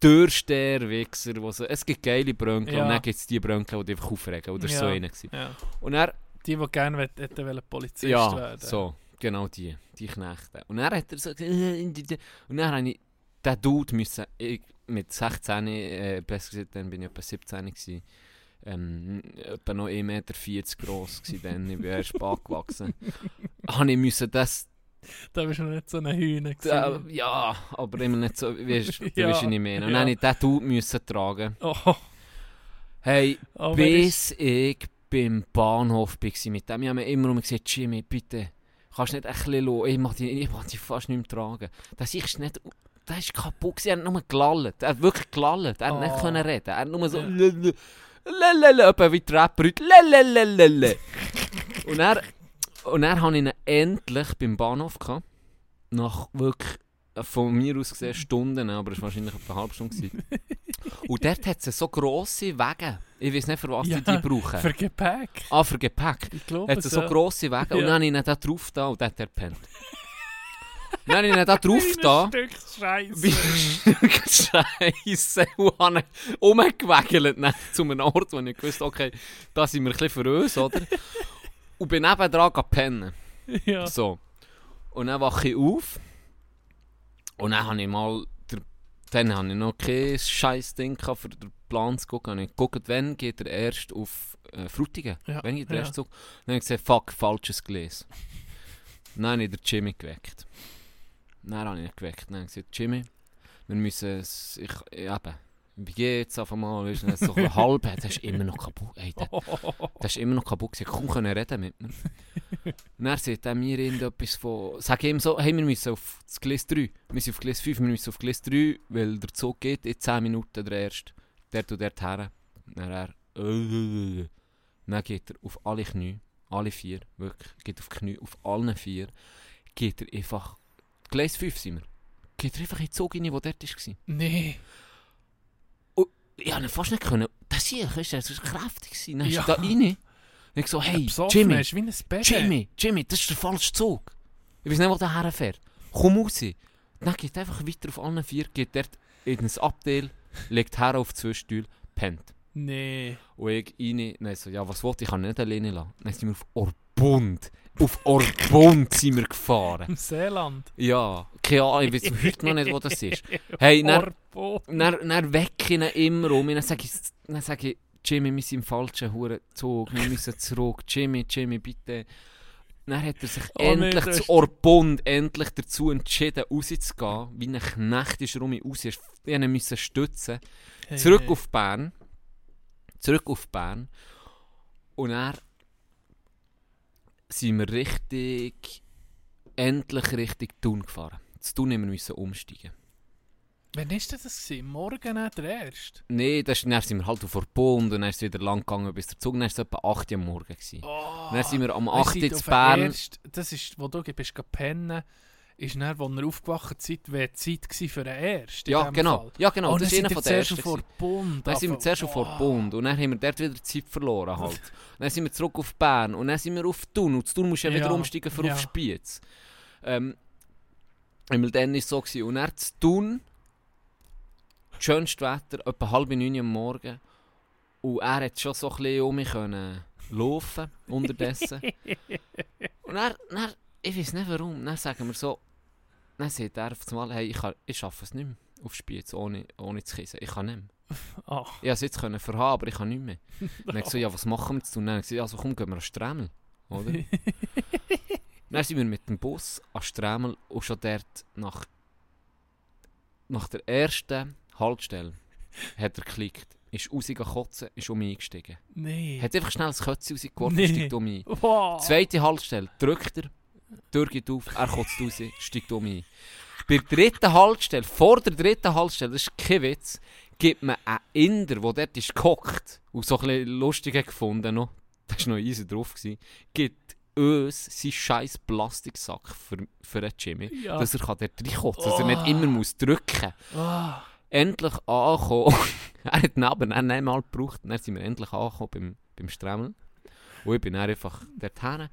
Türsteherwichser, wo so, es gibt geile Brönkel Ja. und dann gibt es die Brönkel, die einfach aufregen, oder so Ja. einer gewesen. Ja. Und er Die, die gerne hätten wollen Polizist ja, werden. so, genau die, die Knechte. Und dann hat er so gesagt, äh, und dann habe ich den Dude müssen, ich, mit 16, äh, besser gesagt, dann bin ich etwa 17 gewesen, ähm, etwa noch 1,40 Meter gross gewesen, dann, ich bin erst spät gewachsen, habe ich müssen das, Da bist du noch nicht so eine Hühner gewesen. ja, aber immer nicht so, weißt du, Ja, weißt, was ich meine. Und ja. dann habe ich Dude müssen tragen. Oh, Hey, ist, bis ich beim Bahnhof war mit dem, ich habe mir immer gesagt, Jimmy, bitte, kannst du nicht ein bisschen lassen? Ich mag dich, ich mag dich fast nicht mehr tragen. Das ist nicht, das ist kaputt er hat nur gelallt, er hat wirklich gelallt, er hat nicht Oh. können reden, er hat nur so, Ja. lele, lele, etwa wie die Rapper lelelelele. Und er, und er hatte ich ihn endlich beim Bahnhof gehabt, nach wirklich, von mir aus gesehen Stunden, aber es war wahrscheinlich etwa eine halbe Stunde. gewesen. Und dort hat es so grosse Wege. Ich weiß nicht, für was Ja, die die brauchen. für Gepäck. ah, für Gepäck. Ich glaube Hat es so grosse Wege. Und Ja. dann habe ich ihn da drauf da und dann hat er gepennt. dann habe ich ihn da drauf da. Stück Scheiße. Wie ein Stück Scheisse. Und habe ihn umgewägelt dann zu einem Ort, wo ich wusste, okay, da sind wir ein bisschen für uns, oder? Und bin gegangen pennen. Ja. So. Und dann wache ich auf. Und dann habe ich mal. Der, dann habe ich noch kein scheiß Ding gehabt, für den Plan zu gucken. Und ich geguckt, wann geht er erst auf äh, Frutigen? Ja, Wann geht der ja. erst Zug? Dann habe ich gesagt, fuck, falsches gelesen. Dann habe ich den Jimmy geweckt. Dann habe ich ihn geweckt. Dann habe ich gesagt, Jimmy, wir müssen es. Ich, eben. Wie geht's auf einmal? Du, dann so halb, das ist immer noch kaputt. Ey, der, das ist immer noch kaputt. Ich kaum können reden mit mir. Und dann sagt er mir irgendetwas von... Sag ihm so, hey, wir müssen auf das Gleis 3. Wir sind auf Gleis 5, wir müssen auf Gleis 3, weil der Zug geht in 10 Minuten der erste. Der tut dort her. Dann er... Äh, dann geht er auf alle Knie. Alle vier, wirklich. Geht auf Knie, auf allen vier. Geht er einfach... Gleis 5 sind wir. Geht er einfach in den Zug rein, der dort war. Nee. Ich ihn fast nicht können... Das hier, weißt du, das war kräftig. gewesen. Dann ist Ja. er da rein. Und ich so, hey, Jimmy... ist wie ein Bett. Jimmy, Jimmy, das ist der falsche Zug. Ich weiß nicht, wo der herfährt. Komm raus. Dann geht einfach weiter auf allen vier, geht dort in ein Abteil, legt her auf zwei Stühle, pennt. Nee. Und ich rein, dann so, ja, was wollte ich, ich kann nicht alleine lassen. Dann sind wir auf Orbund. Auf Orbund sind wir gefahren. Im Seeland. Ja, keine Ahnung, ich weiß heute noch nicht, wo das ist. Hey, dann, Orbo. dann, dann wecke ich ihn immer um. Dann sage ich, dann sage ich Jimmy, wir sind im falschen Hurenzug, wir müssen zurück. Jimmy, Jimmy, bitte. Dann hat er sich Oh nee, endlich das zu Orbund endlich dazu entschieden, rauszugehen. Wie ein Knecht ist er um mich raus. Ich musste ihn müssen stützen. Hey, Zurück hey. auf Bern. Zurück auf Bern. Und dann sind wir richtig, endlich richtig Thun gefahren. Zu Thun haben wir müssen umsteigen. Wann war das? Gewesen? Morgen nicht der erste? Nein, das, dann sind wir halt auf Orbund und dann ist es wieder lang gegangen bis der Zug. Dann war es etwa 8 Uhr am Morgen. Gewesen. Oh, Dann sind wir am wir 8 sind Uhr den Bern. ersten- Das ist, wo du bist pennen, ist dann, wo ihr aufgewacht seid, wäre die Zeit für den ersten. Ja, genau. Fall. Ja, genau. Oh, das ist einer von zuerst ersten. vor. Bund. Dann sind wir zuerst schon vor Bund und dann haben wir dort wieder Zeit verloren halt. dann sind wir zurück auf Bern und dann sind wir auf Thun und Thun musst du ja wieder umsteigen für ja. auf Spiez. Ähm, weil dann war es so gewesen. und dann zu Thun, schönstes Wetter, etwa halb neun am Morgen und er hat schon so ein bisschen um mich können laufen unterdessen. und dann, ich weiß nicht warum, dann sagen wir so, dann sagt er auf einmal, hey, ich, kann, ich schaffe es nicht mehr auf Spiez ohne, ohne zu kissen. Ich kann nicht mehr. Ach, Ich konnte es jetzt können verhaben, aber ich kann nicht mehr. Dann habe ich ja, was machen wir jetzt? Und dann ich gesagt, also komm, gehen wir an Stremmel, oder? Dann sind wir mit dem Bus an Stremel und schon dort nach, nach der ersten Haltestelle hat er geklickt. Ist rausgegangen kotzen, ist um mich eingestiegen. Nee. Hat einfach schnell das Kötze rausgeworfen Nee. und steigt um mich. Wow. Zweite Haltestelle, drückt er, Tür geht auf, er kotzt raus, steigt um ein. Bei der dritten Haltestelle, vor der dritten Haltestelle, das ist kein Witz, gibt mir einen Inder, der dort ist gehockt und so ein bisschen lustig hat gefunden noch, da war noch easy drauf, gewesen, gibt uns seinen scheiß Plastiksack für, für den Jimmy, Ja. dass er kann dort reinkotzen dass er nicht immer muss drücken Ah. Endlich angekommen. er hat ihn aber nicht mal gebraucht. Dann sind wir endlich angekommen beim, beim Stremmel. Und ich bin einfach dorthin.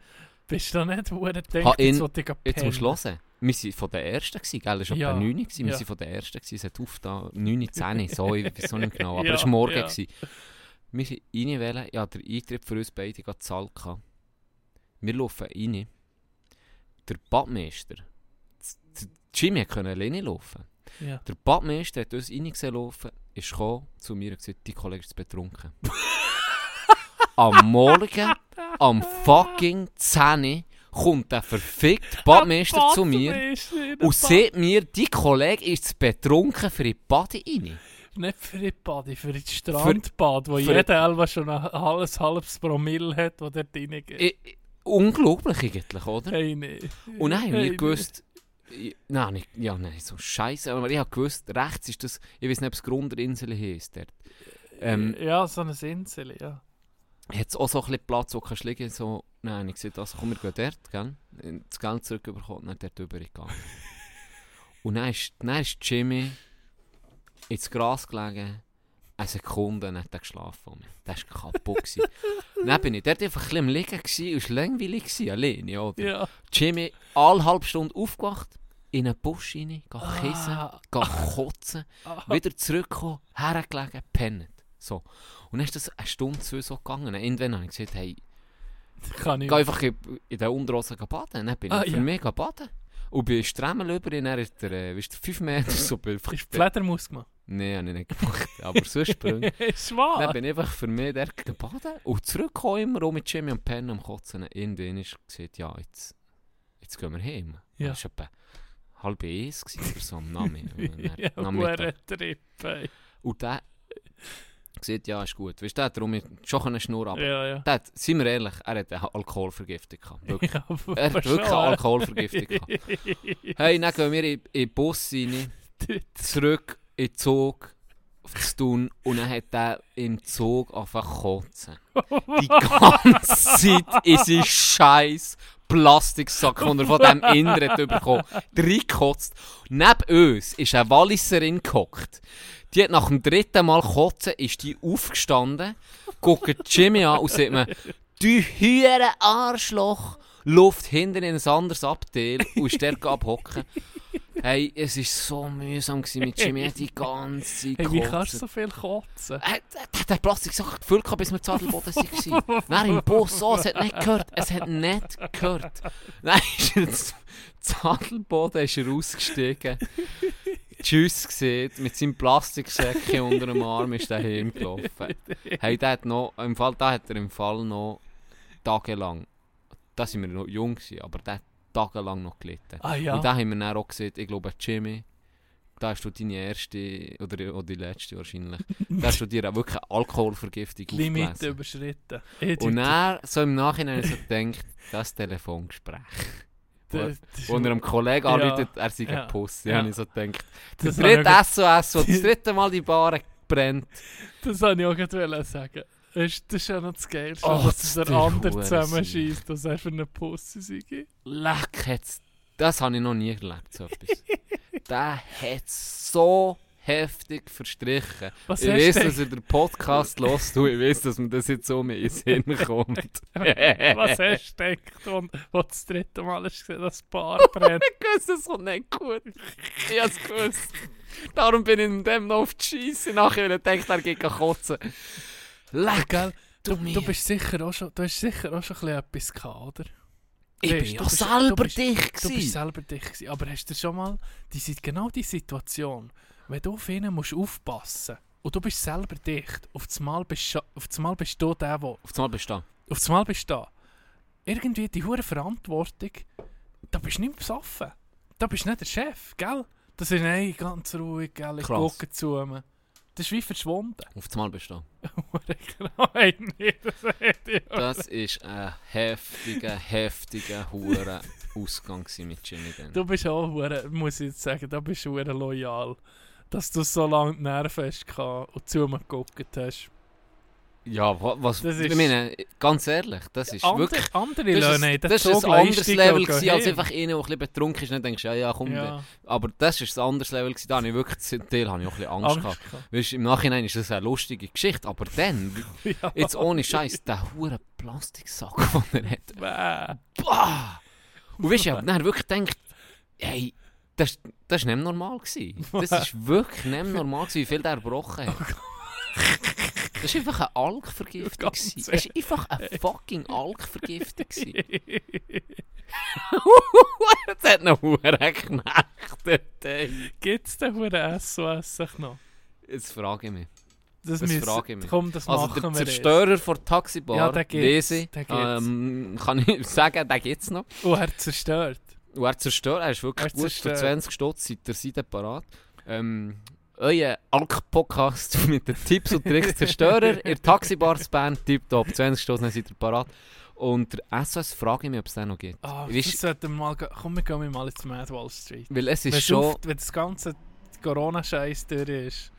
Bist du nicht, wo er denkt, in- ich Jetzt musst du hören. Wir waren von den Ersten, gewesen, gell? Es war Ja, etwa 9 Uhr. Wir ja. waren von den Ersten. gewesen. Es hat auf da 9, 10, so, ich weiß auch nicht genau. Aber Ja, es war morgen. ja. gewesen. Wir sind reinwählen. Ich hatte den Eintritt für uns beide gezahlt. Wir laufen rein. Der Badmeister, Jimmy konnte alleine laufen. Ja. Der Badmeister hat uns reingesehen laufen, ist gekommen zu mir und gesagt, die Kollege ist betrunken. am Morgen, am fucking 10 Uhr, kommt der verfickte Badmeister zu mir und sieht mir, die Kollege ist betrunken für die Bade rein. Nicht für die Body, für das Strandbad, wo jeder Elva schon ein halbes, halbes Promille hat, wo dort reingeht. Unglaublich eigentlich, oder? Hey, nee. Und dann haben Hey, wir gewusst, ich- nein, nicht, ja, nein, so scheiße, aber ich habe gewusst, rechts ist das, ich weiß nicht, ob es Grunderinsel heisst dort. Ähm, ja, so eine Insel, ja. Hat es auch so ein bisschen Platz, wo du kannst liegen so, nein, ich gesagt, also komm, wir gehen dort, gell? das Geld zurückbekommen, dann dort übergegangen. und dann ist, dann ist Jimmy ins Gras gelegen, eine Sekunde er geschlafen. Der war kaputt. dann bin ich dort einfach ein am Liegen gewesen, und es war langweilig, alleine, oder? Ja. Jimmy, alle halbe Stunde aufgewacht, in einen Busch rein, gehen kissen, Ah. gehen kotzen, Ah. wieder zurückgekommen, hergelegen, pennt. So. Und dann ist das eine Stunde, zwei so gegangen. Irgendwann habe ich gesagt, hey, Kann ich geh einfach in, in den Unterhosen baden. Dann bin ich Ah, für ja. mich baden. Und bei Stremmel über, ihn, dann ist der, äh, weißt du, 5 Meter so bei Ist die Fledermaus gemacht? Nein, habe ich nicht gemacht. Aber sonst Sprünge. ist wahr? Dann bin ich einfach für mich dort gebaden und zurückgekommen immer auch mit Jimmy und Penn am Kotzen. Irgendwann ist gesagt, ja, jetzt, jetzt gehen wir heim. Ja. Das war etwa halb eins gewesen oder so am Nachmittag. ja, Nachmittag. hure. Und der gesagt, ja, ist gut. Weißt du, der hat darum schon eine Schnur aber Ja, ja. der hat, Seien wir ehrlich, er hat eine Alkoholvergiftung gehabt. Wirklich. ja Er hat wirklich eine Alkoholvergiftung gehabt. Hey, dann gehen wir in, in den Bus rein, zurück in den Zug auf Thun und dann hat er im Zug zu kotzen. Die ganze Zeit in seinen scheiß Plastiksack, den er von diesem Inneren hat bekommen reingekotzt. Neben uns ist eine Walliserin gehockt. Die hat nach dem dritten Mal kotzen, ist die aufgestanden, guckt Jimmy an und sagt mir, du hure Arschloch, Luft hinten in ein anderes Abteil und ist dort abhocken. Hey, es war so mühsam gewesen mit Jimmy, er hat die ganze Zeit Hey, wie kannst du so viel kotzen? Er er hat den Plastiksack gefüllt, bis wir zu Adelboden waren. Dann im Bus, oh, es hat nicht gehört. Es hat nicht gehört. Dann ist er zu zu Adelboden ist er ausgestiegen. Tschüss gesehen, mit seinem Plastiksäckchen unter dem Arm ist er heimgelaufen. Hey, der hat noch, im Fall, da hat er im Fall noch tagelang, da sind wir noch jung gewesen, aber der hat tagelang noch gelitten. Ah ja. Und da haben wir dann auch gesehen, ich glaube, Jimmy, da hast du deine erste, oder, oder die letzte wahrscheinlich, da hast du dir auch wirklich eine Alkoholvergiftung Limit aufgelesen. überschritten. Und dann, so im Nachhinein, ich so gedacht, das Telefongespräch. Wo er einem Kollegen Ja. anruft, er sei Ja. ein Pussy, Ja. habe ich so gedacht. Das ich dritte SOS, wo das dritte Mal die Bar brennt. Das wollte ich auch gerade sagen. Das ist, das ist ja noch das Geilste, Oh, dass das der ist andere zusammenschießt, dass er für eine Pussy sei. Leck, hat's, das habe ich noch nie erlebt, so etwas. Der hat so heftig verstrichen. Was ich weiß, dass er den Podcast hört und ich weiß, dass mir das jetzt so mit in den Sinn kommt. Was hast du gedacht, und, wo du das dritte Mal hast gesehen, dass das Bar brennt? Ich wusste, es kommt nicht gut. Ich habe es gewusst. Darum bin ich in dem noch auf die Scheisse nachher, weil ich dachte, er geht kotzen. Leck, Gell? Du, du bist sicher auch schon, du hast sicher auch schon ein bisschen etwas gehabt, oder? ich Weisst, bin ja bist- selber bist- dicht Du bist gewesen. selber dich gewesen. Aber hast du schon mal die, genau die Situation, wenn du auf ihn musst aufpassen und du bist selber dicht, auf das Mal bist, auf das Mal bist du der, der Auf einmal bist du da. auf das Mal bist du da. irgendwie die hohe Verantwortung, da bist du nicht besoffen. Da bist du nicht der Chef, gell? Das ist nein, ganz ruhig, gell? Ich gucke zu mir. Das ist wie verschwunden. Auf das Mal bestehen. Nein, nicht, das ist ein heftiger, heftiger, hure Ausgang mit Jimmy dann. Du bist auch, hure- muss ich jetzt sagen, da bist du hure loyal. Dass du so lange die Nerven hast und zu mir geguckt hast. Ja, wa- was, Das ich ist- meine, ganz ehrlich, das ist Andere, wirklich... andere Das Löhne, ist, das ist ein anderes Level gewesen, als einfach einer, der ein bisschen betrunken ist und denkst, ja, ja, komm. ja, Aber das ist ein anderes Level gewesen, da habe ich wirklich, zum Teil habe ich auch ein bisschen Angst, Angst gehabt. gehabt. Weißt, Im Nachhinein ist das eine lustige Geschichte, aber dann, Ja. jetzt ohne Scheiß, der hure Plastiksack, den er hat. Bäh. Und weißt du, ich habe dann wirklich gedacht, hey, das, das war nicht normal. Gewesen. Das war wirklich nicht normal, gewesen, wie viel der gebrochen hat. Das war einfach eine Alkvergiftung. Es war einfach eine fucking Alkvergiftung. Das hat noch hure geknechtet. Gibt es denn hure SOS noch? Jetzt frage ich mich. Das, Das müssen- frage ich mich. Komm, das Also der jetzt. Zerstörer von Taxibar, Ja, den gibt's, ich, den gibt's. ähm, kann ich sagen, den gibt es noch. Oh, er zerstört. Und er zerstört, er ist wirklich Er gut zerstört. für 20 Stutz, seid ihr seid parat. Ähm, euer Alk-Podcast mit den Tipps und Tricks Zerstörer, ihr Taxibars-Band, tipptopp, 20 Stutz, dann seid ihr parat. Und der SOS frage ich mich, ob es den noch gibt. Ah, Weisst- das sollten wir mal... Komm, wir gehen mal ins Mad Wall Street. Weil es Wenn, ist schon... auf, wenn das ganze Corona-Scheiß durch ist,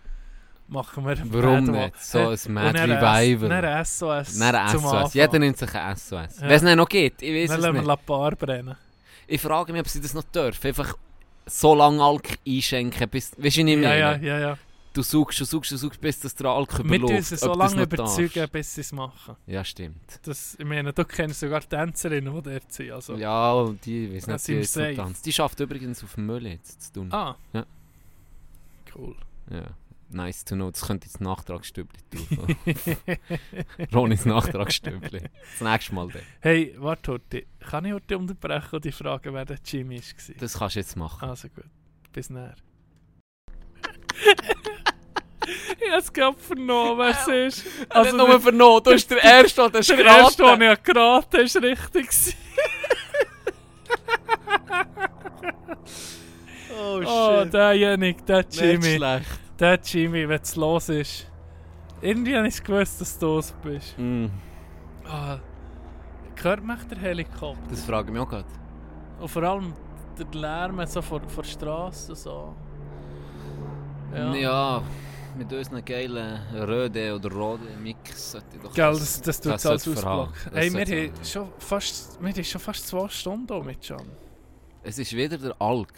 machen wir Warum Mad nicht? So ein Mad dann ein Revival. Dann ein SOS Nein, ein zum SOS. Jeder nimmt sich ein SOS. Ja. Wenn es nicht noch geht, ich weiß Dann es lassen wir nicht. La Bar brennen. Ich frage mich, ob sie das noch dürfen. Einfach so lange Alk einschenken, bis... Weißt du, ich nicht Ja, meine? ja, ja, ja. Du suchst, du suchst, du suchst, bis das der Alk Wir überläuft. tun sie so lange überzeugen, bis sie es machen. Ja, stimmt. Das, ich meine, du kennst sogar Tänzerinnen, die dort sind. Also. Ja, die, nicht, sind die wir jetzt noch safe. tanzt. Die schafft übrigens auf dem Müll jetzt zu tun. Ah. Ja. Cool. Ja. Nice to know. Das könnte jetzt Nachtragsstübli tun. Ronis Nachtragsstübli. Das nächste Mal dann. Hey, warte heute. Kann ich heute unterbrechen und die fragen, wer der Jimmy war? Das kannst du jetzt machen. Also gut. Bis näher. ich habe es gerade vernommen, wer es ist. Also nur vernommen, du bist der Erste, der der erste, den ich geraten ist richtig. Oh, Oh, derjenige, der Nicht Jimmy. schlecht. Der Jimmy, wenn es los ist. Irgendwie habe ich gewusst, dass du los bist. Mm, Ah, hört mich der Helikopter? das frage ich mich auch gerade. Und vor allem der Lärm so vor, vor der Straße so. Ja. Ja. mit unseren geilen Röde oder Rode Mix sollte doch Gell, das, das tut das alles ausblocken. Hey, wir haben schon fast, wir haben schon fast zwei Stunden hier mit Can. Es ist wieder der Alk.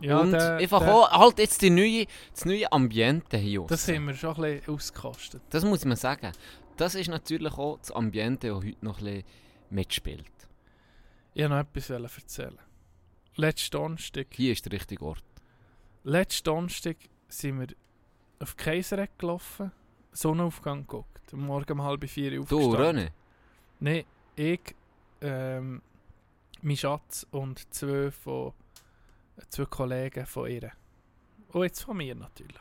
Ja, und der- einfach der- auch halt jetzt die neue, das neue Ambiente hier Das haben wir schon ein bisschen ausgekostet. Das muss man sagen. Das ist natürlich auch das Ambiente, das heute noch ein bisschen mitspielt. Ich wollte noch etwas erzählen. Letzten Donnerstag, Hier ist der richtige Ort. letzten Donnerstag sind wir auf Kaisereck gelaufen, Sonnenaufgang geguckt. Morgen um halb vier Uhr Du, aufgestanden. René? Nein, ich, ähm, mein Schatz und zwei, von, zwei Kollegen von ihr. Und jetzt von mir natürlich.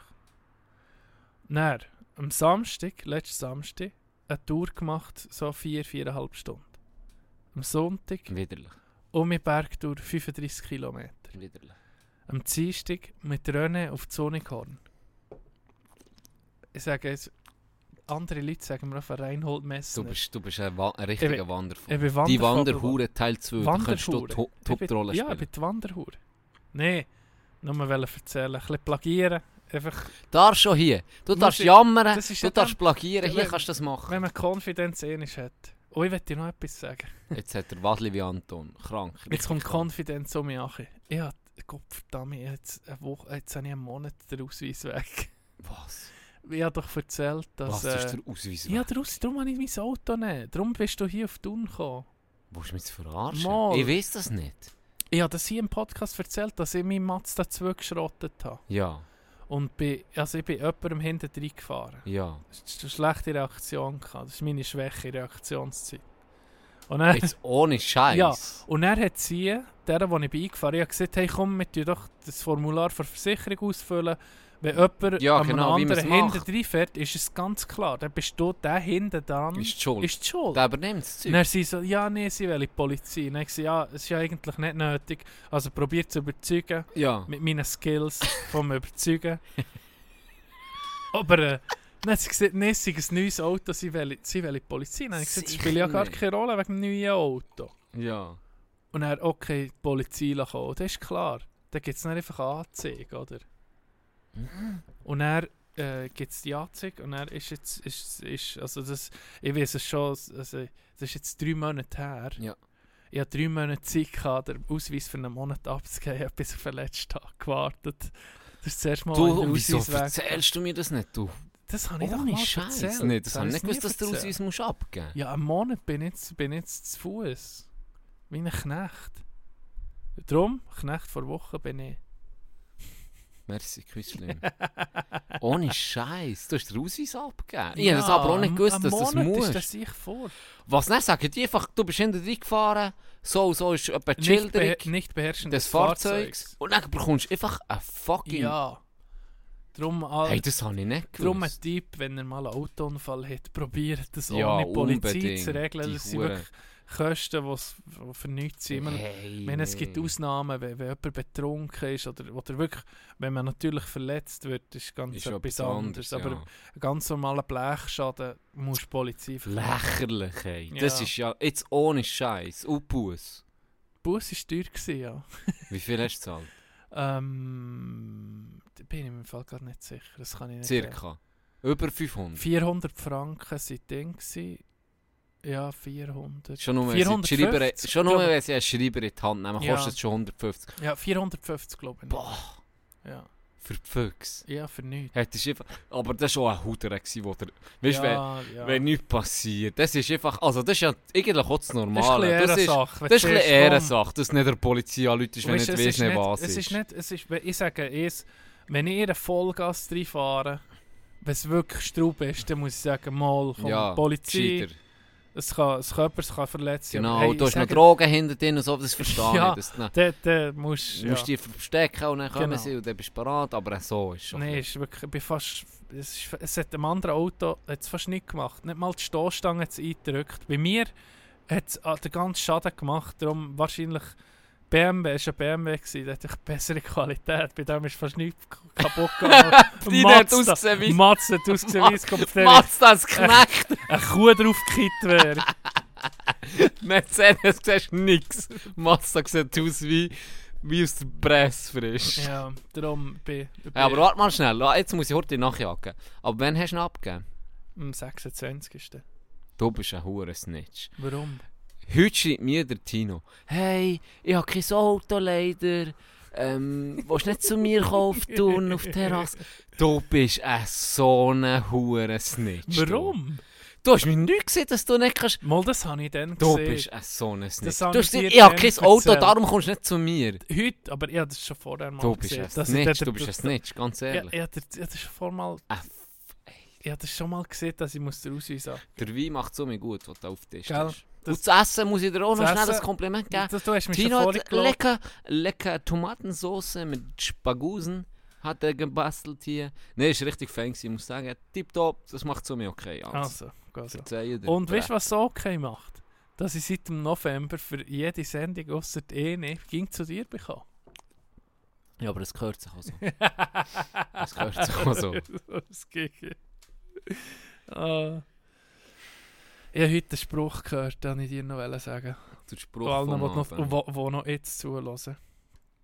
Dann, am Samstag, letzten Samstag, eine Tour gemacht, so vier, viereinhalb Stunden. Am Sonntag Widerlich. um die Bergtour 35 Kilometer. Widerlich. Am Dienstag mit René auf die Sonighorn. Ich sage jetzt, andere Leute sagen mir auf Reinhold Messner. Du bist, du bist ein, Wa ein richtiger bin Die. Wanderhure Teil 2, da kannst du Wanderhure. To- Ich bin- Top-Rolle Ja, spielen. ich bin die Wanderhure. Nein, nur mal erzählen, ein bisschen plagieren. Einfach, Darfst schon hier. Du darfst ich- jammern, ist du ja darfst plagieren, hier wenn- kannst du das machen. wenn man Konfidenz ähnlich hat. Oh, ich will dir noch etwas sagen. Jetzt hat er Wadli wie Anton. Krank. Jetzt kommt. Konfidenz um mich an. Ich hab, Gott verdammt, jetzt, eine Woche, jetzt habe ich einen Monat den Ausweis weg. Was? Ich habe doch erzählt, dass... Was ist äh, der Ausweis? ja, der Aus darum habe ich mein Auto nicht. Darum bist du hier auf Thun gekommen. Willst du mich verarschen? Mal. Ich weiß das nicht. Ich habe das hier im Podcast erzählt, dass ich meinen Mazda 2 geschrottet habe. Ja, Und bin, also ich bin jemandem hinten reingefahren. ja. Das war eine schlechte Reaktion. gehabt. Das ist meine schwache Reaktionszeit. Und dann, Jetzt ohne Scheiß. Ja. und dann hat sie, der, wo ich bin eingefahren habe gesagt, hey komm, wir tun doch das Formular für Versicherung ausfüllen, Wenn jemand Ja, genau, einem man's anderen hinten reinfährt, ist es ganz klar. Dann bist du der hinten dran. Ist die Schuld. Ist die Schuld. Der übernimmt das Zeug. dann sie so, ja, nee, sie will die Polizei. Dann so, ja, es ist ja eigentlich nicht nötig. Also probiert zu überzeugen, Ja. mit meinen Skills vom Überzeugen. Aber äh, hat sie gesagt, nee, es ein neues Auto, sie will, sie will die Polizei. Dann habe ich gesagt, das spielt ja gar keine Rolle wegen dem neuen Auto. Ja. Und dann, okay, die Polizei kommen. Das ist klar. Dann gibt es einfach Anzeige, oder? Und dann äh, gibt es die Anzeige und dann ist jetzt, ist, ist, also das, ich weiß es schon, also, das ist jetzt drei Monate her. Ja. Ich hatte drei Monate Zeit, gehabt, den Ausweis für einen Monat abzugeben. Ich habe bis auf den letzten Tag gewartet. Das ist das erste Mal, Du, ich wieso Ausweis erzählst du mir das nicht? Du, Das habe ich doch mal Scheiß. erzählt. Nee, das habe ich ich nicht gewusst, dass du den. Ausweis musst abgeben musst. Ja, einen Monat bin ich jetzt, bin jetzt zu Fuß. Wie ein Knecht. Darum, Knecht vor Wochen bin ich. Merci, Küsslin. Ohne Scheiß, du hast den Ausweis abgegeben. Ich habe das aber auch nicht gewusst, dass das Monat muss. ist das sich vor. Was dann sagen die einfach, du bist hinter drin gefahren, so und so ist etwa die Nicht, Schilderung nicht beherrschen des Fahrzeugs und dann bekommst du einfach ein fucking... Ja. Drum, all, Hey, das habe ich nicht drum ein gewusst. Typ, wenn er mal einen Autounfall hat, probiert das Ja, ohne Polizei unbedingt. zu regeln. Die Das sind Hure- wirklich Kosten, die für nichts sind. Hey, Ich meine, es gibt. Ausnahmen, wenn, wenn jemand betrunken ist oder, oder wirklich, wenn man natürlich verletzt wird, ist ganz Ist etwas anderes. anderes, Aber ja. ein ganz normaler Blechschaden muss die Polizei. Lächerlich, hey. Das Ja. ist ja jetzt ohne Scheiß. Upus. Bus war teuer, gewesen, ja. Wie viel hast du gezahlt? Ähm, da bin ich mir im Fall gar nicht sicher. Das kann ich nicht sagen. Circa. Über 500. 400 Franken sind Ding gewesen. Ja, 400. Schon nur, wenn sie, die 450, Schreiber, schon nur wenn sie einen Schreiber in die Hand nehmen, Ja. kostet es schon 150. Ja, 450 glaube ich. Boah, Ja. für die Füchse. ja, für nichts. Hättest einfach, aber das war auch ein Huder, wo der, weißt du, ja, ja. wenn, wenn nichts passiert, das ist einfach, also das ist ja eigentlich auch das das ist Normale. Das ist, Ehrensache. wenn das ist siehst, komm, Ehrensache, dass nicht der Polizei anruft, wenn Weißt nicht weiss nicht, was es ist. ist nicht, es ist, ich sage es, wenn ich in eine Vollgas reinfahre, wenn es wirklich Straub ist, dann muss ich sagen, mal, komm, ja, Polizei, gescheiter. Es kann, es kann jemand kann verletzt sein. Genau, hey, du hast noch Drogen hinter dir und so, das verstehe Ja, ich. Das, dann Da, musst Du ja. musst die verstecken und dann kommen Genau. sie und dann bist du parat, aber so ist schon. Nein, ein ist wirklich, ich bin fast, es, ist, es hat einem anderen Auto hat's fast nicht gemacht. Nicht mal die Stoßstange hat es eingedrückt. Bei mir hat es den ganzen Schaden gemacht. Darum wahrscheinlich BMW, war ein BMW, gewesen, der hat echt bessere Qualität. Bei dem ist fast nichts kaputt gegangen. Deine hat ausgesehen wie- Mazda hat ausgesehen wie es kommt Mazda das Knecht, eine Kuh draufgekippt wäre. Mercedes siehst nix. Mazda sieht aus wie, wie aus der Presse frisch. ja, darum bin ich Ja, aber warte mal schnell, jetzt muss ich heute nachjagen. Aber wann hast du ihn abgegeben? am 26. Du bist ein hure Snitch. Warum? Heute schreibt mir der Tino, hey, ich habe kein Auto leider. Ähm, willst du nicht zu mir kaufen tun auf die Terrasse? Du bist ein so ein hure Snitch. du. Warum? Du hast mir nicht gesehen, dass du nicht kannst. Mal, das habe ich dann Du gesehen. bist ein so ein Snitch. Das Du hast ich dir gesagt, ich habe dann kein Auto, erzählt. darum kommst du nicht zu mir. Heute, aber ich habe das schon vorher mal Du bist gesehen. ein dass ich Snitch, du bist ein Snitch, ganz Ja, ehrlich. ich habe das- ich habe das schon vor mal, Ah, f- ich habe das schon mal gesehen, dass ich muss den Ausweis haben. Der Wein macht so mir gut, was du auf den Tisch Gell? hast. Das- Und das Essen muss ich dir auch noch Das schnell ein Essen- Kompliment geben. Das, du hast mich Tino hat lecker, lecker Tomatensauce mit Spagusen hat er gebastelt hier. Ne, ist richtig ich muss sagen. Tipptopp, das macht so mir okay. Also, Also, dir. Und weißt du, was so okay macht? Dass ich seit dem November für jede Sendung außer die eine ging zu dir bekomme. Ja, aber das gehört sich auch so. Das gehört sich auch so. das geht. Ah. Ich habe heute einen Spruch gehört, den ich dir noch sagen Der wollte. Spruch Allen, die vom noch, wo, wo noch jetzt zulassen.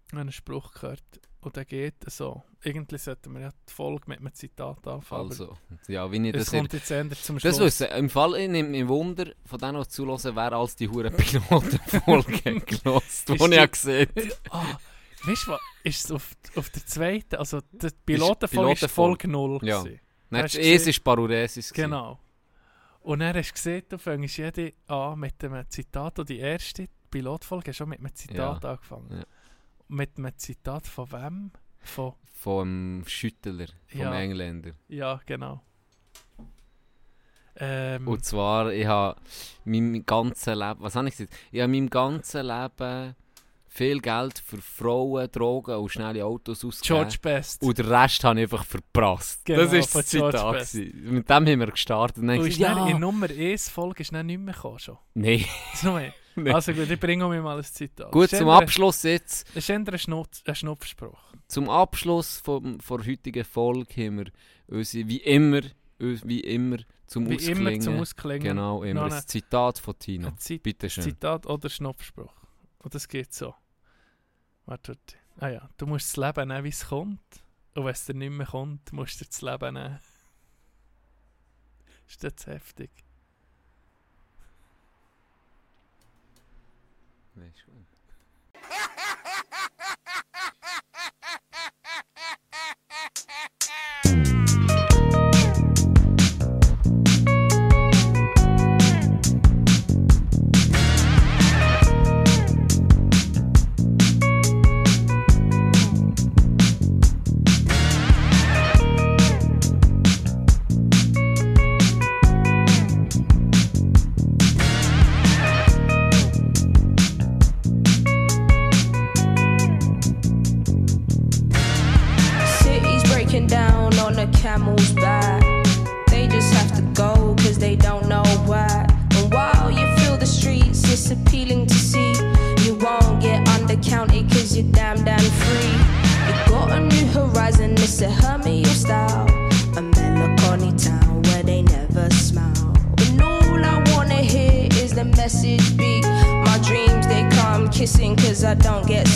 Ich habe einen Spruch gehört. Und der geht so. Irgendwie sollten wir ja die Folge mit einem Zitat anfangen. Also, ja, wie ich es das hier... kommt jetzt endlich zum Schluss. Das wissen, im Fall, ich nehme mich Wunder, von denen, die zulassen, wer als die hure Pilotenfolge gelost, die ich habe gesehen Ah, weißt du was? Ist es auf, auf der zweiten, also die Pilotenfolge ist. Folge 0 Ja. Nein, Es ist Paruresis. Genau. Und dann hast du gesehen, du fängst jede an mit einem Zitat. Und die erste Pilotfolge schon mit einem Zitat angefangen. Ja. Mit einem Zitat von wem? Von, Vom Schüttler, vom Ja. Engländer. ja, genau. Ähm, Und zwar, ich habe mein ganzes Leben, was habe ich gesagt? Ich habe mein ganzes Leben viel Geld für Frauen, Drogen und schnelle Autos ausgegeben. George Best. Und den Rest habe ich einfach verprasst. Genau, das ist das Zitat. Mit dem haben wir gestartet. Und dann habe ist gesagt, in ja, Nummer 1 Folge ist dann nicht mehr gekommen schon. Nein. Nee. Also gut, ich bringe mir mal ein Zitat. Gut, zum Abschluss jetzt. Das ist eher ein, Schnupf, ein Schnupfspruch. Zum Abschluss vom, von der heutigen Folge haben wir unsere, wie immer, wie immer zum Wie Ausklingen. immer zum Ausklingen. Genau, immer ein Zitat von Tino. Zit Bitte schön. Zitat oder Schnupfspruch. Und das geht so. Warte, warte. Ah ja, du musst das Leben nehmen, wie es kommt. Und wenn es dir nicht mehr kommt, musst du das Leben nehmen. Ist das heftig? Nee, ist gut. Cities they don't know why. And while you feel the streets, it's appealing to see. You won't get undercounted cause you're damn, damn free. You got a new horizon, it's a Hermio style. A melancholy town where they never smile. And all I wanna hear is the message be. My dreams, they come kissing cause I don't get